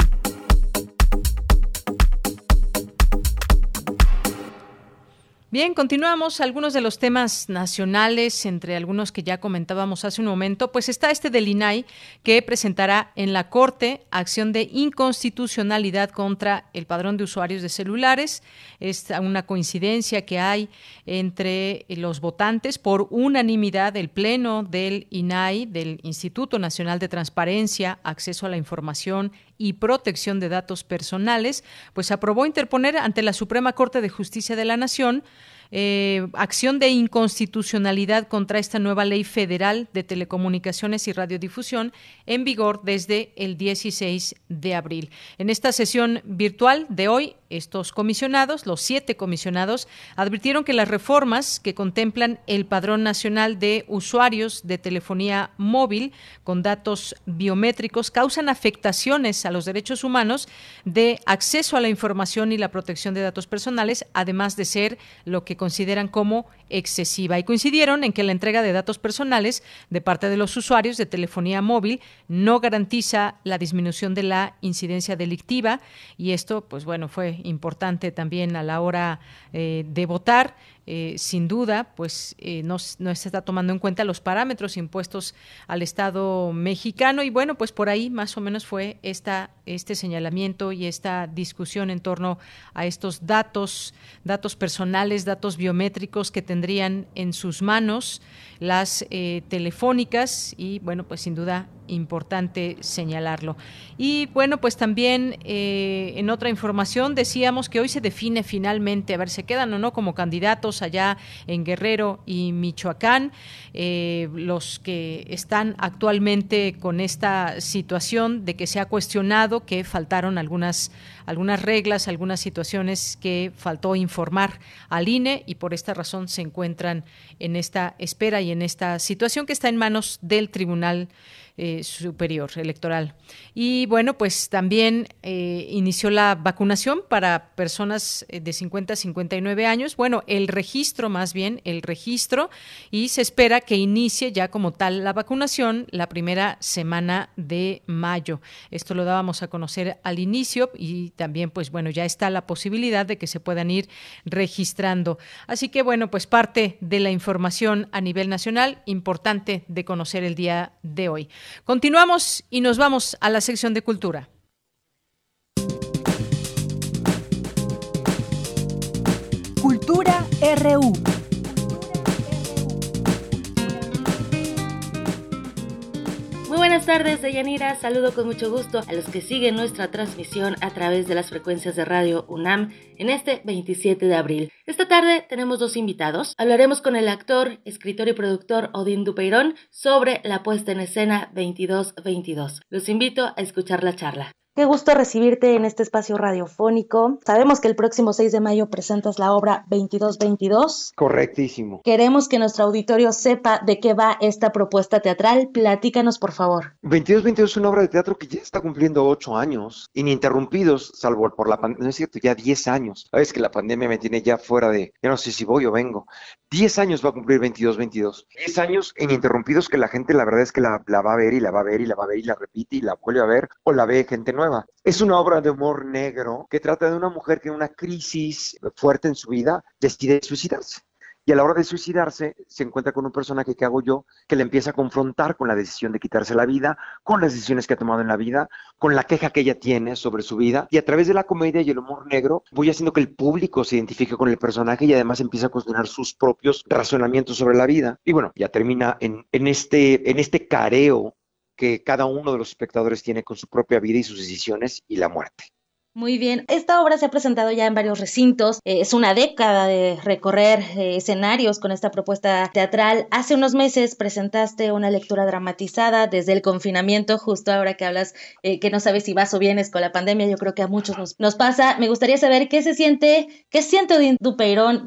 Bien, continuamos. Algunos de los temas nacionales, entre algunos que ya comentábamos hace un momento, pues está este del INAI que presentará en la Corte acción de inconstitucionalidad contra el padrón de usuarios de celulares. Es una coincidencia que hay entre los votantes por unanimidad del Pleno del INAI, del Instituto Nacional de Transparencia, Acceso a la Información y Protección de Datos Personales, pues aprobó interponer ante la Suprema Corte de Justicia de la Nación eh, acción de inconstitucionalidad contra esta nueva ley federal de telecomunicaciones y radiodifusión en vigor desde el 16 de abril. En esta sesión virtual de hoy, estos comisionados, los siete comisionados, advirtieron que las reformas que contemplan el Padrón Nacional de Usuarios de Telefonía Móvil con datos biométricos causan afectaciones a los derechos humanos de acceso a la información y la protección de datos personales, además de ser lo que consideran como excesiva. Y coincidieron en que la entrega de datos personales de parte de los usuarios de telefonía móvil no garantiza la disminución de la incidencia delictiva y esto, pues bueno, fue importante también a la hora eh, de votar. Eh, sin duda, pues eh, no, no, se está tomando en cuenta los parámetros impuestos al Estado mexicano y bueno, pues por ahí más o menos fue esta, este señalamiento y esta discusión en torno a estos datos, datos personales, datos biométricos que tendrían en sus manos las eh, telefónicas y bueno, pues sin duda importante señalarlo. Y bueno, pues también en otra información decíamos que hoy se define finalmente, a ver, se quedan o no como candidatos allá en Guerrero y Michoacán, eh, los que están actualmente con esta situación de que se ha cuestionado que faltaron algunas algunas reglas, algunas situaciones que faltó informar al INE y por esta razón se encuentran en esta espera y en esta situación que está en manos del Tribunal eh, Superior Electoral. Y bueno, pues también eh, inició la vacunación para personas eh, de 50 a 59 años. Bueno, el registro más bien, el registro, y se espera que inicie ya como tal la vacunación la primera semana de mayo. Esto lo dábamos a conocer al inicio y también pues bueno, ya está la posibilidad de que se puedan ir registrando. Así que bueno, pues parte de la información a nivel nacional importante de conocer el día de hoy. Continuamos y nos vamos a la sección de cultura. Cultura RU. Buenas tardes, Deyanira. Saludo con mucho gusto a los que siguen nuestra transmisión a través de las frecuencias de radio UNAM en este 27 de abril. Esta tarde tenemos dos invitados. Hablaremos con el actor, escritor y productor Odín Dupeirón sobre la puesta en escena 2222. Los invito a escuchar la charla. Qué gusto recibirte en este espacio radiofónico. Sabemos que el próximo 6 de mayo presentas la obra 2222. Correctísimo. Queremos que nuestro auditorio sepa de qué va esta propuesta teatral. Platícanos, por favor. 2222 es una obra de teatro que ya está cumpliendo ocho años, ininterrumpidos, salvo por la pandemia, no es cierto, ya 10 años. Sabes que la pandemia me tiene ya fuera de, ya no sé si voy o vengo. 10 años va a cumplir 2222. 10 años ininterrumpidos que la gente la verdad es que la, la va a ver y la va a ver y la va a ver y la repite y la vuelve a ver o la ve gente nueva. Es una obra de humor negro que trata de una mujer que en una crisis fuerte en su vida decide suicidarse. Y a la hora de suicidarse se encuentra con un personaje que hago yo que le empieza a confrontar con la decisión de quitarse la vida, con las decisiones que ha tomado en la vida, con la queja que ella tiene sobre su vida. Y a través de la comedia y el humor negro voy haciendo que el público se identifique con el personaje y además empieza a cuestionar sus propios razonamientos sobre la vida. Y bueno, ya termina en, este, en este careo que cada uno de los espectadores tiene con su propia vida y sus decisiones y la muerte. Muy bien, esta obra se ha presentado ya en varios recintos, eh, es una década de recorrer eh, escenarios con esta propuesta teatral. Hace unos meses presentaste una lectura dramatizada desde el confinamiento, justo ahora que hablas eh, que no sabes si vas o vienes con la pandemia, yo creo que a muchos nos, nos pasa. Me gustaría saber qué se siente, qué siente Odín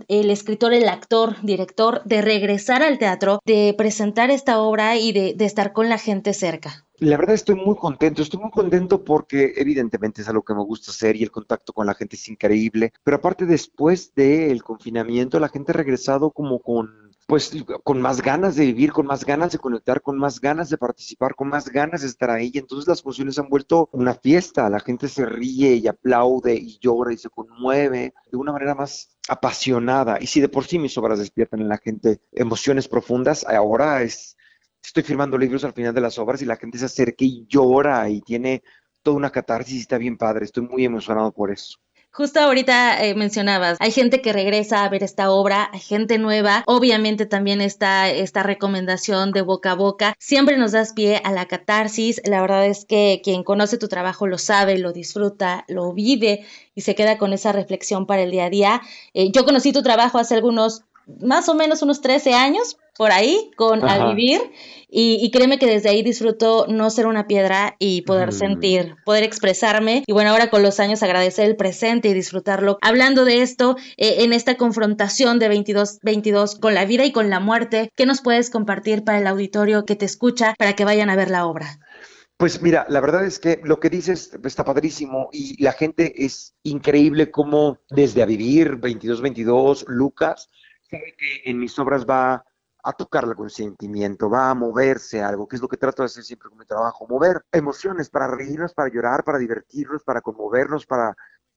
el escritor, el actor, director, de regresar al teatro, de presentar esta obra y de, de estar con la gente cerca. La verdad estoy muy contento, estoy muy contento porque evidentemente es algo que me gusta hacer y el contacto con la gente es increíble, pero aparte después del confinamiento la gente ha regresado como con pues con más ganas de vivir, con más ganas de conectar, con más ganas de participar, con más ganas de estar ahí. Entonces las funciones han vuelto una fiesta, la gente se ríe y aplaude y llora y se conmueve de una manera más apasionada. Y si de por sí mis obras despiertan en la gente emociones profundas, ahora es estoy firmando libros al final de las obras y la gente se acerca y llora y tiene toda una catarsis y está bien padre. Estoy muy emocionado por eso. Justo ahorita eh, mencionabas, hay gente que regresa a ver esta obra, hay gente nueva, obviamente también está esta recomendación de boca a boca, siempre nos das pie a la catarsis, la verdad es que quien conoce tu trabajo lo sabe, lo disfruta, lo vive y se queda con esa reflexión para el día a día. Eh, yo conocí tu trabajo hace algunos más o menos unos 13 años por ahí con Al Vivir y, y, créeme que desde ahí disfruto no ser una piedra y poder mm. sentir, poder expresarme y bueno, ahora con los años agradecer el presente y disfrutarlo. Hablando de esto, eh, en esta confrontación de 22-22 con la vida y con la muerte, ¿qué nos puedes compartir para el auditorio que te escucha para que vayan a ver la obra? Pues mira, la verdad es que lo que dices está padrísimo y la gente es increíble como desde A Vivir, 22-22, Lucas, sabe que en mis obras va a tocar el consentimiento, va a moverse algo, que es lo que trato de hacer siempre con mi trabajo, mover emociones para reírnos, para llorar, para divertirnos, para conmovernos, para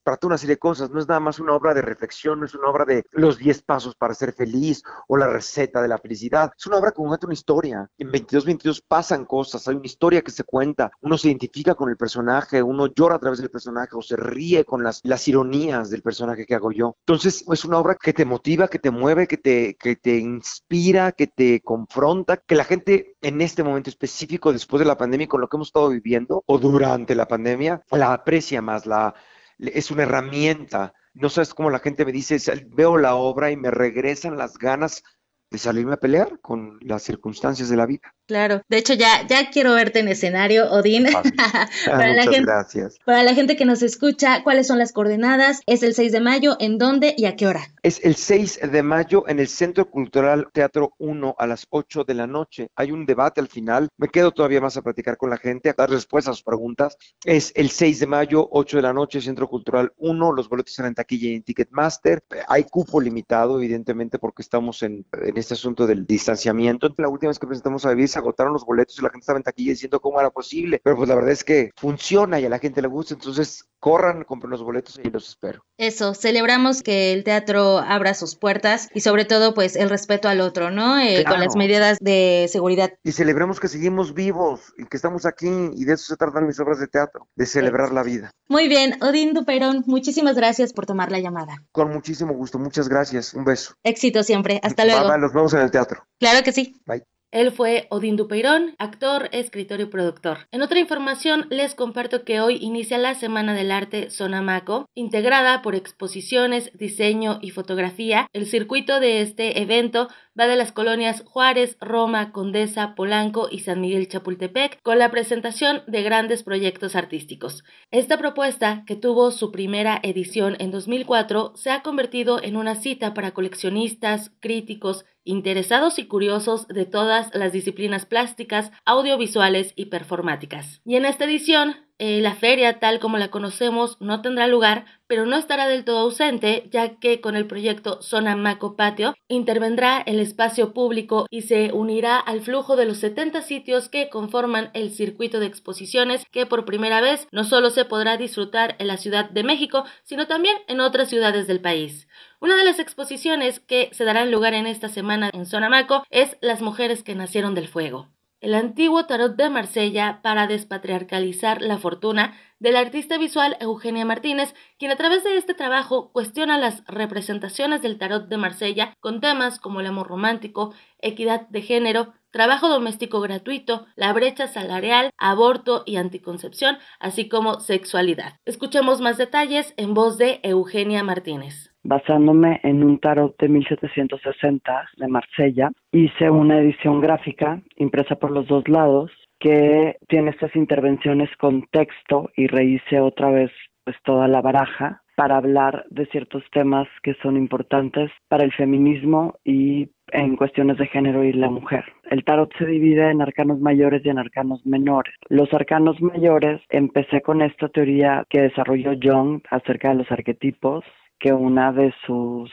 para toda una serie de cosas. No es nada más una obra de reflexión, no es una obra de los 10 pasos para ser feliz o la receta de la felicidad. Es una obra que cuenta una historia. En 2222 pasan cosas, hay una historia que se cuenta. Uno se identifica con el personaje, uno llora a través del personaje o se ríe con las, las ironías del personaje que hago yo. Entonces, es una obra que te motiva, que te mueve, que te, que te inspira, que te confronta, que la gente en este momento específico, después de la pandemia, con lo que hemos estado viviendo o durante la pandemia, la aprecia más, la es una herramienta. No sabes cómo la gente me dice, veo la obra y me regresan las ganas de salirme a pelear con las circunstancias de la vida. Claro, de hecho ya, ya quiero verte en escenario, Odín. para, la gente, gracias. para la gente que nos escucha, ¿cuáles son las coordenadas? ¿Es el 6 de mayo? ¿En dónde y a qué hora? Es el 6 de mayo en el Centro Cultural Teatro 1 a las 8 de la noche. Hay un debate al final. Me quedo todavía más a platicar con la gente, a dar respuestas a sus preguntas. Es el 6 de mayo, 8 de la noche, Centro Cultural 1. Los boletos están en taquilla y en Ticketmaster. Hay cupo limitado, evidentemente, porque estamos en, en este asunto del distanciamiento. La última vez que presentamos a Vivir se agotaron los boletos y la gente estaba en taquilla diciendo cómo era posible, pero pues la verdad es que funciona y a la gente le gusta, entonces corran, compren los boletos y los espero. Eso, celebramos que el teatro abra sus puertas y sobre todo pues el respeto al otro, ¿no? Eh, Claro. Con las medidas de seguridad. Y celebremos que seguimos vivos y que estamos aquí y de eso se tratan mis obras de teatro, de celebrar la vida. Muy bien, Odín Duperón, muchísimas gracias por tomar la llamada. Con muchísimo gusto, muchas gracias, un beso. Éxito siempre, hasta Bye, luego. bye, los vemos en el teatro. Claro que sí. Bye. Él fue Odín Dupeirón, actor, escritor y productor. En otra información, les comparto que hoy inicia la Semana del Arte Sonamaco, integrada por exposiciones, diseño y fotografía. El circuito de este evento va de las colonias Juárez, Roma, Condesa, Polanco y San Miguel Chapultepec, con la presentación de grandes proyectos artísticos. Esta propuesta, que tuvo su primera edición en 2004, se ha convertido en una cita para coleccionistas, críticos, interesados y curiosos de todas las disciplinas plásticas, audiovisuales y performáticas. Y en esta edición, eh, la feria tal como la conocemos no tendrá lugar, pero no estará del todo ausente, ya que con el proyecto Zona Maco Patio intervendrá el espacio público y se unirá al flujo de los 70 sitios que conforman el circuito de exposiciones que por primera vez no solo se podrá disfrutar en la Ciudad de México, sino también en otras ciudades del país. Una de las exposiciones que se darán lugar en esta semana en Sonamaco es Las mujeres que nacieron del fuego. El antiguo tarot de Marsella para despatriarcalizar la fortuna del artista visual Eugenia Martínez, quien a través de este trabajo cuestiona las representaciones del tarot de Marsella con temas como el amor romántico, equidad de género, trabajo doméstico gratuito, la brecha salarial, aborto y anticoncepción, así como sexualidad. Escuchemos más detalles en voz de Eugenia Martínez. Basándome en un tarot de 1760 de Marsella, hice una edición gráfica impresa por los dos lados que tiene estas intervenciones con texto y rehice otra vez pues toda la baraja para hablar de ciertos temas que son importantes para el feminismo y en cuestiones de género y la mujer. El tarot se divide en arcanos mayores y en arcanos menores. Los arcanos mayores empecé con esta teoría que desarrolló Jung acerca de los arquetipos que una de sus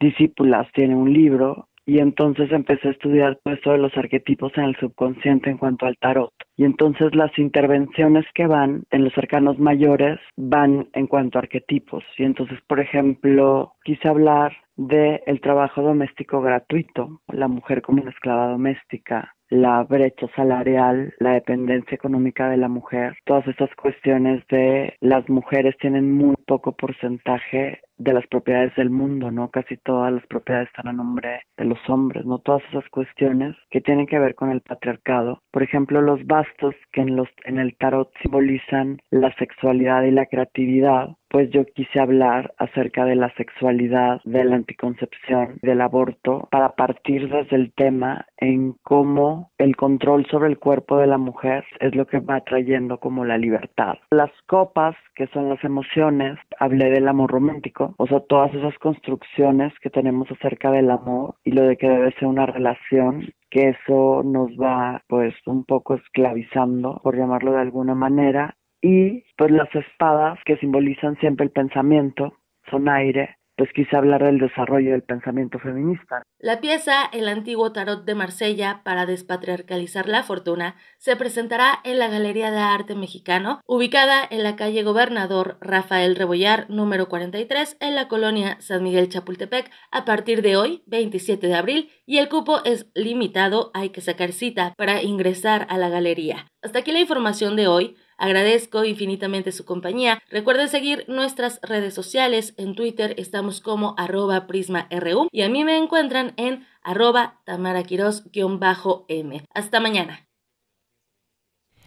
discípulas tiene un libro y entonces empecé a estudiar pues todos los arquetipos en el subconsciente en cuanto al tarot. Y entonces las intervenciones que van en los arcanos mayores van en cuanto a arquetipos. Y entonces, por ejemplo, quise hablar de el trabajo doméstico gratuito, la mujer como una esclava doméstica, la brecha salarial, la dependencia económica de la mujer, todas estas cuestiones de las mujeres tienen muy poco porcentaje de las propiedades del mundo, ¿no? Casi todas las propiedades están a nombre de los hombres, ¿no? Todas esas cuestiones que tienen que ver con el patriarcado. Por ejemplo, los bastos que en los en el tarot simbolizan la sexualidad y la creatividad, pues yo quise hablar acerca de la sexualidad, de la anticoncepción, del aborto, para partir desde el tema en cómo el control sobre el cuerpo de la mujer es lo que va trayendo como la libertad. Las copas, que son las emociones, hablé del amor romántico, o sea, todas esas construcciones que tenemos acerca del amor y lo de que debe ser una relación que eso nos va pues un poco esclavizando, por llamarlo de alguna manera, y pues las espadas que simbolizan siempre el pensamiento, son aire, pues quise hablar del desarrollo del pensamiento feminista. La pieza El antiguo tarot de Marsella para despatriarcalizar la fortuna se presentará en la Galería de Arte Mexicano, ubicada en la calle Gobernador Rafael Rebollar, número 43, en la colonia San Miguel Chapultepec, a partir de hoy, 27 de abril, y el cupo es limitado, hay que sacar cita para ingresar a la galería. Hasta aquí la información de hoy. Agradezco infinitamente su compañía. Recuerden seguir nuestras redes sociales. En Twitter estamos como arroba prisma.ru y a mí me encuentran en arroba tamaraquiros-m. Hasta mañana.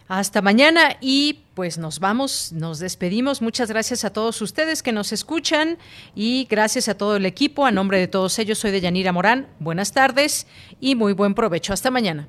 Hasta mañana y pues nos vamos, nos despedimos. Muchas gracias a todos ustedes que nos escuchan y gracias a todo el equipo. A nombre de todos ellos soy de Yanira Morán. Buenas tardes y muy buen provecho. Hasta mañana.